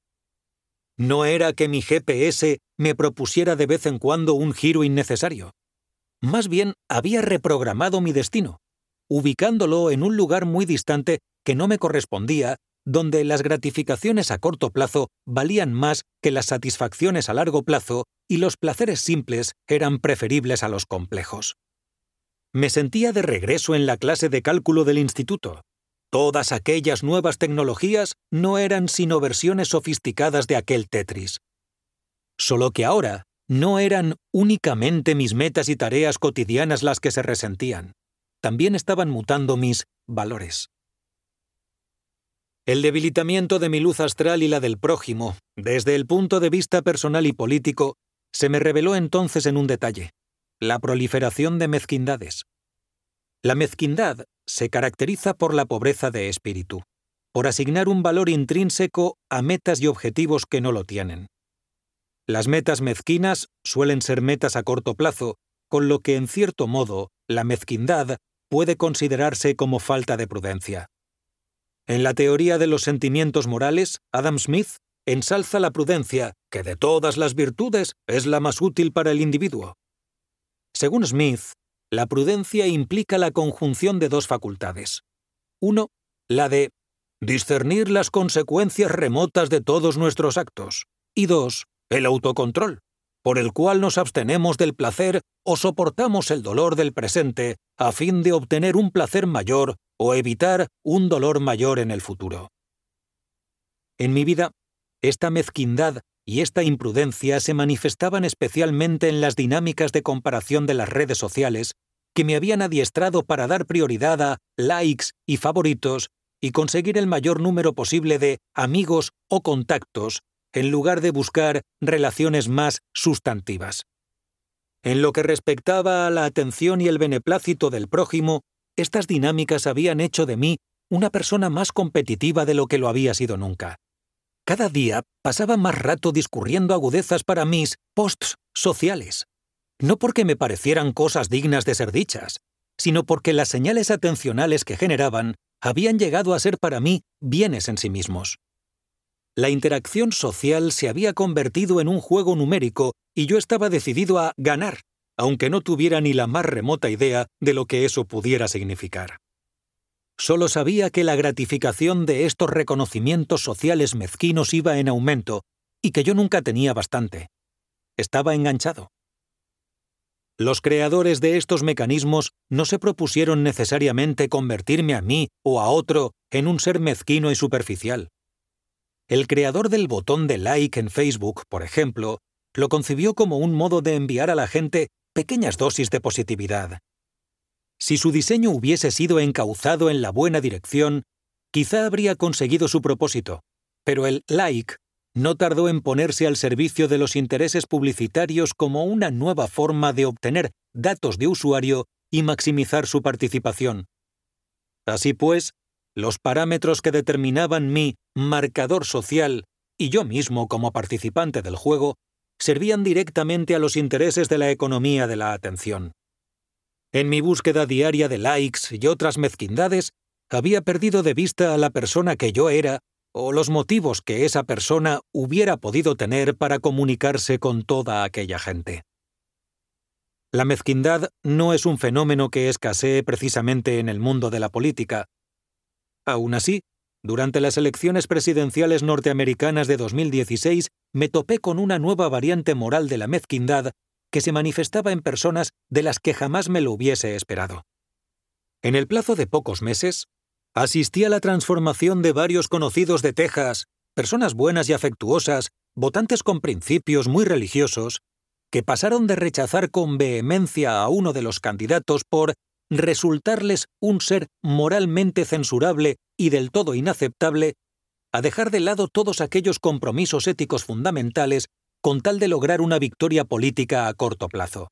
No era que mi GPS me propusiera de vez en cuando un giro innecesario. Más bien había reprogramado mi destino, ubicándolo en un lugar muy distante que no me correspondía, donde las gratificaciones a corto plazo valían más que las satisfacciones a largo plazo y los placeres simples eran preferibles a los complejos. Me sentía de regreso en la clase de cálculo del instituto. Todas aquellas nuevas tecnologías no eran sino versiones sofisticadas de aquel Tetris. Solo que ahora no eran únicamente mis metas y tareas cotidianas las que se resentían, también estaban mutando mis valores. El debilitamiento de mi luz astral y la del prójimo, desde el punto de vista personal y político, se me reveló entonces en un detalle, la proliferación de mezquindades. La mezquindad se caracteriza por la pobreza de espíritu, por asignar un valor intrínseco a metas y objetivos que no lo tienen. Las metas mezquinas suelen ser metas a corto plazo, con lo que en cierto modo la mezquindad puede considerarse como falta de prudencia. En la teoría de los sentimientos morales, Adam Smith ensalza la prudencia, que de todas las virtudes es la más útil para el individuo. Según Smith, la prudencia implica la conjunción de dos facultades. Uno, la de discernir las consecuencias remotas de todos nuestros actos. Y dos, el autocontrol, por el cual nos abstenemos del placer o soportamos el dolor del presente a fin de obtener un placer mayor o evitar un dolor mayor en el futuro. En mi vida, esta mezquindad y esta imprudencia se manifestaban especialmente en las dinámicas de comparación de las redes sociales que me habían adiestrado para dar prioridad a likes y favoritos y conseguir el mayor número posible de amigos o contactos en lugar de buscar relaciones más sustantivas. En lo que respectaba a la atención y el beneplácito del prójimo, estas dinámicas habían hecho de mí una persona más competitiva de lo que lo había sido nunca. Cada día pasaba más rato discurriendo agudezas para mis posts sociales. No porque me parecieran cosas dignas de ser dichas, sino porque las señales atencionales que generaban habían llegado a ser para mí bienes en sí mismos. La interacción social se había convertido en un juego numérico y yo estaba decidido a ganar, aunque no tuviera ni la más remota idea de lo que eso pudiera significar. Solo sabía que la gratificación de estos reconocimientos sociales mezquinos iba en aumento y que yo nunca tenía bastante. Estaba enganchado. Los creadores de estos mecanismos no se propusieron necesariamente convertirme a mí o a otro en un ser mezquino y superficial. El creador del botón de like en Facebook, por ejemplo, lo concibió como un modo de enviar a la gente pequeñas dosis de positividad. Si su diseño hubiese sido encauzado en la buena dirección, quizá habría conseguido su propósito, pero el like no tardó en ponerse al servicio de los intereses publicitarios como una nueva forma de obtener datos de usuario y maximizar su participación. Así pues, los parámetros que determinaban mi marcador social y yo mismo como participante del juego servían directamente a los intereses de la economía de la atención. En mi búsqueda diaria de likes y otras mezquindades, había perdido de vista a la persona que yo era o los motivos que esa persona hubiera podido tener para comunicarse con toda aquella gente. La mezquindad no es un fenómeno que escasee precisamente en el mundo de la política. Aún así, durante las elecciones presidenciales norteamericanas de 2016 me topé con una nueva variante moral de la mezquindad que se manifestaba en personas de las que jamás me lo hubiese esperado. En el plazo de pocos meses, asistí a la transformación de varios conocidos de Texas, personas buenas y afectuosas, votantes con principios muy religiosos, que pasaron de rechazar con vehemencia a uno de los candidatos por resultarles un ser moralmente censurable y del todo inaceptable, a dejar de lado todos aquellos compromisos éticos fundamentales con tal de lograr una victoria política a corto plazo.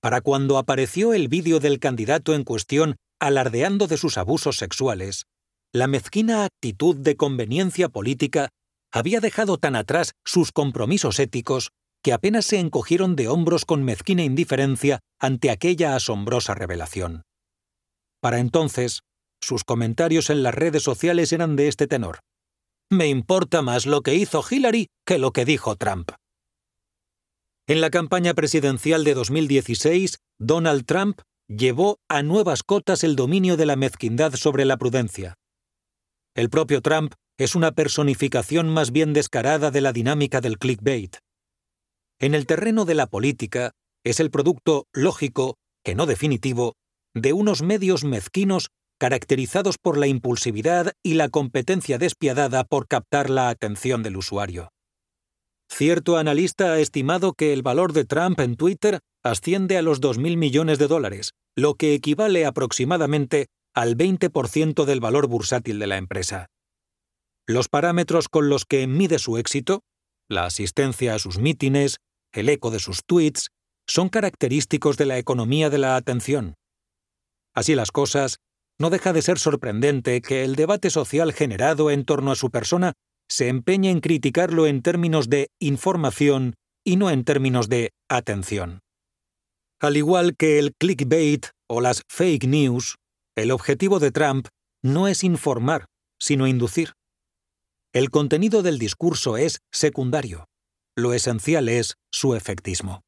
Para cuando apareció el vídeo del candidato en cuestión alardeando de sus abusos sexuales, la mezquina actitud de conveniencia política había dejado tan atrás sus compromisos éticos que apenas se encogieron de hombros con mezquina indiferencia ante aquella asombrosa revelación. Para entonces, sus comentarios en las redes sociales eran de este tenor. me importa más lo que hizo Hillary que lo que dijo Trump. En la campaña presidencial de 2016, Donald Trump llevó a nuevas cotas el dominio de la mezquindad sobre la prudencia. El propio Trump es una personificación más bien descarada de la dinámica del clickbait. En el terreno de la política, es el producto lógico, que no definitivo, de unos medios mezquinos caracterizados por la impulsividad y la competencia despiadada por captar la atención del usuario. Cierto analista ha estimado que el valor de Trump en Twitter asciende a los 2.000 millones de dólares, lo que equivale aproximadamente al 20% del valor bursátil de la empresa. Los parámetros con los que mide su éxito, la asistencia a sus mítines, el eco de sus tweets, son característicos de la economía de la atención. Así las cosas, no deja de ser sorprendente que el debate social generado en torno a su persona se empeñe en criticarlo en términos de información y no en términos de atención. Al igual que el clickbait o las fake news, el objetivo de Trump no es informar, sino inducir. El contenido del discurso es secundario. Lo esencial es su efectismo.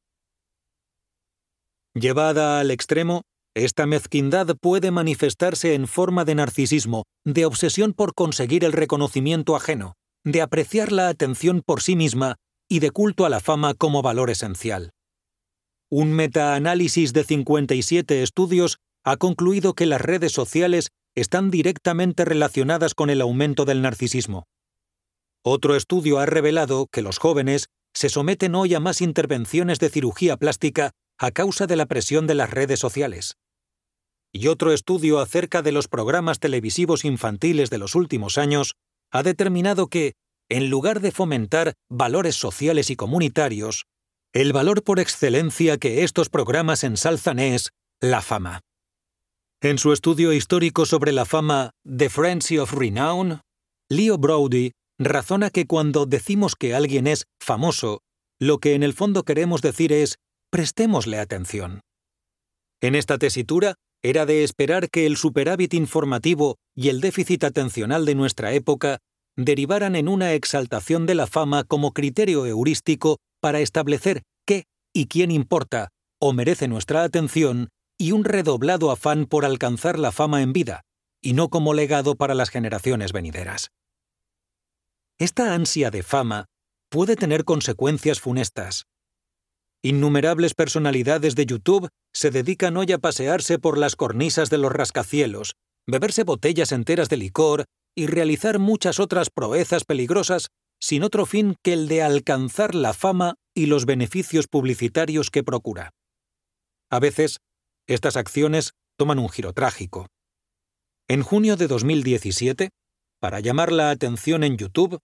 Llevada al extremo, esta mezquindad puede manifestarse en forma de narcisismo, de obsesión por conseguir el reconocimiento ajeno, de apreciar la atención por sí misma y de culto a la fama como valor esencial. Un metaanálisis de 57 estudios ha concluido que las redes sociales están directamente relacionadas con el aumento del narcisismo. Otro estudio ha revelado que los jóvenes se someten hoy a más intervenciones de cirugía plástica a causa de la presión de las redes sociales. Y otro estudio acerca de los programas televisivos infantiles de los últimos años ha determinado que, en lugar de fomentar valores sociales y comunitarios, el valor por excelencia que estos programas ensalzan es la fama. En su estudio histórico sobre la fama The Frenzy of Renown, Leo Brody razona que cuando decimos que alguien es famoso, lo que en el fondo queremos decir es prestémosle atención. En esta tesitura, era de esperar que el superávit informativo y el déficit atencional de nuestra época derivaran en una exaltación de la fama como criterio heurístico para establecer qué y quién importa o merece nuestra atención y un redoblado afán por alcanzar la fama en vida, y no como legado para las generaciones venideras. Esta ansia de fama puede tener consecuencias funestas. Innumerables personalidades de YouTube se dedican hoy a pasearse por las cornisas de los rascacielos, beberse botellas enteras de licor y realizar muchas otras proezas peligrosas sin otro fin que el de alcanzar la fama y los beneficios publicitarios que procura. A veces, estas acciones toman un giro trágico. En junio de 2017, para llamar la atención en YouTube,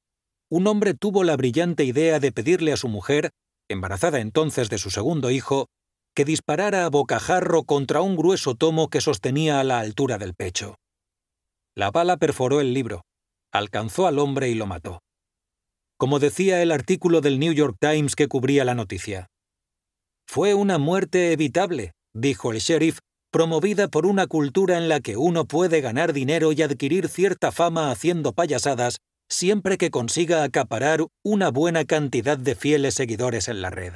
un hombre tuvo la brillante idea de pedirle a su mujer embarazada entonces de su segundo hijo, que disparara a bocajarro contra un grueso tomo que sostenía a la altura del pecho. La bala perforó el libro, alcanzó al hombre y lo mató. Como decía el artículo del New York Times que cubría la noticia. Fue una muerte evitable, dijo el sheriff, promovida por una cultura en la que uno puede ganar dinero y adquirir cierta fama haciendo payasadas siempre que consiga acaparar una buena cantidad de fieles seguidores en la red.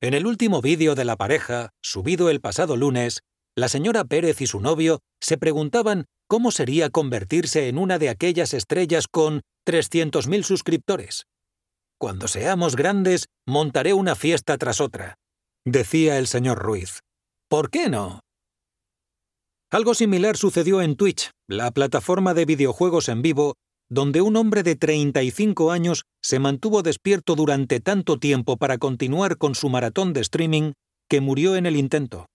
En el último vídeo de la pareja, subido el pasado lunes, la señora Pérez y su novio se preguntaban cómo sería convertirse en una de aquellas estrellas con 300.000 suscriptores. Cuando seamos grandes, montaré una fiesta tras otra, decía el señor Ruiz. ¿Por qué no? Algo similar sucedió en Twitch, la plataforma de videojuegos en vivo donde un hombre de 35 años se mantuvo despierto durante tanto tiempo para continuar con su maratón de streaming que murió en el intento.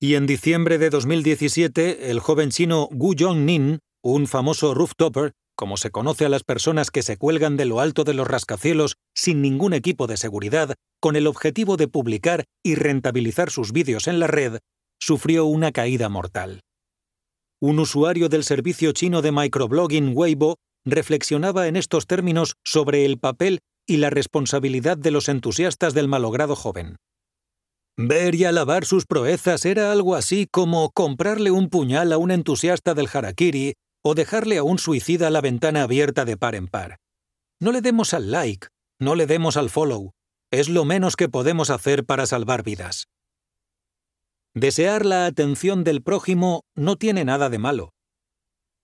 Y en diciembre de 2017, el joven chino Gu Jong-nin, un famoso rooftopper, como se conoce a las personas que se cuelgan de lo alto de los rascacielos sin ningún equipo de seguridad, con el objetivo de publicar y rentabilizar sus vídeos en la red, sufrió una caída mortal. Un usuario del servicio chino de microblogging Weibo reflexionaba en estos términos sobre el papel y la responsabilidad de los entusiastas del malogrado joven. Ver y alabar sus proezas era algo así como comprarle un puñal a un entusiasta del harakiri o dejarle a un suicida la ventana abierta de par en par. No le demos al like, no le demos al follow. Es lo menos que podemos hacer para salvar vidas. Desear la atención del prójimo no tiene nada de malo.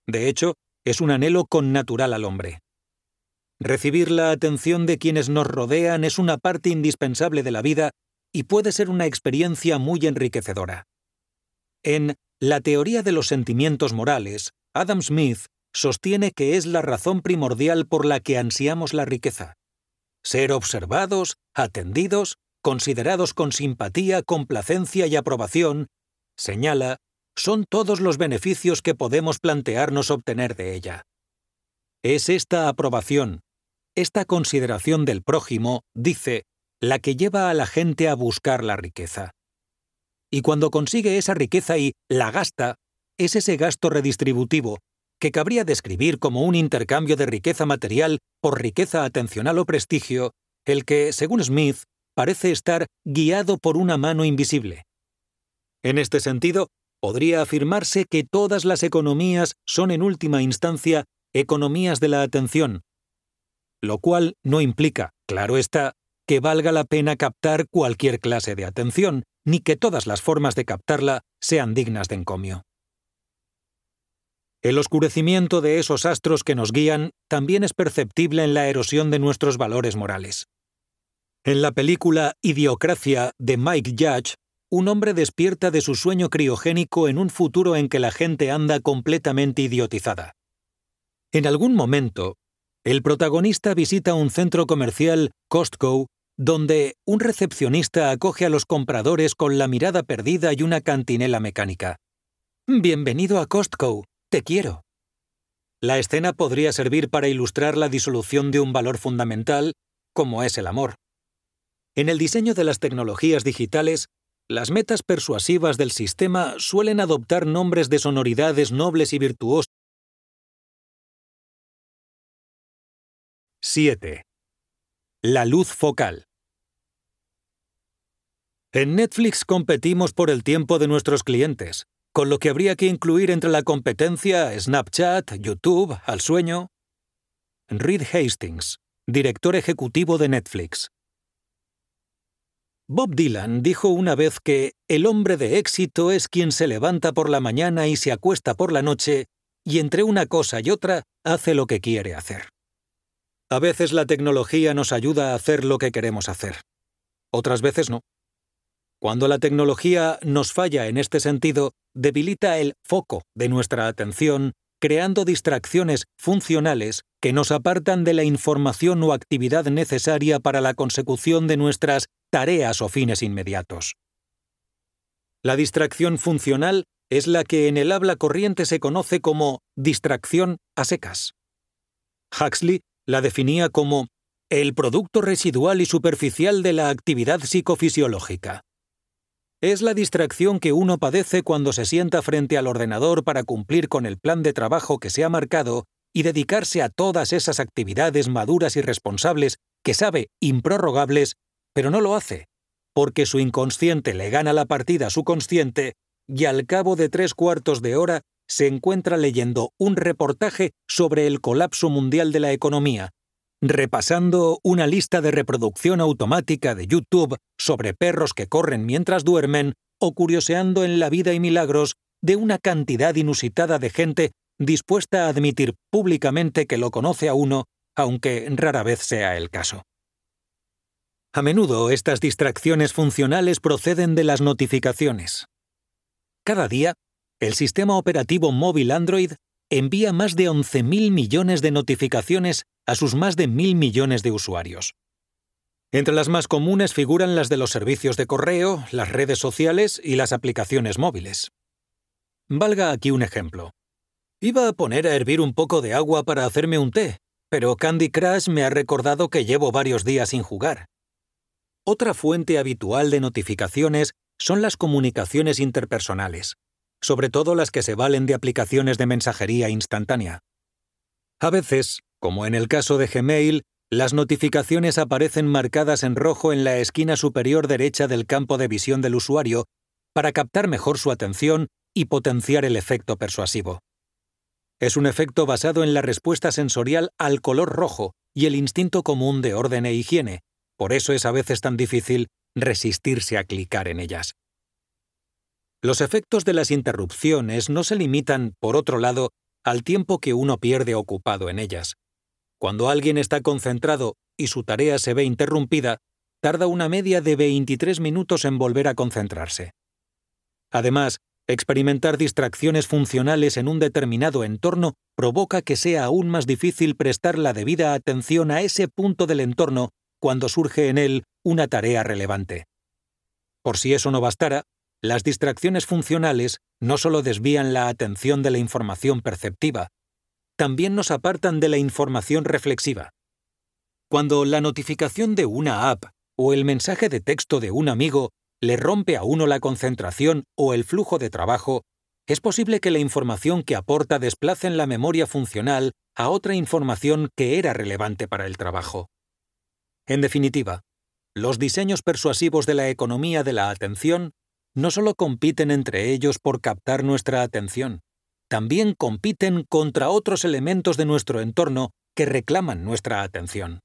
De hecho, es un anhelo connatural al hombre. Recibir la atención de quienes nos rodean es una parte indispensable de la vida y puede ser una experiencia muy enriquecedora. En La teoría de los sentimientos morales, Adam Smith sostiene que es la razón primordial por la que ansiamos la riqueza. Ser observados, atendidos, considerados con simpatía, complacencia y aprobación, señala, son todos los beneficios que podemos plantearnos obtener de ella. Es esta aprobación, esta consideración del prójimo, dice, la que lleva a la gente a buscar la riqueza. Y cuando consigue esa riqueza y la gasta, es ese gasto redistributivo, que cabría describir como un intercambio de riqueza material por riqueza atencional o prestigio, el que, según Smith, parece estar guiado por una mano invisible. En este sentido, podría afirmarse que todas las economías son en última instancia economías de la atención, lo cual no implica, claro está, que valga la pena captar cualquier clase de atención, ni que todas las formas de captarla sean dignas de encomio. El oscurecimiento de esos astros que nos guían también es perceptible en la erosión de nuestros valores morales. En la película Idiocracia de Mike Judge, un hombre despierta de su sueño criogénico en un futuro en que la gente anda completamente idiotizada. En algún momento, el protagonista visita un centro comercial, Costco, donde un recepcionista acoge a los compradores con la mirada perdida y una cantinela mecánica. Bienvenido a Costco, te quiero. La escena podría servir para ilustrar la disolución de un valor fundamental, como es el amor. En el diseño de las tecnologías digitales, las metas persuasivas del sistema suelen adoptar nombres de sonoridades nobles y virtuosas 7. La luz focal. En Netflix competimos por el tiempo de nuestros clientes, con lo que habría que incluir entre la competencia Snapchat, YouTube, Al Sueño. Reed Hastings, director ejecutivo de Netflix. Bob Dylan dijo una vez que el hombre de éxito es quien se levanta por la mañana y se acuesta por la noche, y entre una cosa y otra hace lo que quiere hacer. A veces la tecnología nos ayuda a hacer lo que queremos hacer. Otras veces no. Cuando la tecnología nos falla en este sentido, debilita el foco de nuestra atención, creando distracciones funcionales que nos apartan de la información o actividad necesaria para la consecución de nuestras tareas o fines inmediatos. La distracción funcional es la que en el habla corriente se conoce como distracción a secas. Huxley la definía como el producto residual y superficial de la actividad psicofisiológica. Es la distracción que uno padece cuando se sienta frente al ordenador para cumplir con el plan de trabajo que se ha marcado y dedicarse a todas esas actividades maduras y responsables que sabe improrrogables, pero no lo hace, porque su inconsciente le gana la partida a su consciente y al cabo de tres cuartos de hora se encuentra leyendo un reportaje sobre el colapso mundial de la economía, repasando una lista de reproducción automática de YouTube sobre perros que corren mientras duermen o curioseando en la vida y milagros de una cantidad inusitada de gente dispuesta a admitir públicamente que lo conoce a uno, aunque rara vez sea el caso. A menudo estas distracciones funcionales proceden de las notificaciones. Cada día el sistema operativo móvil Android envía más de 11.000 millones de notificaciones a sus más de 1.000 millones de usuarios. Entre las más comunes figuran las de los servicios de correo, las redes sociales y las aplicaciones móviles. Valga aquí un ejemplo. Iba a poner a hervir un poco de agua para hacerme un té, pero Candy Crush me ha recordado que llevo varios días sin jugar. Otra fuente habitual de notificaciones son las comunicaciones interpersonales sobre todo las que se valen de aplicaciones de mensajería instantánea. A veces, como en el caso de Gmail, las notificaciones aparecen marcadas en rojo en la esquina superior derecha del campo de visión del usuario para captar mejor su atención y potenciar el efecto persuasivo. Es un efecto basado en la respuesta sensorial al color rojo y el instinto común de orden e higiene. Por eso es a veces tan difícil resistirse a clicar en ellas. Los efectos de las interrupciones no se limitan, por otro lado, al tiempo que uno pierde ocupado en ellas. Cuando alguien está concentrado y su tarea se ve interrumpida, tarda una media de 23 minutos en volver a concentrarse. Además, Experimentar distracciones funcionales en un determinado entorno provoca que sea aún más difícil prestar la debida atención a ese punto del entorno cuando surge en él una tarea relevante. Por si eso no bastara, las distracciones funcionales no solo desvían la atención de la información perceptiva, también nos apartan de la información reflexiva. Cuando la notificación de una app o el mensaje de texto de un amigo le rompe a uno la concentración o el flujo de trabajo, es posible que la información que aporta desplace en la memoria funcional a otra información que era relevante para el trabajo. En definitiva, los diseños persuasivos de la economía de la atención no solo compiten entre ellos por captar nuestra atención, también compiten contra otros elementos de nuestro entorno que reclaman nuestra atención.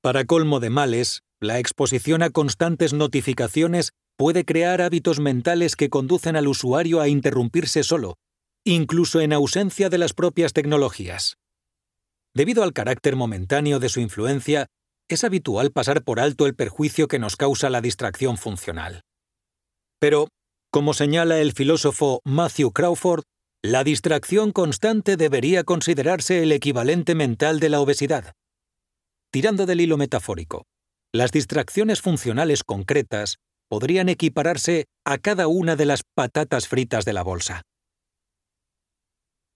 Para colmo de males, la exposición a constantes notificaciones puede crear hábitos mentales que conducen al usuario a interrumpirse solo, incluso en ausencia de las propias tecnologías. Debido al carácter momentáneo de su influencia, es habitual pasar por alto el perjuicio que nos causa la distracción funcional. Pero, como señala el filósofo Matthew Crawford, la distracción constante debería considerarse el equivalente mental de la obesidad. Tirando del hilo metafórico, las distracciones funcionales concretas podrían equipararse a cada una de las patatas fritas de la bolsa.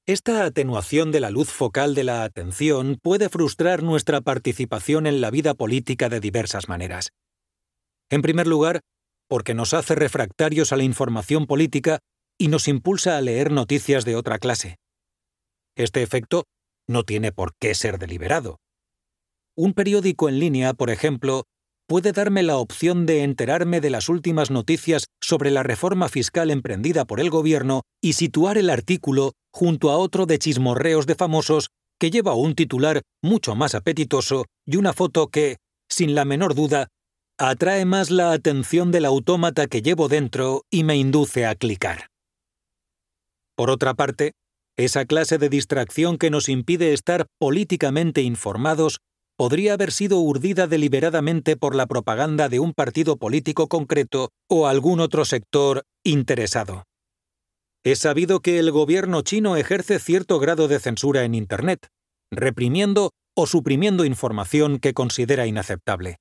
Esta atenuación de la luz focal de la atención puede frustrar nuestra participación en la vida política de diversas maneras. En primer lugar, porque nos hace refractarios a la información política y nos impulsa a leer noticias de otra clase. Este efecto no tiene por qué ser deliberado. Un periódico en línea, por ejemplo, puede darme la opción de enterarme de las últimas noticias sobre la reforma fiscal emprendida por el gobierno y situar el artículo junto a otro de chismorreos de famosos que lleva un titular mucho más apetitoso y una foto que, sin la menor duda, atrae más la atención del autómata que llevo dentro y me induce a clicar. Por otra parte, esa clase de distracción que nos impide estar políticamente informados podría haber sido urdida deliberadamente por la propaganda de un partido político concreto o algún otro sector interesado. Es sabido que el gobierno chino ejerce cierto grado de censura en Internet, reprimiendo o suprimiendo información que considera inaceptable.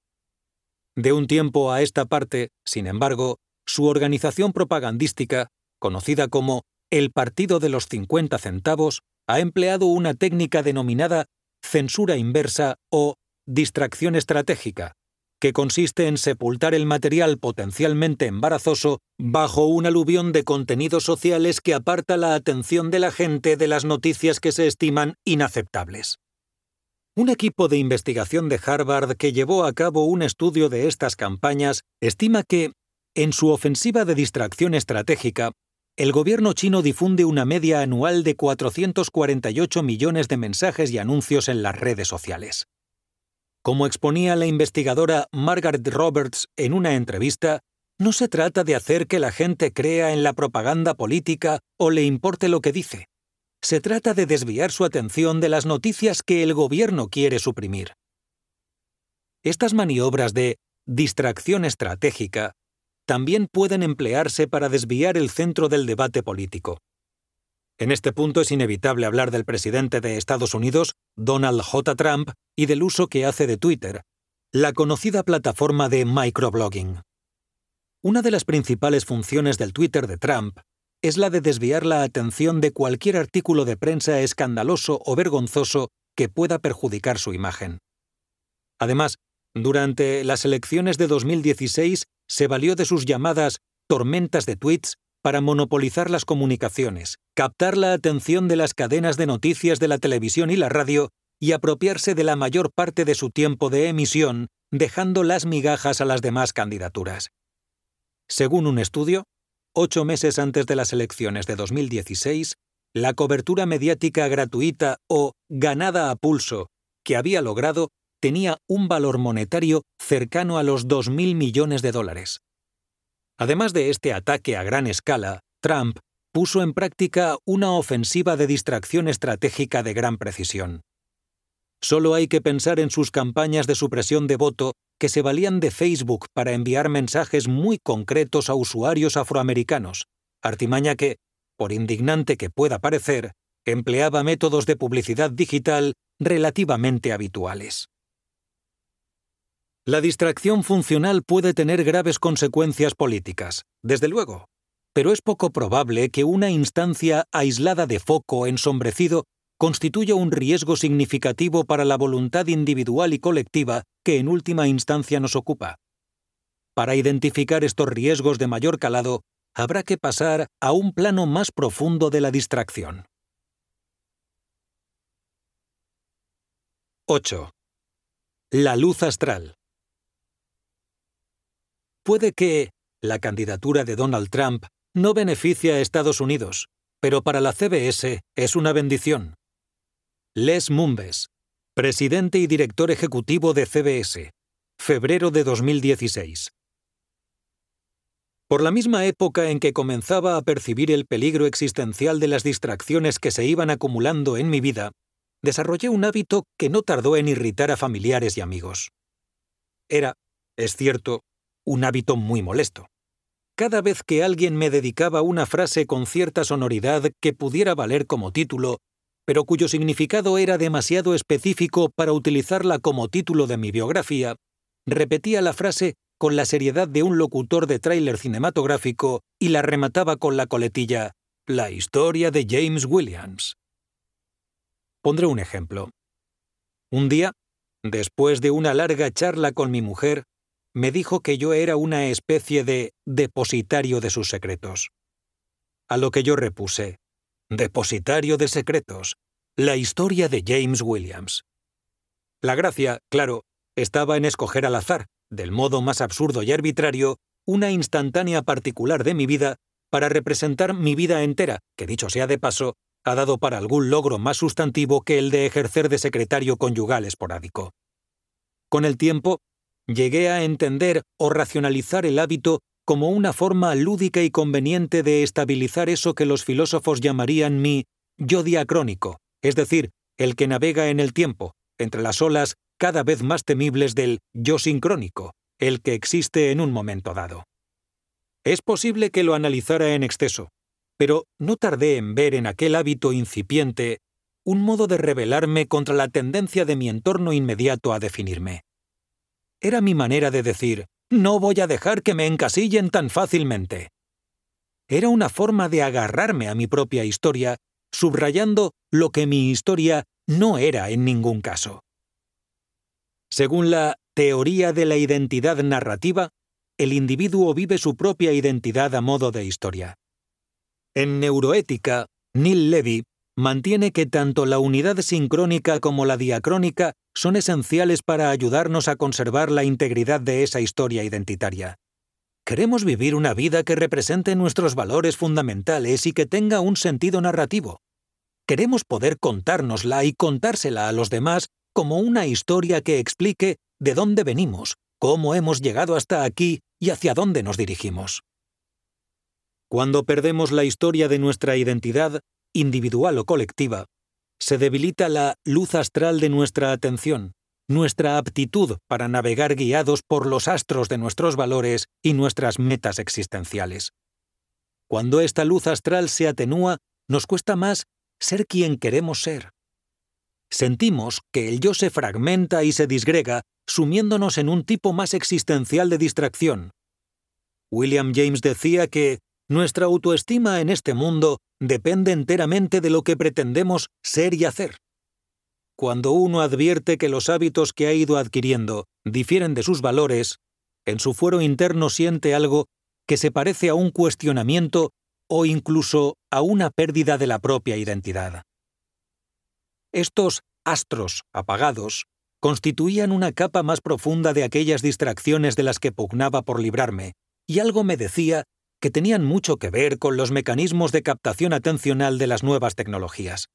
De un tiempo a esta parte, sin embargo, su organización propagandística, conocida como el Partido de los 50 centavos, ha empleado una técnica denominada censura inversa o distracción estratégica, que consiste en sepultar el material potencialmente embarazoso bajo un aluvión de contenidos sociales que aparta la atención de la gente de las noticias que se estiman inaceptables. Un equipo de investigación de Harvard que llevó a cabo un estudio de estas campañas estima que, en su ofensiva de distracción estratégica, el gobierno chino difunde una media anual de 448 millones de mensajes y anuncios en las redes sociales. Como exponía la investigadora Margaret Roberts en una entrevista, no se trata de hacer que la gente crea en la propaganda política o le importe lo que dice. Se trata de desviar su atención de las noticias que el gobierno quiere suprimir. Estas maniobras de distracción estratégica también pueden emplearse para desviar el centro del debate político. En este punto es inevitable hablar del presidente de Estados Unidos, Donald J. Trump, y del uso que hace de Twitter, la conocida plataforma de microblogging. Una de las principales funciones del Twitter de Trump es la de desviar la atención de cualquier artículo de prensa escandaloso o vergonzoso que pueda perjudicar su imagen. Además, durante las elecciones de 2016 se valió de sus llamadas tormentas de tweets para monopolizar las comunicaciones, captar la atención de las cadenas de noticias de la televisión y la radio y apropiarse de la mayor parte de su tiempo de emisión, dejando las migajas a las demás candidaturas. Según un estudio, ocho meses antes de las elecciones de 2016, la cobertura mediática gratuita o ganada a pulso que había logrado tenía un valor monetario cercano a los 2.000 millones de dólares. Además de este ataque a gran escala, Trump puso en práctica una ofensiva de distracción estratégica de gran precisión. Solo hay que pensar en sus campañas de supresión de voto que se valían de Facebook para enviar mensajes muy concretos a usuarios afroamericanos, artimaña que, por indignante que pueda parecer, empleaba métodos de publicidad digital relativamente habituales. La distracción funcional puede tener graves consecuencias políticas, desde luego, pero es poco probable que una instancia aislada de foco ensombrecido constituya un riesgo significativo para la voluntad individual y colectiva que en última instancia nos ocupa. Para identificar estos riesgos de mayor calado, habrá que pasar a un plano más profundo de la distracción. 8. La luz astral. Puede que la candidatura de Donald Trump no beneficie a Estados Unidos, pero para la CBS es una bendición. Les Mumbes, presidente y director ejecutivo de CBS, febrero de 2016. Por la misma época en que comenzaba a percibir el peligro existencial de las distracciones que se iban acumulando en mi vida, desarrollé un hábito que no tardó en irritar a familiares y amigos. Era, es cierto, un hábito muy molesto. Cada vez que alguien me dedicaba una frase con cierta sonoridad que pudiera valer como título pero cuyo significado era demasiado específico para utilizarla como título de mi biografía, repetía la frase con la seriedad de un locutor de tráiler cinematográfico y la remataba con la coletilla La historia de James Williams. Pondré un ejemplo. Un día, después de una larga charla con mi mujer, me dijo que yo era una especie de depositario de sus secretos. A lo que yo repuse, Depositario de secretos. La historia de James Williams. La gracia, claro, estaba en escoger al azar, del modo más absurdo y arbitrario, una instantánea particular de mi vida para representar mi vida entera, que dicho sea de paso, ha dado para algún logro más sustantivo que el de ejercer de secretario conyugal esporádico. Con el tiempo, llegué a entender o racionalizar el hábito como una forma lúdica y conveniente de estabilizar eso que los filósofos llamarían mi yo diacrónico, es decir, el que navega en el tiempo, entre las olas cada vez más temibles del yo sincrónico, el que existe en un momento dado. Es posible que lo analizara en exceso, pero no tardé en ver en aquel hábito incipiente un modo de rebelarme contra la tendencia de mi entorno inmediato a definirme. Era mi manera de decir, no voy a dejar que me encasillen tan fácilmente. Era una forma de agarrarme a mi propia historia, subrayando lo que mi historia no era en ningún caso. Según la teoría de la identidad narrativa, el individuo vive su propia identidad a modo de historia. En neuroética, Neil Levy mantiene que tanto la unidad sincrónica como la diacrónica son esenciales para ayudarnos a conservar la integridad de esa historia identitaria. Queremos vivir una vida que represente nuestros valores fundamentales y que tenga un sentido narrativo. Queremos poder contárnosla y contársela a los demás como una historia que explique de dónde venimos, cómo hemos llegado hasta aquí y hacia dónde nos dirigimos. Cuando perdemos la historia de nuestra identidad, individual o colectiva, se debilita la luz astral de nuestra atención, nuestra aptitud para navegar guiados por los astros de nuestros valores y nuestras metas existenciales. Cuando esta luz astral se atenúa, nos cuesta más ser quien queremos ser. Sentimos que el yo se fragmenta y se disgrega, sumiéndonos en un tipo más existencial de distracción. William James decía que nuestra autoestima en este mundo depende enteramente de lo que pretendemos ser y hacer. Cuando uno advierte que los hábitos que ha ido adquiriendo difieren de sus valores, en su fuero interno siente algo que se parece a un cuestionamiento o incluso a una pérdida de la propia identidad. Estos astros apagados constituían una capa más profunda de aquellas distracciones de las que pugnaba por librarme, y algo me decía que tenían mucho que ver con los mecanismos de captación atencional de las nuevas tecnologías.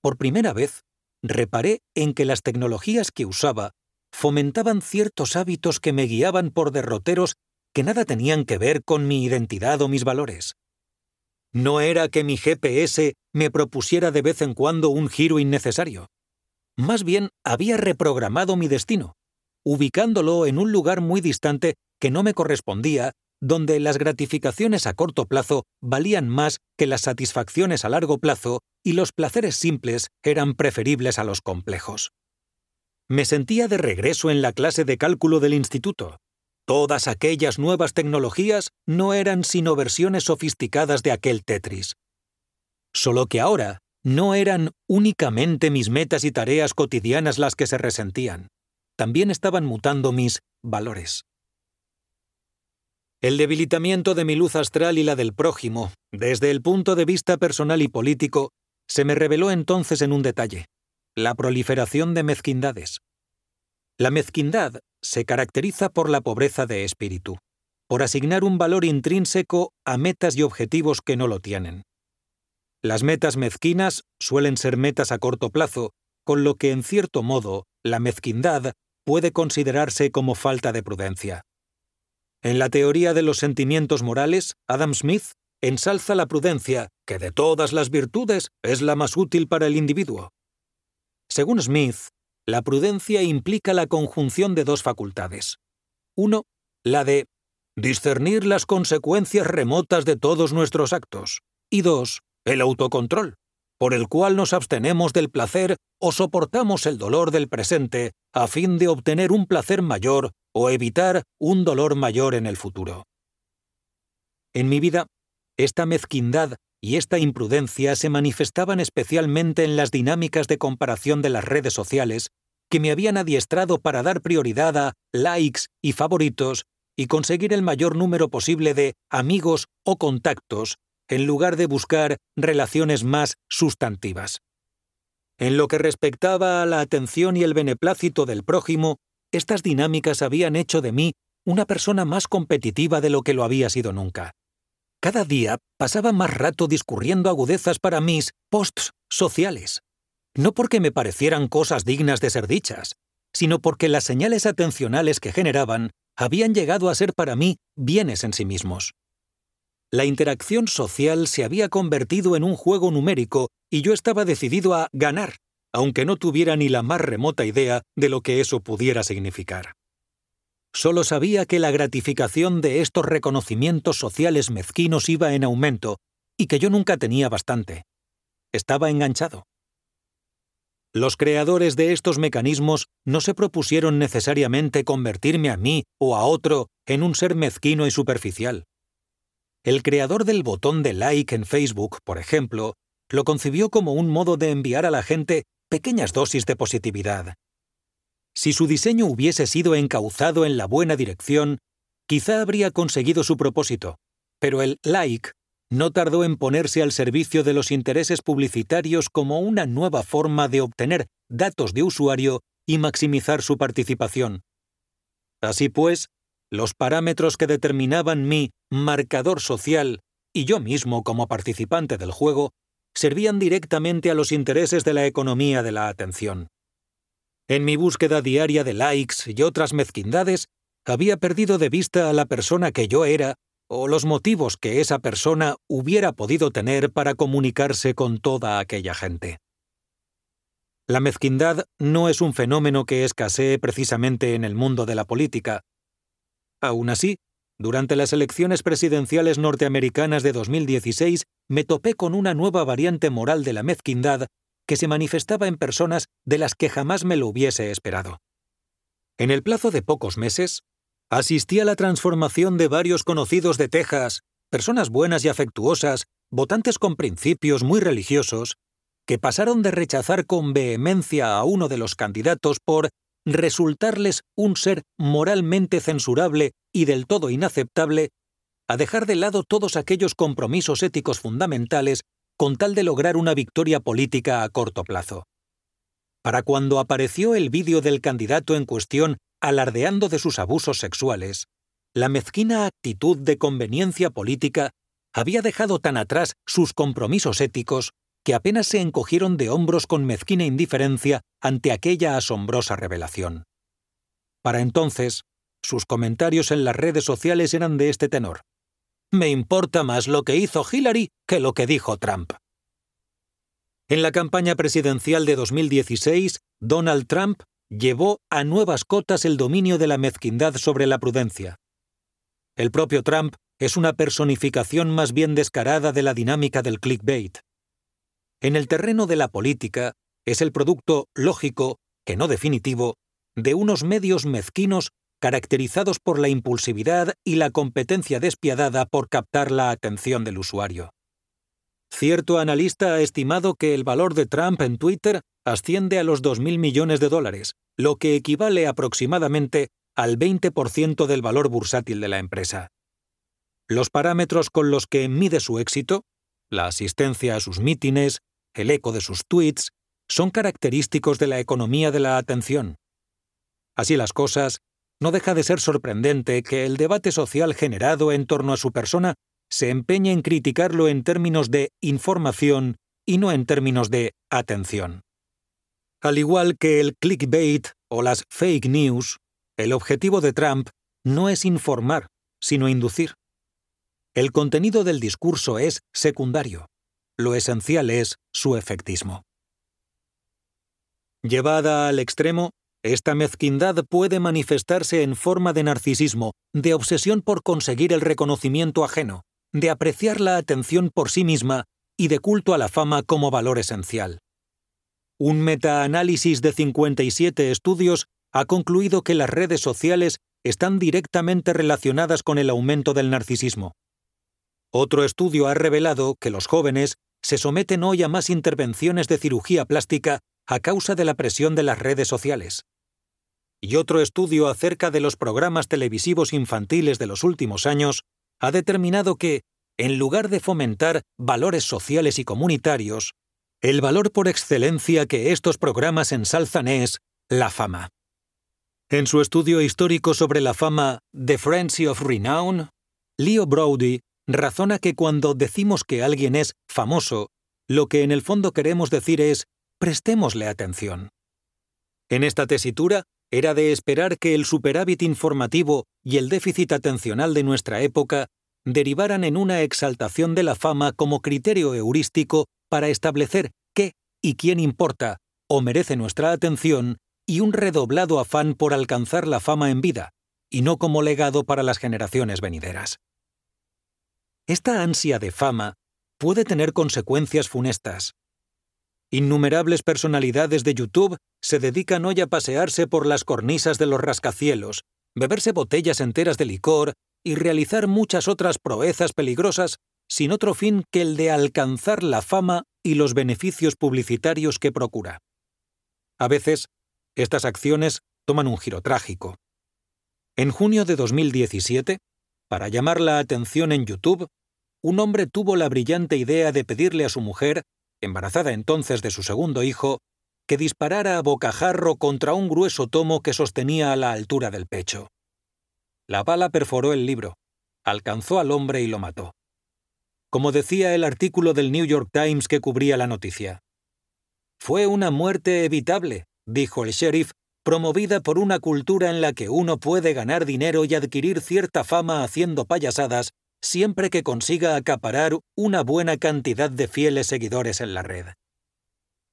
Por primera vez, reparé en que las tecnologías que usaba fomentaban ciertos hábitos que me guiaban por derroteros que nada tenían que ver con mi identidad o mis valores. No era que mi GPS me propusiera de vez en cuando un giro innecesario. Más bien había reprogramado mi destino, ubicándolo en un lugar muy distante que no me correspondía, donde las gratificaciones a corto plazo valían más que las satisfacciones a largo plazo y los placeres simples eran preferibles a los complejos. Me sentía de regreso en la clase de cálculo del instituto. Todas aquellas nuevas tecnologías no eran sino versiones sofisticadas de aquel Tetris. Solo que ahora no eran únicamente mis metas y tareas cotidianas las que se resentían, también estaban mutando mis valores. El debilitamiento de mi luz astral y la del prójimo, desde el punto de vista personal y político, se me reveló entonces en un detalle, la proliferación de mezquindades. La mezquindad se caracteriza por la pobreza de espíritu, por asignar un valor intrínseco a metas y objetivos que no lo tienen. Las metas mezquinas suelen ser metas a corto plazo, con lo que en cierto modo la mezquindad puede considerarse como falta de prudencia. En la teoría de los sentimientos morales, Adam Smith ensalza la prudencia, que de todas las virtudes es la más útil para el individuo. Según Smith, la prudencia implica la conjunción de dos facultades. Uno, la de discernir las consecuencias remotas de todos nuestros actos. Y dos, el autocontrol, por el cual nos abstenemos del placer o soportamos el dolor del presente a fin de obtener un placer mayor o evitar un dolor mayor en el futuro. En mi vida, esta mezquindad y esta imprudencia se manifestaban especialmente en las dinámicas de comparación de las redes sociales que me habían adiestrado para dar prioridad a likes y favoritos y conseguir el mayor número posible de amigos o contactos en lugar de buscar relaciones más sustantivas. En lo que respectaba a la atención y el beneplácito del prójimo, estas dinámicas habían hecho de mí una persona más competitiva de lo que lo había sido nunca. Cada día pasaba más rato discurriendo agudezas para mis posts sociales. No porque me parecieran cosas dignas de ser dichas, sino porque las señales atencionales que generaban habían llegado a ser para mí bienes en sí mismos. La interacción social se había convertido en un juego numérico y yo estaba decidido a ganar, aunque no tuviera ni la más remota idea de lo que eso pudiera significar. Solo sabía que la gratificación de estos reconocimientos sociales mezquinos iba en aumento y que yo nunca tenía bastante. Estaba enganchado. Los creadores de estos mecanismos no se propusieron necesariamente convertirme a mí o a otro en un ser mezquino y superficial. El creador del botón de like en Facebook, por ejemplo, lo concibió como un modo de enviar a la gente pequeñas dosis de positividad, si su diseño hubiese sido encauzado en la buena dirección, quizá habría conseguido su propósito, pero el like no tardó en ponerse al servicio de los intereses publicitarios como una nueva forma de obtener datos de usuario y maximizar su participación. Así pues, los parámetros que determinaban mi marcador social y yo mismo como participante del juego servían directamente a los intereses de la economía de la atención. En mi búsqueda diaria de likes y otras mezquindades, había perdido de vista a la persona que yo era o los motivos que esa persona hubiera podido tener para comunicarse con toda aquella gente. La mezquindad no es un fenómeno que escasee precisamente en el mundo de la política. Aún así, durante las elecciones presidenciales norteamericanas de 2016 me topé con una nueva variante moral de la mezquindad que se manifestaba en personas de las que jamás me lo hubiese esperado. En el plazo de pocos meses, asistí a la transformación de varios conocidos de Texas, personas buenas y afectuosas, votantes con principios muy religiosos, que pasaron de rechazar con vehemencia a uno de los candidatos por resultarles un ser moralmente censurable y del todo inaceptable, a dejar de lado todos aquellos compromisos éticos fundamentales con tal de lograr una victoria política a corto plazo. Para cuando apareció el vídeo del candidato en cuestión alardeando de sus abusos sexuales, la mezquina actitud de conveniencia política había dejado tan atrás sus compromisos éticos que apenas se encogieron de hombros con mezquina indiferencia ante aquella asombrosa revelación. Para entonces, sus comentarios en las redes sociales eran de este tenor. Me importa más lo que hizo Hillary que lo que dijo Trump. En la campaña presidencial de 2016, Donald Trump llevó a nuevas cotas el dominio de la mezquindad sobre la prudencia. El propio Trump es una personificación más bien descarada de la dinámica del clickbait. En el terreno de la política, es el producto lógico, que no definitivo, de unos medios mezquinos caracterizados por la impulsividad y la competencia despiadada por captar la atención del usuario. Cierto analista ha estimado que el valor de Trump en Twitter asciende a los 2.000 millones de dólares, lo que equivale aproximadamente al 20% del valor bursátil de la empresa. Los parámetros con los que mide su éxito, la asistencia a sus mítines, el eco de sus tweets, son característicos de la economía de la atención. Así las cosas, no deja de ser sorprendente que el debate social generado en torno a su persona se empeñe en criticarlo en términos de información y no en términos de atención. Al igual que el clickbait o las fake news, el objetivo de Trump no es informar, sino inducir. El contenido del discurso es secundario. Lo esencial es su efectismo. Llevada al extremo, esta mezquindad puede manifestarse en forma de narcisismo, de obsesión por conseguir el reconocimiento ajeno, de apreciar la atención por sí misma y de culto a la fama como valor esencial. Un metaanálisis de 57 estudios ha concluido que las redes sociales están directamente relacionadas con el aumento del narcisismo. Otro estudio ha revelado que los jóvenes se someten hoy a más intervenciones de cirugía plástica a causa de la presión de las redes sociales. Y otro estudio acerca de los programas televisivos infantiles de los últimos años ha determinado que, en lugar de fomentar valores sociales y comunitarios, el valor por excelencia que estos programas ensalzan es la fama. En su estudio histórico sobre la fama The Frenzy of Renown, Leo Brody razona que cuando decimos que alguien es famoso, lo que en el fondo queremos decir es prestémosle atención. En esta tesitura, era de esperar que el superávit informativo y el déficit atencional de nuestra época derivaran en una exaltación de la fama como criterio heurístico para establecer qué y quién importa o merece nuestra atención y un redoblado afán por alcanzar la fama en vida, y no como legado para las generaciones venideras. Esta ansia de fama puede tener consecuencias funestas. Innumerables personalidades de YouTube se dedican hoy a pasearse por las cornisas de los rascacielos, beberse botellas enteras de licor y realizar muchas otras proezas peligrosas sin otro fin que el de alcanzar la fama y los beneficios publicitarios que procura. A veces, estas acciones toman un giro trágico. En junio de 2017, para llamar la atención en YouTube, un hombre tuvo la brillante idea de pedirle a su mujer embarazada entonces de su segundo hijo, que disparara a bocajarro contra un grueso tomo que sostenía a la altura del pecho. La bala perforó el libro, alcanzó al hombre y lo mató. Como decía el artículo del New York Times que cubría la noticia. Fue una muerte evitable, dijo el sheriff, promovida por una cultura en la que uno puede ganar dinero y adquirir cierta fama haciendo payasadas siempre que consiga acaparar una buena cantidad de fieles seguidores en la red.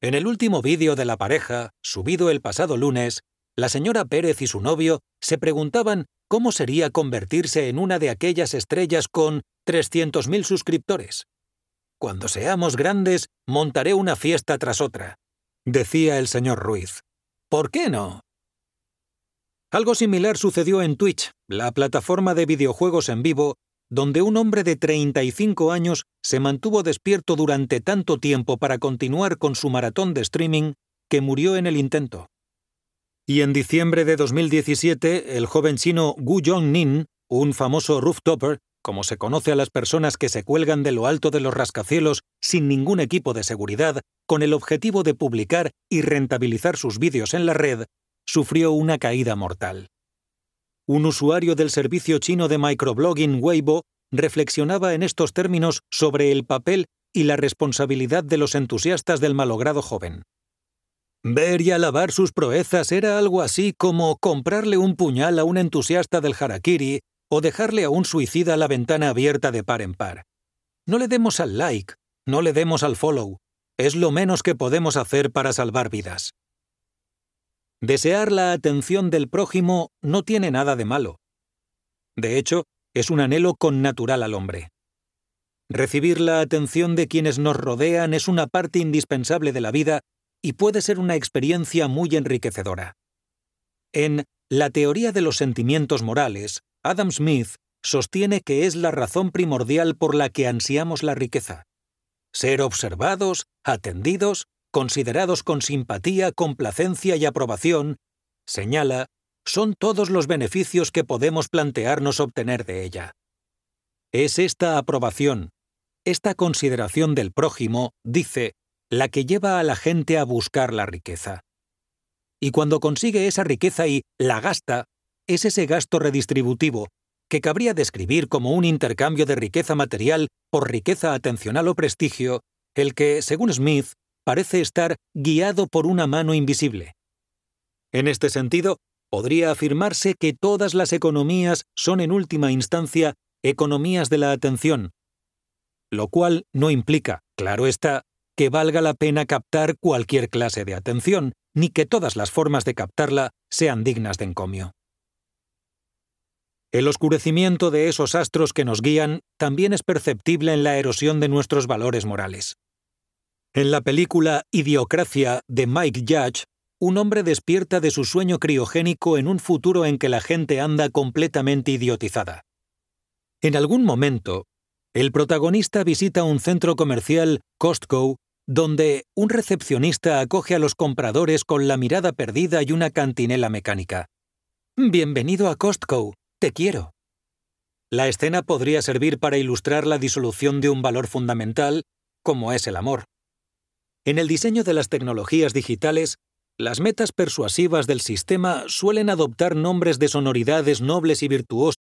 En el último vídeo de la pareja, subido el pasado lunes, la señora Pérez y su novio se preguntaban cómo sería convertirse en una de aquellas estrellas con 300.000 suscriptores. Cuando seamos grandes, montaré una fiesta tras otra, decía el señor Ruiz. ¿Por qué no? Algo similar sucedió en Twitch, la plataforma de videojuegos en vivo donde un hombre de 35 años se mantuvo despierto durante tanto tiempo para continuar con su maratón de streaming que murió en el intento. Y en diciembre de 2017, el joven chino Gu Jong-nin, un famoso rooftopper, como se conoce a las personas que se cuelgan de lo alto de los rascacielos sin ningún equipo de seguridad, con el objetivo de publicar y rentabilizar sus vídeos en la red, sufrió una caída mortal. un usuario del servicio chino de microblogging Weibo reflexionaba en estos términos sobre el papel y la responsabilidad de los entusiastas del malogrado joven. Ver y alabar sus proezas era algo así como comprarle un puñal a un entusiasta del harakiri o dejarle a un suicida la ventana abierta de par en par. No le demos al like, no le demos al follow. Es lo menos que podemos hacer para salvar vidas. Desear la atención del prójimo no tiene nada de malo. De hecho, es un anhelo connatural al hombre. Recibir la atención de quienes nos rodean es una parte indispensable de la vida y puede ser una experiencia muy enriquecedora. En La teoría de los sentimientos morales, Adam Smith sostiene que es la razón primordial por la que ansiamos la riqueza. Ser observados, atendidos, considerados con simpatía, complacencia y aprobación, señala, son todos los beneficios que podemos plantearnos obtener de ella. Es esta aprobación, esta consideración del prójimo, dice, la que lleva a la gente a buscar la riqueza. Y cuando consigue esa riqueza y la gasta, es ese gasto redistributivo, que cabría describir como un intercambio de riqueza material por riqueza atencional o prestigio, el que, según Smith, parece estar guiado por una mano invisible. En este sentido, podría afirmarse que todas las economías son en última instancia economías de la atención, lo cual no implica, claro está, que valga la pena captar cualquier clase de atención, ni que todas las formas de captarla sean dignas de encomio. El oscurecimiento de esos astros que nos guían también es perceptible en la erosión de nuestros valores morales. En la película Idiocracia de Mike Judge, un hombre despierta de su sueño criogénico en un futuro en que la gente anda completamente idiotizada. En algún momento, el protagonista visita un centro comercial, Costco, donde un recepcionista acoge a los compradores con la mirada perdida y una cantinela mecánica. Bienvenido a Costco, te quiero. La escena podría servir para ilustrar la disolución de un valor fundamental, como es el amor. En el diseño de las tecnologías digitales, las metas persuasivas del sistema suelen adoptar nombres de sonoridades nobles y virtuosas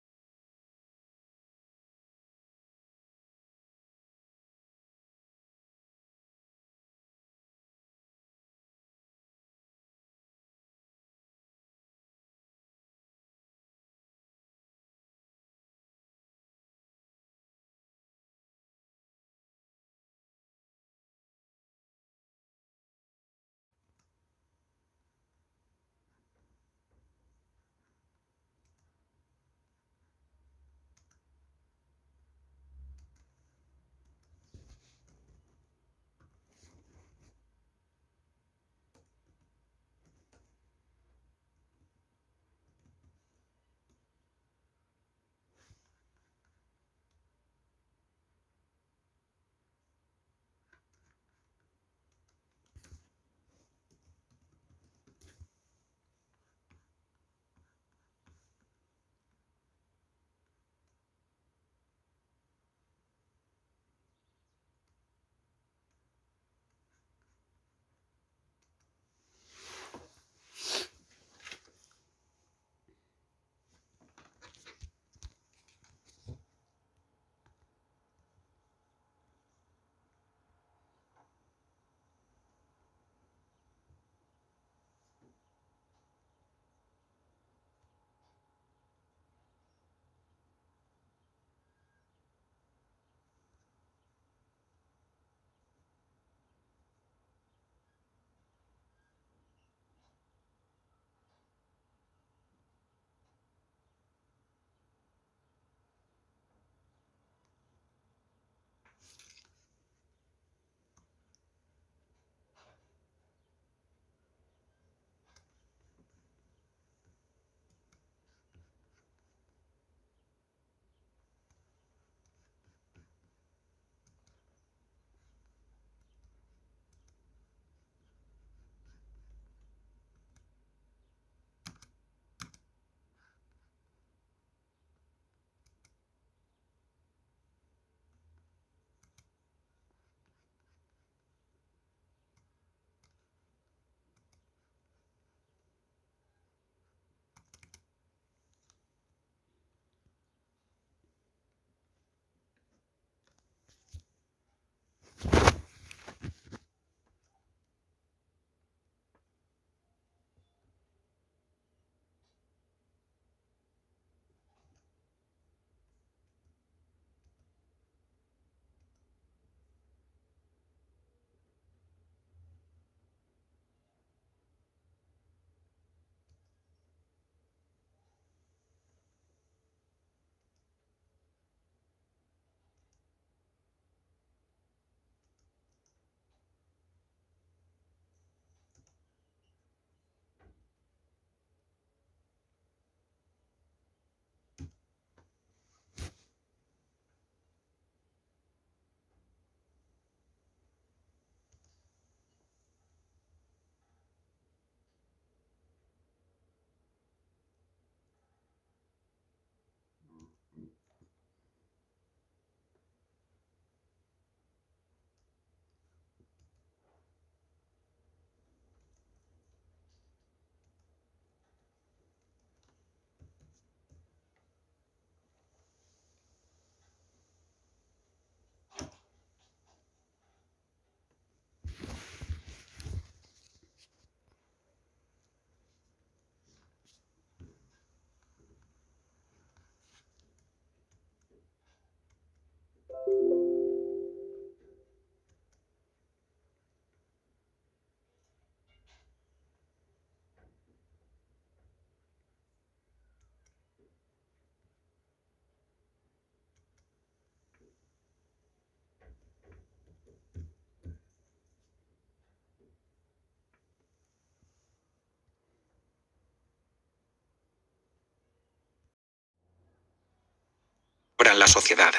deterioran la sociedad.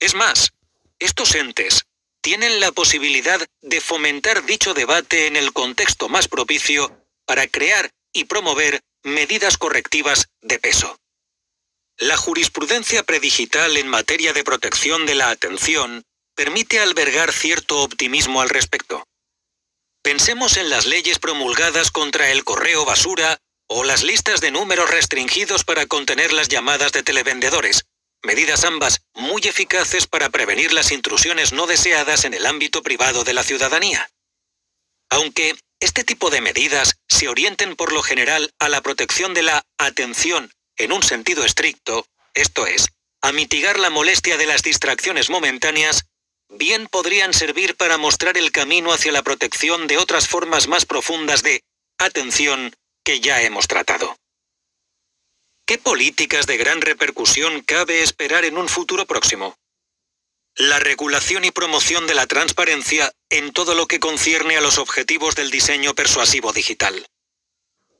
Es más, estos entes tienen la posibilidad de fomentar dicho debate en el contexto más propicio para crear y promover medidas correctivas de peso. La jurisprudencia predigital en materia de protección de la atención permite albergar cierto optimismo al respecto. Pensemos en las leyes promulgadas contra el correo basura o las listas de números restringidos para contener las llamadas de televendedores, medidas ambas muy eficaces para prevenir las intrusiones no deseadas en el ámbito privado de la ciudadanía. Aunque este tipo de medidas se orienten por lo general a la protección de la atención en un sentido estricto, esto es, a mitigar la molestia de las distracciones momentáneas, bien podrían servir para mostrar el camino hacia la protección de otras formas más profundas de atención que ya hemos tratado. ¿Qué políticas de gran repercusión cabe esperar en un futuro próximo? La regulación y promoción de la transparencia en todo lo que concierne a los objetivos del diseño persuasivo digital.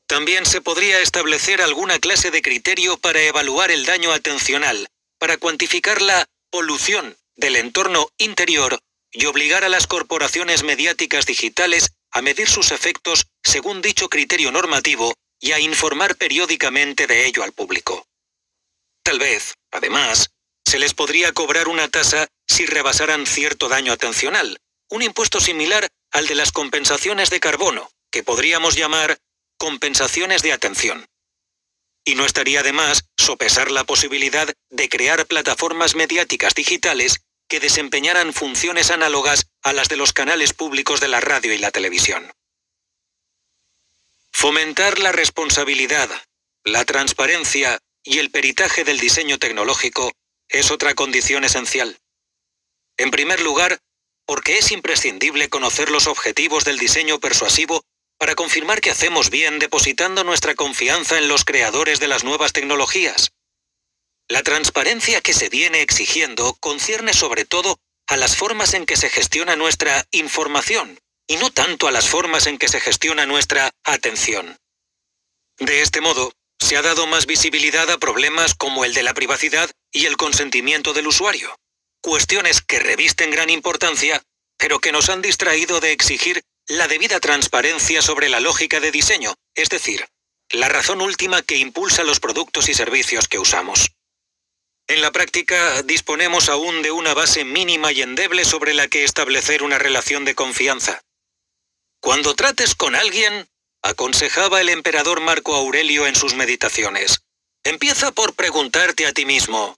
También se podría establecer alguna clase de criterio para evaluar el daño atencional, para cuantificar la polución del entorno interior y obligar a las corporaciones mediáticas digitales a medir sus efectos según dicho criterio normativo y a informar periódicamente de ello al público. Tal vez, además, se les podría cobrar una tasa si rebasaran cierto daño atencional, un impuesto similar al de las compensaciones de carbono, que podríamos llamar compensaciones de atención. Y no estaría de más sopesar la posibilidad de crear plataformas mediáticas digitales que desempeñaran funciones análogas a las de los canales públicos de la radio y la televisión. Fomentar la responsabilidad, la transparencia y el peritaje del diseño tecnológico es otra condición esencial. En primer lugar, porque es imprescindible conocer los objetivos del diseño persuasivo para confirmar que hacemos bien depositando nuestra confianza en los creadores de las nuevas tecnologías. La transparencia que se viene exigiendo concierne sobre todo a las formas en que se gestiona nuestra información y no tanto a las formas en que se gestiona nuestra atención. De este modo, se ha dado más visibilidad a problemas como el de la privacidad y el consentimiento del usuario, cuestiones que revisten gran importancia, pero que nos han distraído de exigir la debida transparencia sobre la lógica de diseño, es decir, la razón última que impulsa los productos y servicios que usamos. En la práctica, disponemos aún de una base mínima y endeble sobre la que establecer una relación de confianza. Cuando trates con alguien, aconsejaba el emperador Marco Aurelio en sus meditaciones, empieza por preguntarte a ti mismo,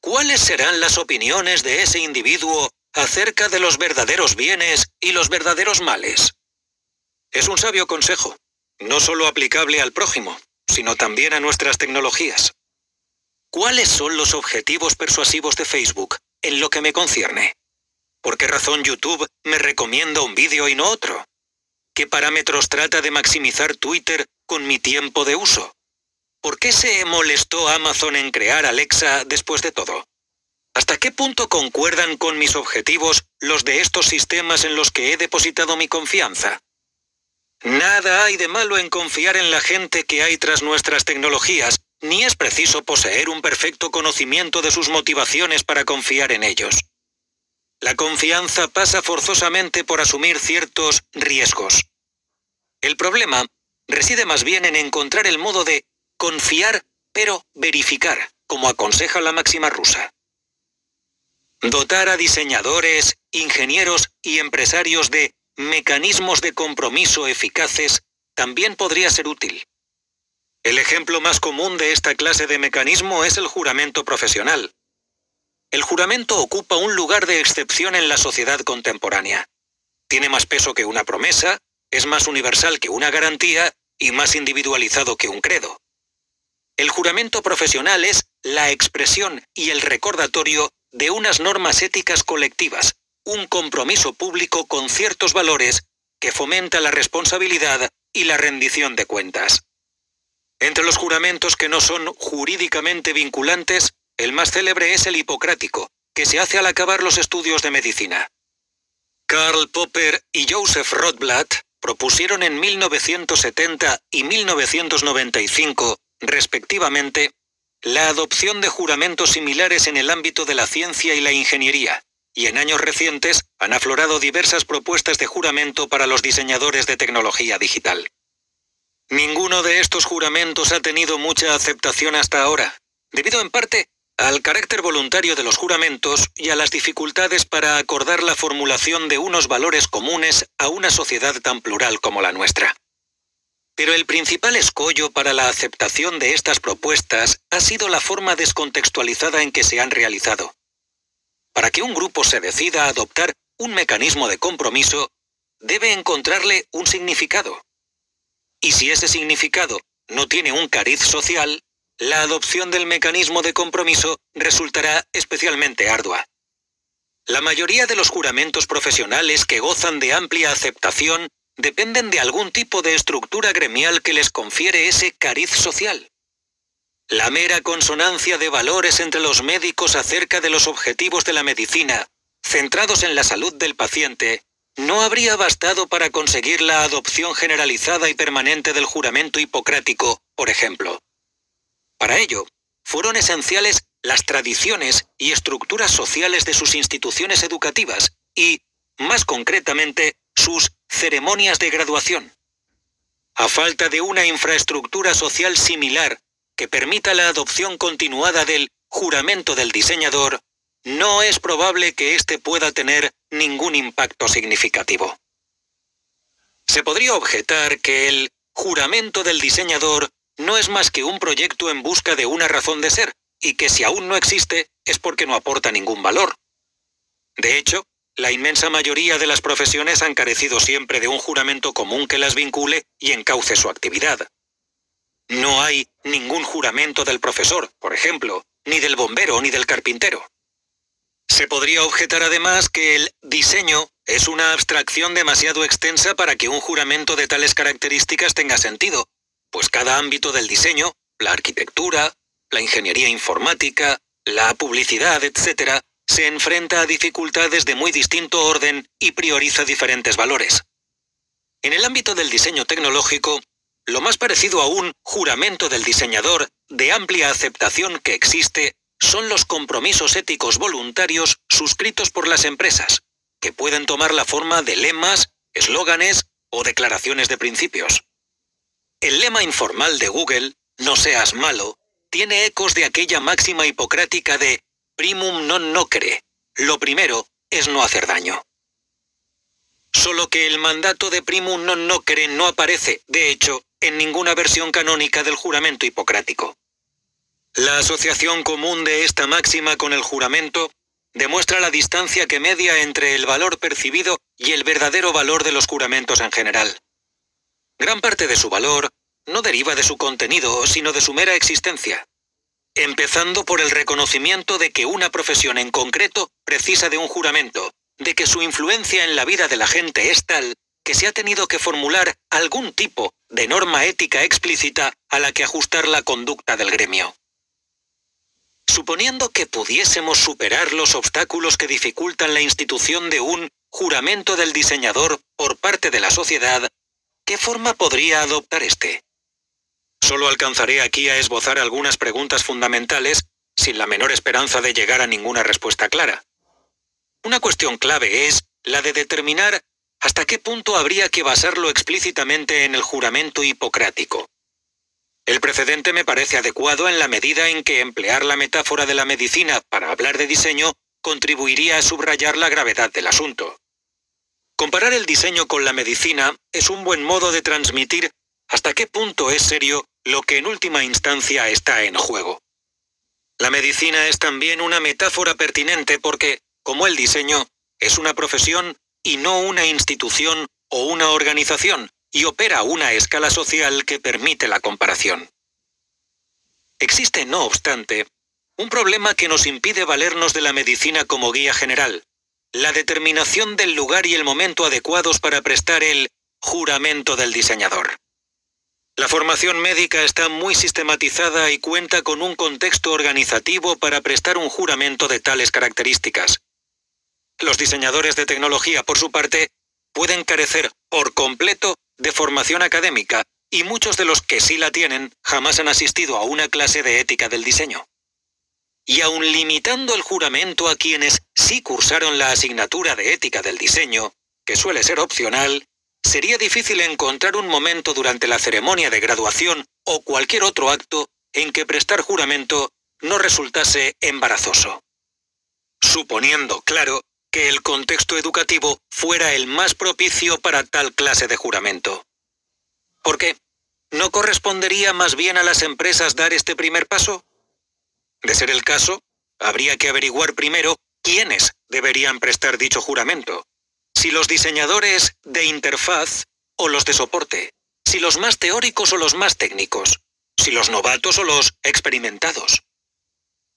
¿cuáles serán las opiniones de ese individuo acerca de los verdaderos bienes y los verdaderos males. Es un sabio consejo, no solo aplicable al prójimo, sino también a nuestras tecnologías. ¿Cuáles son los objetivos persuasivos de Facebook en lo que me concierne? ¿Por qué razón YouTube me recomienda un vídeo y no otro? ¿Qué parámetros trata de maximizar Twitter con mi tiempo de uso? ¿Por qué se molestó Amazon en crear Alexa después de todo? ¿Hasta qué punto concuerdan con mis objetivos los de estos sistemas en los que he depositado mi confianza? Nada hay de malo en confiar en la gente que hay tras nuestras tecnologías, ni es preciso poseer un perfecto conocimiento de sus motivaciones para confiar en ellos. La confianza pasa forzosamente por asumir ciertos riesgos. El problema reside más bien en encontrar el modo de confiar pero verificar, como aconseja la máxima rusa. Dotar a diseñadores, ingenieros y empresarios de mecanismos de compromiso eficaces también podría ser útil. El ejemplo más común de esta clase de mecanismo es el juramento profesional. El juramento ocupa un lugar de excepción en la sociedad contemporánea. Tiene más peso que una promesa, es más universal que una garantía y más individualizado que un credo. El juramento profesional es la expresión y el recordatorio de unas normas éticas colectivas, un compromiso público con ciertos valores que fomenta la responsabilidad y la rendición de cuentas. Entre los juramentos que no son jurídicamente vinculantes, el más célebre es el hipocrático, que se hace al acabar los estudios de medicina. Karl Popper y Joseph Rothblatt propusieron en 1970 y 1995, respectivamente, la adopción de juramentos similares en el ámbito de la ciencia y la ingeniería, y en años recientes han aflorado diversas propuestas de juramento para los diseñadores de tecnología digital. Ninguno de estos juramentos ha tenido mucha aceptación hasta ahora, debido en parte al carácter voluntario de los juramentos y a las dificultades para acordar la formulación de unos valores comunes a una sociedad tan plural como la nuestra. Pero el principal escollo para la aceptación de estas propuestas ha sido la forma descontextualizada en que se han realizado. Para que un grupo se decida a adoptar un mecanismo de compromiso, debe encontrarle un significado. Y si ese significado no tiene un cariz social, la adopción del mecanismo de compromiso resultará especialmente ardua. La mayoría de los juramentos profesionales que gozan de amplia aceptación dependen de algún tipo de estructura gremial que les confiere ese cariz social. La mera consonancia de valores entre los médicos acerca de los objetivos de la medicina, centrados en la salud del paciente, no habría bastado para conseguir la adopción generalizada y permanente del juramento hipocrático, por ejemplo. Para ello, fueron esenciales las tradiciones y estructuras sociales de sus instituciones educativas y, más concretamente, sus ceremonias de graduación. A falta de una infraestructura social similar que permita la adopción continuada del juramento del diseñador, no es probable que éste pueda tener ningún impacto significativo. Se podría objetar que el juramento del diseñador no es más que un proyecto en busca de una razón de ser, y que si aún no existe es porque no aporta ningún valor. De hecho, la inmensa mayoría de las profesiones han carecido siempre de un juramento común que las vincule y encauce su actividad. No hay ningún juramento del profesor, por ejemplo, ni del bombero ni del carpintero. Se podría objetar además que el diseño es una abstracción demasiado extensa para que un juramento de tales características tenga sentido, pues cada ámbito del diseño, la arquitectura, la ingeniería informática, la publicidad, etc., se enfrenta a dificultades de muy distinto orden y prioriza diferentes valores. En el ámbito del diseño tecnológico, lo más parecido a un juramento del diseñador de amplia aceptación que existe son los compromisos éticos voluntarios suscritos por las empresas, que pueden tomar la forma de lemas, eslóganes o declaraciones de principios. El lema informal de Google, no seas malo, tiene ecos de aquella máxima hipocrática de primum non nocere. Lo primero es no hacer daño. Solo que el mandato de primum non nocere no aparece, de hecho, en ninguna versión canónica del juramento hipocrático. La asociación común de esta máxima con el juramento demuestra la distancia que media entre el valor percibido y el verdadero valor de los juramentos en general. Gran parte de su valor no deriva de su contenido, sino de su mera existencia. Empezando por el reconocimiento de que una profesión en concreto precisa de un juramento, de que su influencia en la vida de la gente es tal que se ha tenido que formular algún tipo de norma ética explícita a la que ajustar la conducta del gremio. Suponiendo que pudiésemos superar los obstáculos que dificultan la institución de un juramento del diseñador por parte de la sociedad, ¿qué forma podría adoptar este? Solo alcanzaré aquí a esbozar algunas preguntas fundamentales sin la menor esperanza de llegar a ninguna respuesta clara. Una cuestión clave es la de determinar hasta qué punto habría que basarlo explícitamente en el juramento hipocrático. El precedente me parece adecuado en la medida en que emplear la metáfora de la medicina para hablar de diseño contribuiría a subrayar la gravedad del asunto. Comparar el diseño con la medicina es un buen modo de transmitir hasta qué punto es serio lo que en última instancia está en juego. La medicina es también una metáfora pertinente porque, como el diseño, es una profesión y no una institución o una organización, y opera una escala social que permite la comparación. Existe, no obstante, un problema que nos impide valernos de la medicina como guía general, la determinación del lugar y el momento adecuados para prestar el juramento del diseñador. La formación médica está muy sistematizada y cuenta con un contexto organizativo para prestar un juramento de tales características. Los diseñadores de tecnología, por su parte, pueden carecer por completo de formación académica y muchos de los que sí la tienen jamás han asistido a una clase de ética del diseño. Y aun limitando el juramento a quienes sí cursaron la asignatura de ética del diseño, que suele ser opcional, sería difícil encontrar un momento durante la ceremonia de graduación o cualquier otro acto en que prestar juramento no resultase embarazoso. Suponiendo, claro, que el contexto educativo fuera el más propicio para tal clase de juramento. ¿Por qué? ¿No correspondería más bien a las empresas dar este primer paso? De ser el caso, habría que averiguar primero quiénes deberían prestar dicho juramento si los diseñadores de interfaz o los de soporte, si los más teóricos o los más técnicos, si los novatos o los experimentados.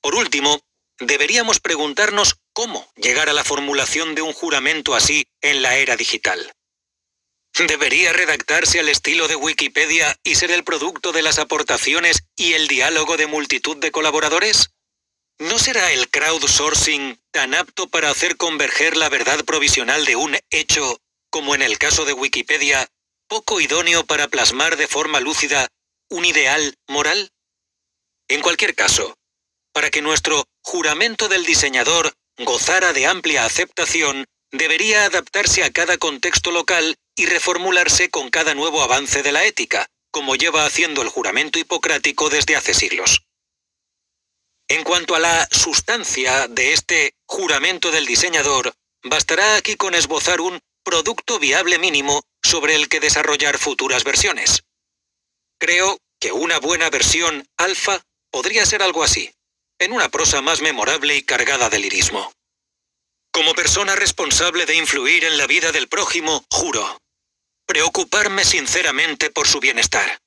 Por último, deberíamos preguntarnos cómo llegar a la formulación de un juramento así en la era digital. ¿Debería redactarse al estilo de Wikipedia y ser el producto de las aportaciones y el diálogo de multitud de colaboradores? ¿No será el crowdsourcing tan apto para hacer converger la verdad provisional de un hecho, como en el caso de Wikipedia, poco idóneo para plasmar de forma lúcida un ideal moral? En cualquier caso, para que nuestro juramento del diseñador gozara de amplia aceptación, debería adaptarse a cada contexto local y reformularse con cada nuevo avance de la ética, como lleva haciendo el juramento hipocrático desde hace siglos. En cuanto a la sustancia de este juramento del diseñador, bastará aquí con esbozar un producto viable mínimo sobre el que desarrollar futuras versiones. Creo que una buena versión alfa podría ser algo así, en una prosa más memorable y cargada de lirismo. Como persona responsable de influir en la vida del prójimo, juro preocuparme sinceramente por su bienestar,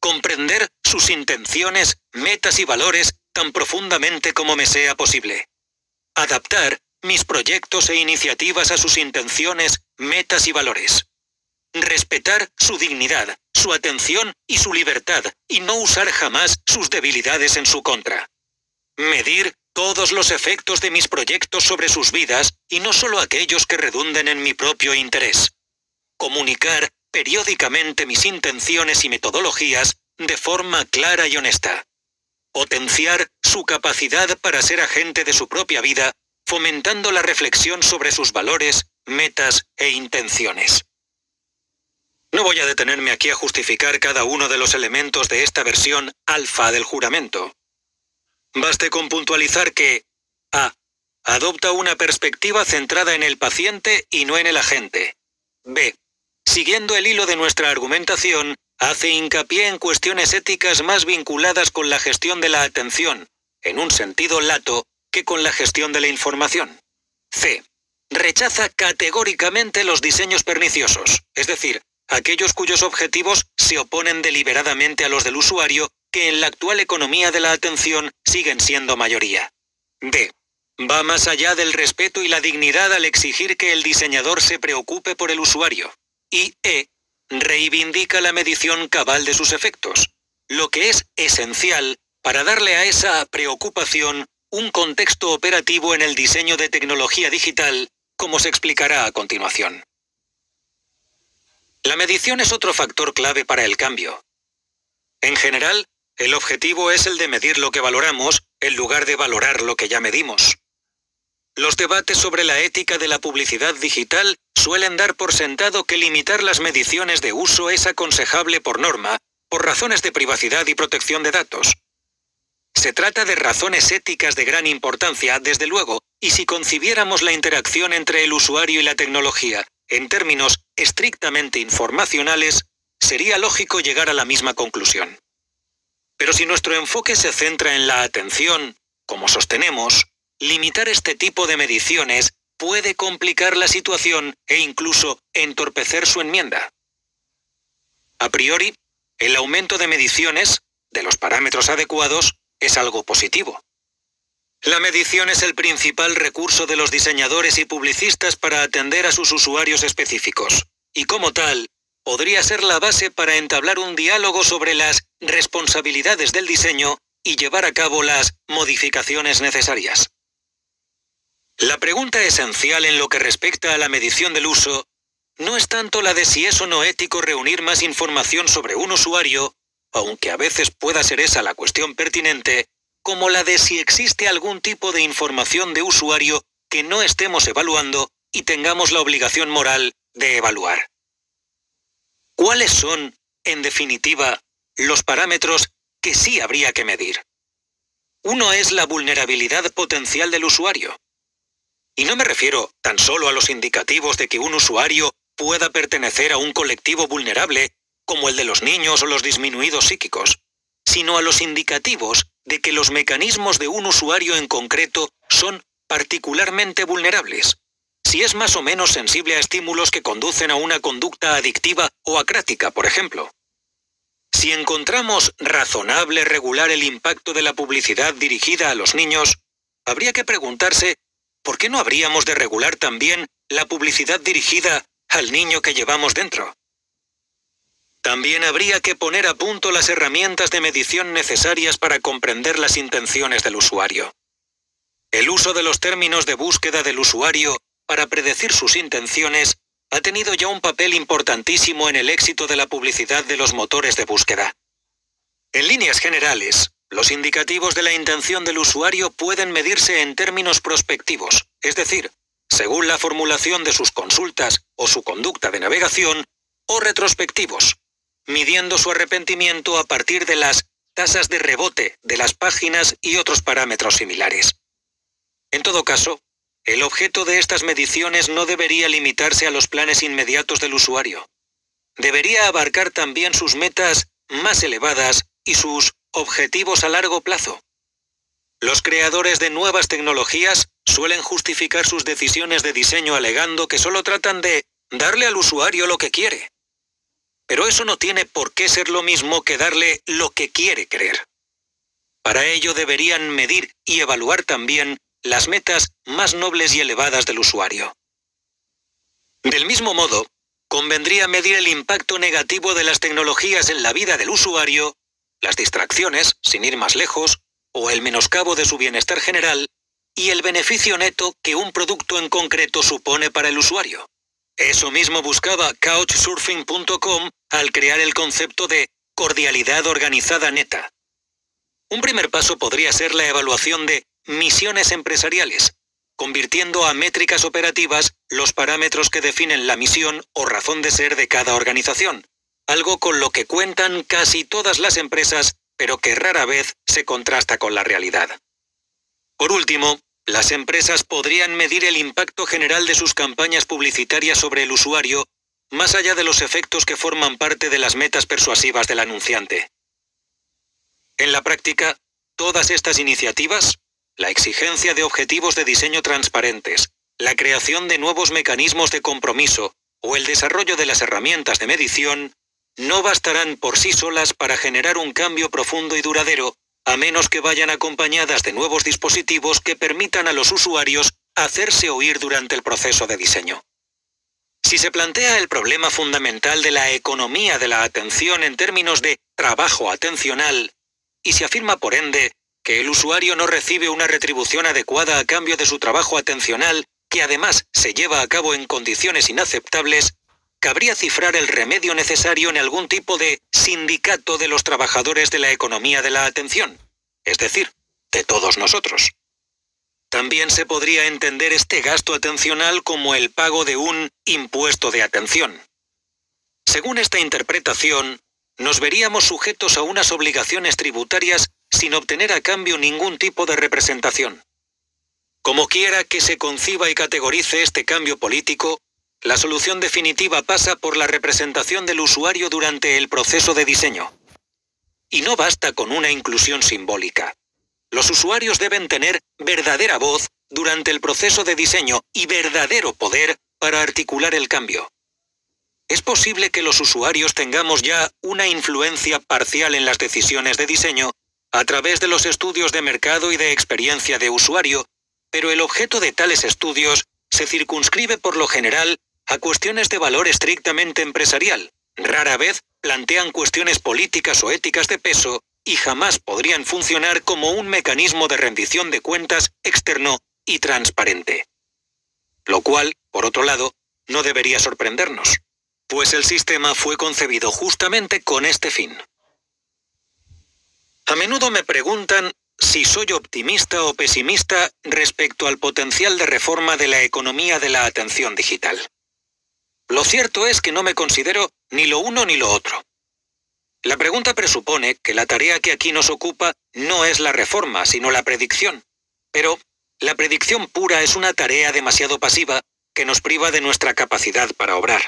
comprender sus intenciones, metas y valores tan profundamente como me sea posible. Adaptar mis proyectos e iniciativas a sus intenciones, metas y valores. Respetar su dignidad, su atención y su libertad y no usar jamás sus debilidades en su contra. Medir todos los efectos de mis proyectos sobre sus vidas y no solo aquellos que redunden en mi propio interés. Comunicar periódicamente mis intenciones y metodologías de forma clara y honesta potenciar su capacidad para ser agente de su propia vida, fomentando la reflexión sobre sus valores, metas e intenciones. No voy a detenerme aquí a justificar cada uno de los elementos de esta versión alfa del juramento. Baste con puntualizar que A. Adopta una perspectiva centrada en el paciente y no en el agente. B. Siguiendo el hilo de nuestra argumentación, hace hincapié en cuestiones éticas más vinculadas con la gestión de la atención, en un sentido lato, que con la gestión de la información. C. Rechaza categóricamente los diseños perniciosos, es decir, aquellos cuyos objetivos se oponen deliberadamente a los del usuario, que en la actual economía de la atención siguen siendo mayoría. D. Va más allá del respeto y la dignidad al exigir que el diseñador se preocupe por el usuario. Y E reivindica la medición cabal de sus efectos, lo que es esencial para darle a esa preocupación un contexto operativo en el diseño de tecnología digital, como se explicará a continuación. La medición es otro factor clave para el cambio. En general, el objetivo es el de medir lo que valoramos en lugar de valorar lo que ya medimos. Los debates sobre la ética de la publicidad digital suelen dar por sentado que limitar las mediciones de uso es aconsejable por norma, por razones de privacidad y protección de datos. Se trata de razones éticas de gran importancia, desde luego, y si concibiéramos la interacción entre el usuario y la tecnología en términos estrictamente informacionales, sería lógico llegar a la misma conclusión. Pero si nuestro enfoque se centra en la atención, como sostenemos, limitar este tipo de mediciones puede complicar la situación e incluso entorpecer su enmienda. A priori, el aumento de mediciones, de los parámetros adecuados, es algo positivo. La medición es el principal recurso de los diseñadores y publicistas para atender a sus usuarios específicos, y como tal, podría ser la base para entablar un diálogo sobre las responsabilidades del diseño y llevar a cabo las modificaciones necesarias. La pregunta esencial en lo que respecta a la medición del uso no es tanto la de si es o no ético reunir más información sobre un usuario, aunque a veces pueda ser esa la cuestión pertinente, como la de si existe algún tipo de información de usuario que no estemos evaluando y tengamos la obligación moral de evaluar. ¿Cuáles son, en definitiva, los parámetros que sí habría que medir? Uno es la vulnerabilidad potencial del usuario. Y no me refiero tan solo a los indicativos de que un usuario pueda pertenecer a un colectivo vulnerable, como el de los niños o los disminuidos psíquicos, sino a los indicativos de que los mecanismos de un usuario en concreto son particularmente vulnerables, si es más o menos sensible a estímulos que conducen a una conducta adictiva o acrática, por ejemplo. Si encontramos razonable regular el impacto de la publicidad dirigida a los niños, habría que preguntarse, ¿por qué no habríamos de regular también la publicidad dirigida al niño que llevamos dentro? También habría que poner a punto las herramientas de medición necesarias para comprender las intenciones del usuario. El uso de los términos de búsqueda del usuario para predecir sus intenciones ha tenido ya un papel importantísimo en el éxito de la publicidad de los motores de búsqueda. En líneas generales, los indicativos de la intención del usuario pueden medirse en términos prospectivos, es decir, según la formulación de sus consultas o su conducta de navegación, o retrospectivos, midiendo su arrepentimiento a partir de las tasas de rebote de las páginas y otros parámetros similares. En todo caso, el objeto de estas mediciones no debería limitarse a los planes inmediatos del usuario. Debería abarcar también sus metas más elevadas y sus objetivos a largo plazo. Los creadores de nuevas tecnologías suelen justificar sus decisiones de diseño alegando que solo tratan de darle al usuario lo que quiere. Pero eso no tiene por qué ser lo mismo que darle lo que quiere creer. Para ello deberían medir y evaluar también las metas más nobles y elevadas del usuario. Del mismo modo, convendría medir el impacto negativo de las tecnologías en la vida del usuario, las distracciones, sin ir más lejos, o el menoscabo de su bienestar general, y el beneficio neto que un producto en concreto supone para el usuario. Eso mismo buscaba couchsurfing.com al crear el concepto de cordialidad organizada neta. Un primer paso podría ser la evaluación de misiones empresariales, convirtiendo a métricas operativas los parámetros que definen la misión o razón de ser de cada organización, algo con lo que cuentan casi todas las empresas, pero que rara vez se contrasta con la realidad. Por último, las empresas podrían medir el impacto general de sus campañas publicitarias sobre el usuario, más allá de los efectos que forman parte de las metas persuasivas del anunciante. En la práctica, todas estas iniciativas, la exigencia de objetivos de diseño transparentes, la creación de nuevos mecanismos de compromiso o el desarrollo de las herramientas de medición, no bastarán por sí solas para generar un cambio profundo y duradero, a menos que vayan acompañadas de nuevos dispositivos que permitan a los usuarios hacerse oír durante el proceso de diseño. Si se plantea el problema fundamental de la economía de la atención en términos de trabajo atencional, y se afirma por ende que el usuario no recibe una retribución adecuada a cambio de su trabajo atencional, que además se lleva a cabo en condiciones inaceptables, cabría cifrar el remedio necesario en algún tipo de sindicato de los trabajadores de la economía de la atención, es decir, de todos nosotros. También se podría entender este gasto atencional como el pago de un impuesto de atención. Según esta interpretación, nos veríamos sujetos a unas obligaciones tributarias sin obtener a cambio ningún tipo de representación. Como quiera que se conciba y categorice este cambio político, la solución definitiva pasa por la representación del usuario durante el proceso de diseño. Y no basta con una inclusión simbólica. Los usuarios deben tener verdadera voz durante el proceso de diseño y verdadero poder para articular el cambio. Es posible que los usuarios tengamos ya una influencia parcial en las decisiones de diseño a través de los estudios de mercado y de experiencia de usuario, pero el objeto de tales estudios se circunscribe por lo general a cuestiones de valor estrictamente empresarial. Rara vez plantean cuestiones políticas o éticas de peso y jamás podrían funcionar como un mecanismo de rendición de cuentas externo y transparente. Lo cual, por otro lado, no debería sorprendernos, pues el sistema fue concebido justamente con este fin. A menudo me preguntan si soy optimista o pesimista respecto al potencial de reforma de la economía de la atención digital. Lo cierto es que no me considero ni lo uno ni lo otro. La pregunta presupone que la tarea que aquí nos ocupa no es la reforma, sino la predicción. Pero la predicción pura es una tarea demasiado pasiva que nos priva de nuestra capacidad para obrar.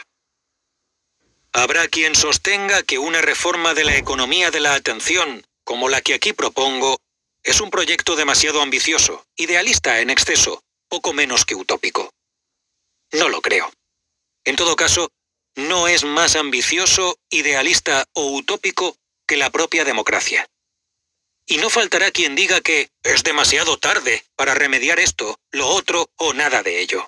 Habrá quien sostenga que una reforma de la economía de la atención, como la que aquí propongo, es un proyecto demasiado ambicioso, idealista en exceso, poco menos que utópico. No lo creo. En todo caso, no es más ambicioso, idealista o utópico que la propia democracia. Y no faltará quien diga que es demasiado tarde para remediar esto, lo otro o nada de ello.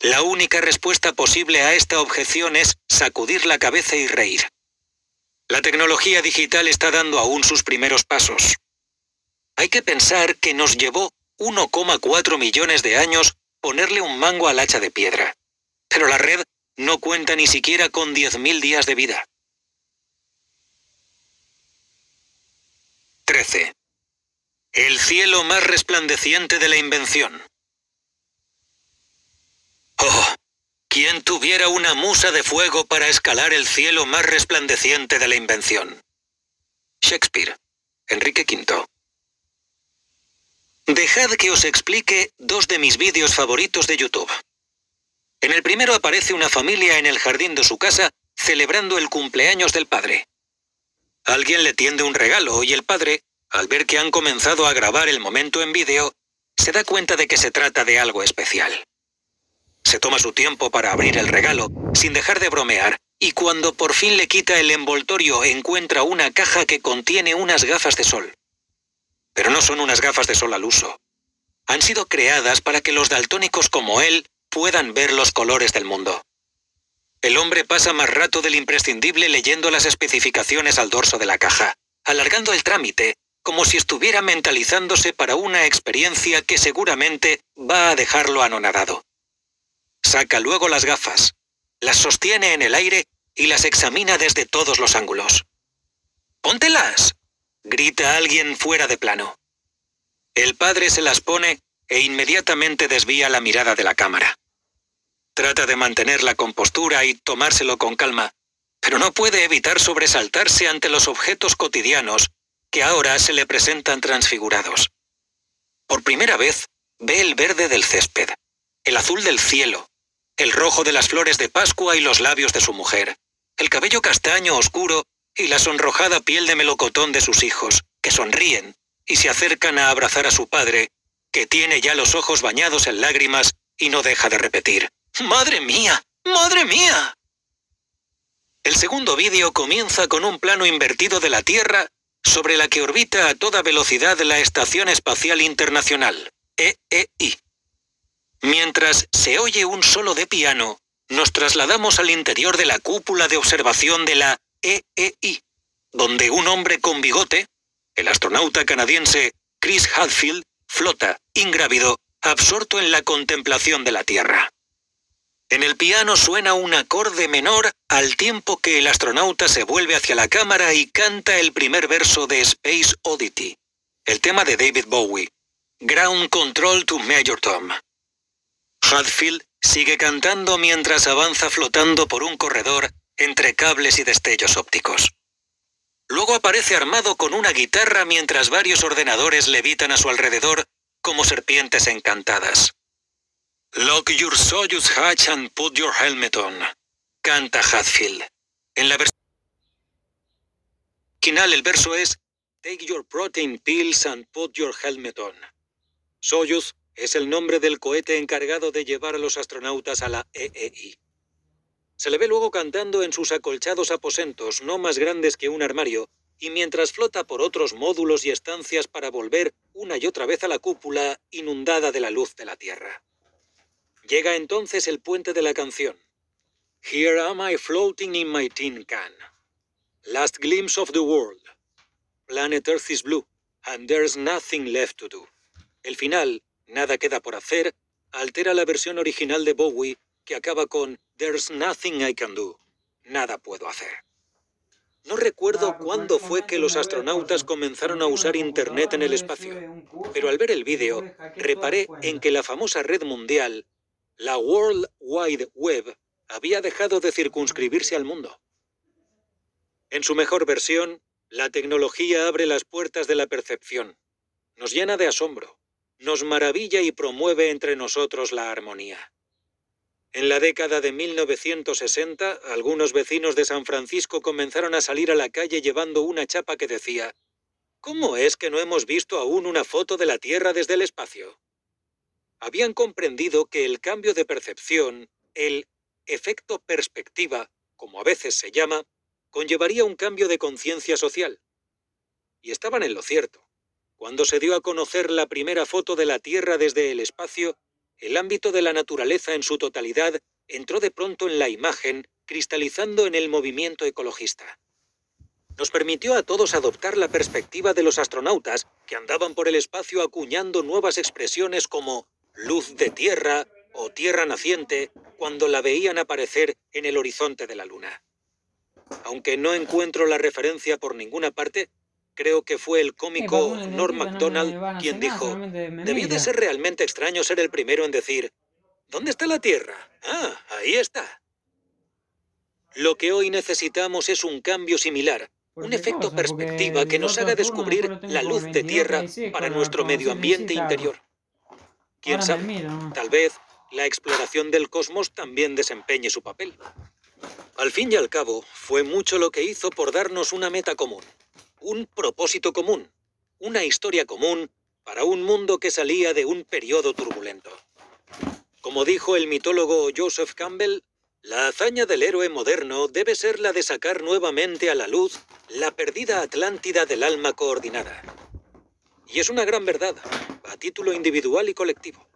La única respuesta posible a esta objeción es sacudir la cabeza y reír. La tecnología digital está dando aún sus primeros pasos. Hay que pensar que nos llevó 1,4 millones de años ponerle un mango al hacha de piedra. Pero la red no cuenta ni siquiera con 10.000 días de vida. 13. El cielo más resplandeciente de la invención. Oh, quien tuviera una musa de fuego para escalar el cielo más resplandeciente de la invención. Shakespeare, Enrique V. Dejad que os explique dos de mis vídeos favoritos de YouTube. En el primero aparece una familia en el jardín de su casa celebrando el cumpleaños del padre. Alguien le tiende un regalo y el padre, al ver que han comenzado a grabar el momento en vídeo, se da cuenta de que se trata de algo especial. Se toma su tiempo para abrir el regalo, sin dejar de bromear, y cuando por fin le quita el envoltorio encuentra una caja que contiene unas gafas de sol. Pero no son unas gafas de sol al uso. Han sido creadas para que los daltónicos como él puedan ver los colores del mundo. El hombre pasa más rato del imprescindible leyendo las especificaciones al dorso de la caja, alargando el trámite, como si estuviera mentalizándose para una experiencia que seguramente va a dejarlo anonadado. Saca luego las gafas, las sostiene en el aire y las examina desde todos los ángulos. ¡Póntelas! grita alguien fuera de plano. El padre se las pone e inmediatamente desvía la mirada de la cámara. Trata de mantener la compostura y tomárselo con calma, pero no puede evitar sobresaltarse ante los objetos cotidianos que ahora se le presentan transfigurados. Por primera vez ve el verde del césped, el azul del cielo, el rojo de las flores de Pascua y los labios de su mujer, el cabello castaño oscuro y la sonrojada piel de melocotón de sus hijos, que sonríen y se acercan a abrazar a su padre, que tiene ya los ojos bañados en lágrimas y no deja de repetir, ¡Madre mía! ¡Madre mía! El segundo vídeo comienza con un plano invertido de la Tierra sobre la que orbita a toda velocidad la Estación Espacial Internacional, EEI. Mientras se oye un solo de piano, nos trasladamos al interior de la cúpula de observación de la EEI, donde un hombre con bigote, el astronauta canadiense Chris Hadfield, flota, ingrávido, absorto en la contemplación de la Tierra. En el piano suena un acorde menor al tiempo que el astronauta se vuelve hacia la cámara y canta el primer verso de Space Oddity, el tema de David Bowie, Ground Control to Major Tom. Hadfield sigue cantando mientras avanza flotando por un corredor entre cables y destellos ópticos. Luego aparece armado con una guitarra mientras varios ordenadores levitan a su alrededor como serpientes encantadas. Lock your Soyuz hatch and put your helmet on, canta Hadfield. En la versión original el verso es Take your protein pills and put your helmet on. Soyuz es el nombre del cohete encargado de llevar a los astronautas a la EEI. Se le ve luego cantando en sus acolchados aposentos, no más grandes que un armario, y mientras flota por otros módulos y estancias para volver una y otra vez a la cúpula inundada de la luz de la Tierra. Llega entonces el puente de la canción. Here am I floating in my tin can. Last glimpse of the world. Planet Earth is blue, and there's nothing left to do. El final, nada queda por hacer, altera la versión original de Bowie que acaba con There's nothing I can do. Nada puedo hacer. No recuerdo cuándo fue que los astronautas comenzaron a usar Internet en el espacio, pero al ver el vídeo reparé en que la famosa red mundial, la World Wide Web, había dejado de circunscribirse al mundo. En su mejor versión, la tecnología abre las puertas de la percepción, nos llena de asombro, nos maravilla y promueve entre nosotros la armonía. En la década de 1960, algunos vecinos de San Francisco comenzaron a salir a la calle llevando una chapa que decía, ¿Cómo es que no hemos visto aún una foto de la Tierra desde el espacio? Habían comprendido que el cambio de percepción, el efecto perspectiva, como a veces se llama, conllevaría un cambio de conciencia social. Y estaban en lo cierto. Cuando se dio a conocer la primera foto de la Tierra desde el espacio, el ámbito de la naturaleza en su totalidad entró de pronto en la imagen, cristalizando en el movimiento ecologista. Nos permitió a todos adoptar la perspectiva de los astronautas que andaban por el espacio acuñando nuevas expresiones como luz de tierra o tierra naciente cuando la veían aparecer en el horizonte de la Luna. Aunque no encuentro la referencia por ninguna parte, Creo que fue el cómico Norm MacDonald quien dijo, debía de ser realmente extraño ser el primero en decir, ¿dónde está la Tierra? Ah, ahí está. Lo que hoy necesitamos es un cambio similar, un efecto perspectiva que nos haga descubrir la luz de Tierra para nuestro medio ambiente interior. ¿Quién sabe? Tal vez la exploración del cosmos también desempeñe su papel. Al fin y al cabo, fue mucho lo que hizo por darnos una meta común un propósito común, una historia común para un mundo que salía de un periodo turbulento. Como dijo el mitólogo Joseph Campbell, la hazaña del héroe moderno debe ser la de sacar nuevamente a la luz la perdida Atlántida del alma coordinada. Y es una gran verdad, a título individual y colectivo.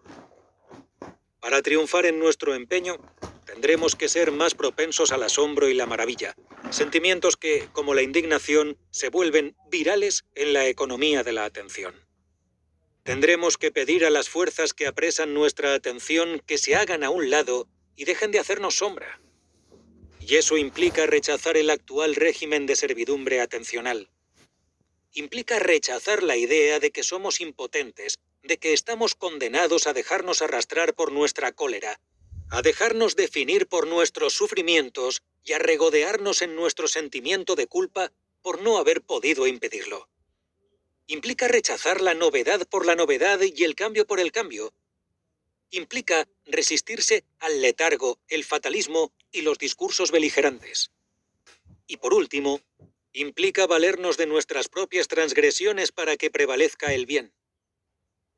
Para triunfar en nuestro empeño, tendremos que ser más propensos al asombro y la maravilla, sentimientos que, como la indignación, se vuelven virales en la economía de la atención. Tendremos que pedir a las fuerzas que apresan nuestra atención que se hagan a un lado y dejen de hacernos sombra. Y eso implica rechazar el actual régimen de servidumbre atencional. Implica rechazar la idea de que somos impotentes, de que estamos condenados a dejarnos arrastrar por nuestra cólera, a dejarnos definir por nuestros sufrimientos y a regodearnos en nuestro sentimiento de culpa por no haber podido impedirlo. Implica rechazar la novedad por la novedad y el cambio por el cambio. Implica resistirse al letargo, el fatalismo y los discursos beligerantes. Y por último, implica valernos de nuestras propias transgresiones para que prevalezca el bien.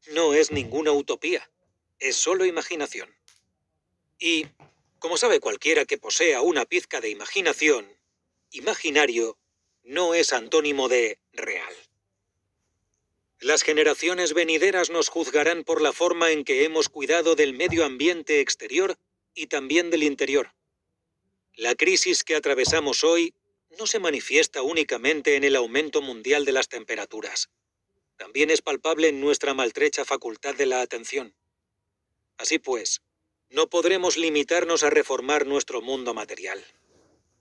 No es ninguna utopía, es solo imaginación. Y, como sabe cualquiera que posea una pizca de imaginación, imaginario no es antónimo de real. Las generaciones venideras nos juzgarán por la forma en que hemos cuidado del medio ambiente exterior y también del interior. La crisis que atravesamos hoy no se manifiesta únicamente en el aumento mundial de las temperaturas. También es palpable en nuestra maltrecha facultad de la atención. Así pues, no podremos limitarnos a reformar nuestro mundo material.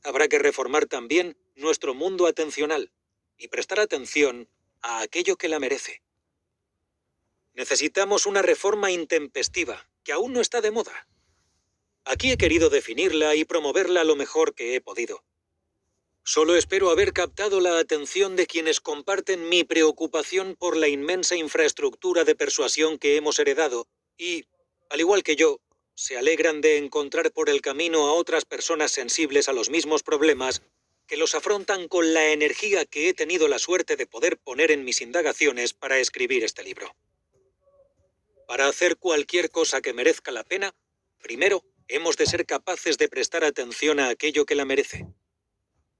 Habrá que reformar también nuestro mundo atencional y prestar atención a aquello que la merece. Necesitamos una reforma intempestiva, que aún no está de moda. Aquí he querido definirla y promoverla lo mejor que he podido. Solo espero haber captado la atención de quienes comparten mi preocupación por la inmensa infraestructura de persuasión que hemos heredado y, al igual que yo, se alegran de encontrar por el camino a otras personas sensibles a los mismos problemas que los afrontan con la energía que he tenido la suerte de poder poner en mis indagaciones para escribir este libro. Para hacer cualquier cosa que merezca la pena, primero hemos de ser capaces de prestar atención a aquello que la merece.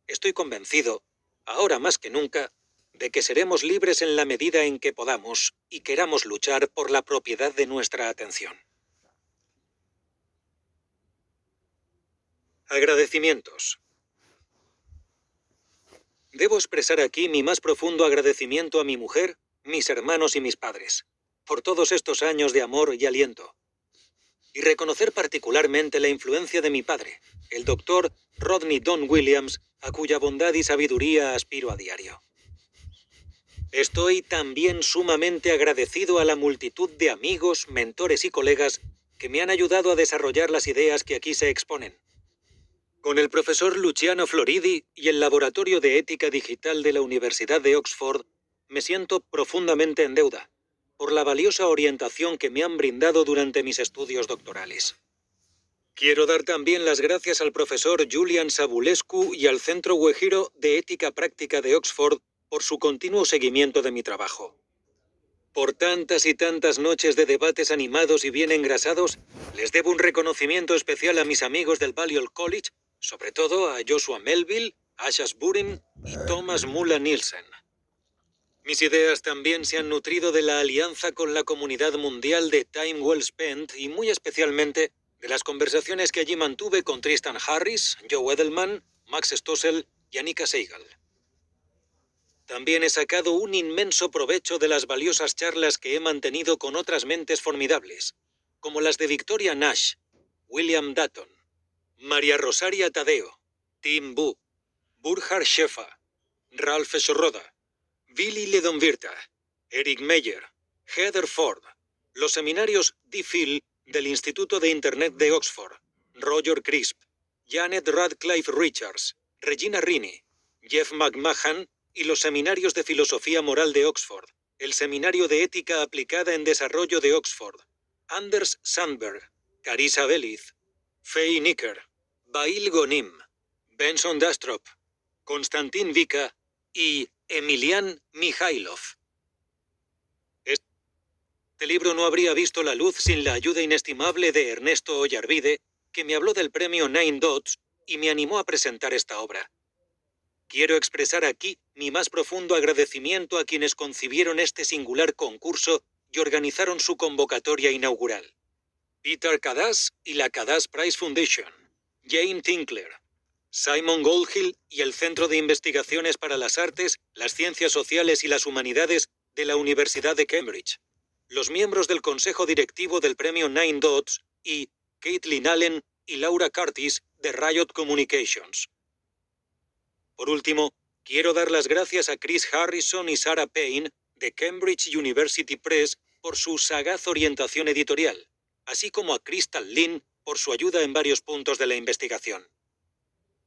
Estoy convencido, ahora más que nunca, de que seremos libres en la medida en que podamos y queramos luchar por la propiedad de nuestra atención. Agradecimientos. Debo expresar aquí mi más profundo agradecimiento a mi mujer, mis hermanos y mis padres, por todos estos años de amor y aliento. y reconocer particularmente la influencia de mi padre, el doctor Rodney Don Williams, a cuya bondad y sabiduría aspiro a diario. Estoy también sumamente agradecido a la multitud de amigos, mentores y colegas que me han ayudado a desarrollar las ideas que aquí se exponen. Con el profesor Luciano Floridi y el Laboratorio de Ética Digital de la Universidad de Oxford, me siento profundamente en deuda por la valiosa orientación que me han brindado durante mis estudios doctorales. Quiero dar también las gracias al profesor Julian Sabulescu y al Centro Wejiro de Ética Práctica de Oxford por su continuo seguimiento de mi trabajo. Por tantas y tantas noches de debates animados y bien engrasados, les debo un reconocimiento especial a mis amigos del Balliol College, sobre todo a Joshua Melville, Ashas Burin y Thomas Mulla Nielsen. Mis ideas también se han nutrido de la alianza con la comunidad mundial de Time Well Spent y muy especialmente de las conversaciones que allí mantuve con Tristan Harris, Joe Edelman, Max Stossel y Anika Seigel. También he sacado un inmenso provecho de las valiosas charlas que he mantenido con otras mentes formidables, como las de Victoria Nash, William Dutton, María Rosaria Tadeo, Tim Bu, Burkhard Schäfer, Ralph Schroda, Billy Ledonvirta, Eric Meyer, Heather Ford, los seminarios D-Phil del Instituto de Internet de Oxford, Roger Crisp, Janet Radcliffe Richards, Regina Rini, Jeff McMahon y los seminarios de Filosofía Moral de Oxford, el Seminario de Ética Aplicada en Desarrollo de Oxford, Anders Sandberg, Carissa Beliz, Faye Nicker, Bail Gonim, Benson Dastrop, Konstantin Vika y Emilian Mikhailov. Este libro no habría visto la luz sin la ayuda inestimable de Ernesto Ollarvide, que me habló del premio Nine Dots y me animó a presentar esta obra. Quiero expresar aquí mi más profundo agradecimiento a quienes concibieron este singular concurso y organizaron su convocatoria inaugural. Peter Cadas y la Cadas Prize Foundation, Jane Tinkler, Simon Goldhill y el Centro de Investigaciones para las Artes, las Ciencias Sociales y las Humanidades de la Universidad de Cambridge, los miembros del Consejo Directivo del Premio Nine Dots y Caitlin Allen y Laura Curtis de Riot Communications. Por último, quiero dar las gracias a Chris Harrison y Sarah Payne de Cambridge University Press por su sagaz orientación editorial, así como a Crystal Lynn por su ayuda en varios puntos de la investigación.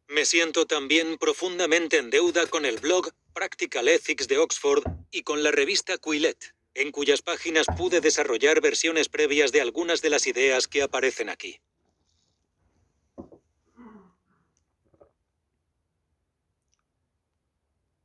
Me siento también profundamente en deuda con el blog Practical Ethics de Oxford y con la revista Quillette, en cuyas páginas pude desarrollar versiones previas de algunas de las ideas que aparecen aquí.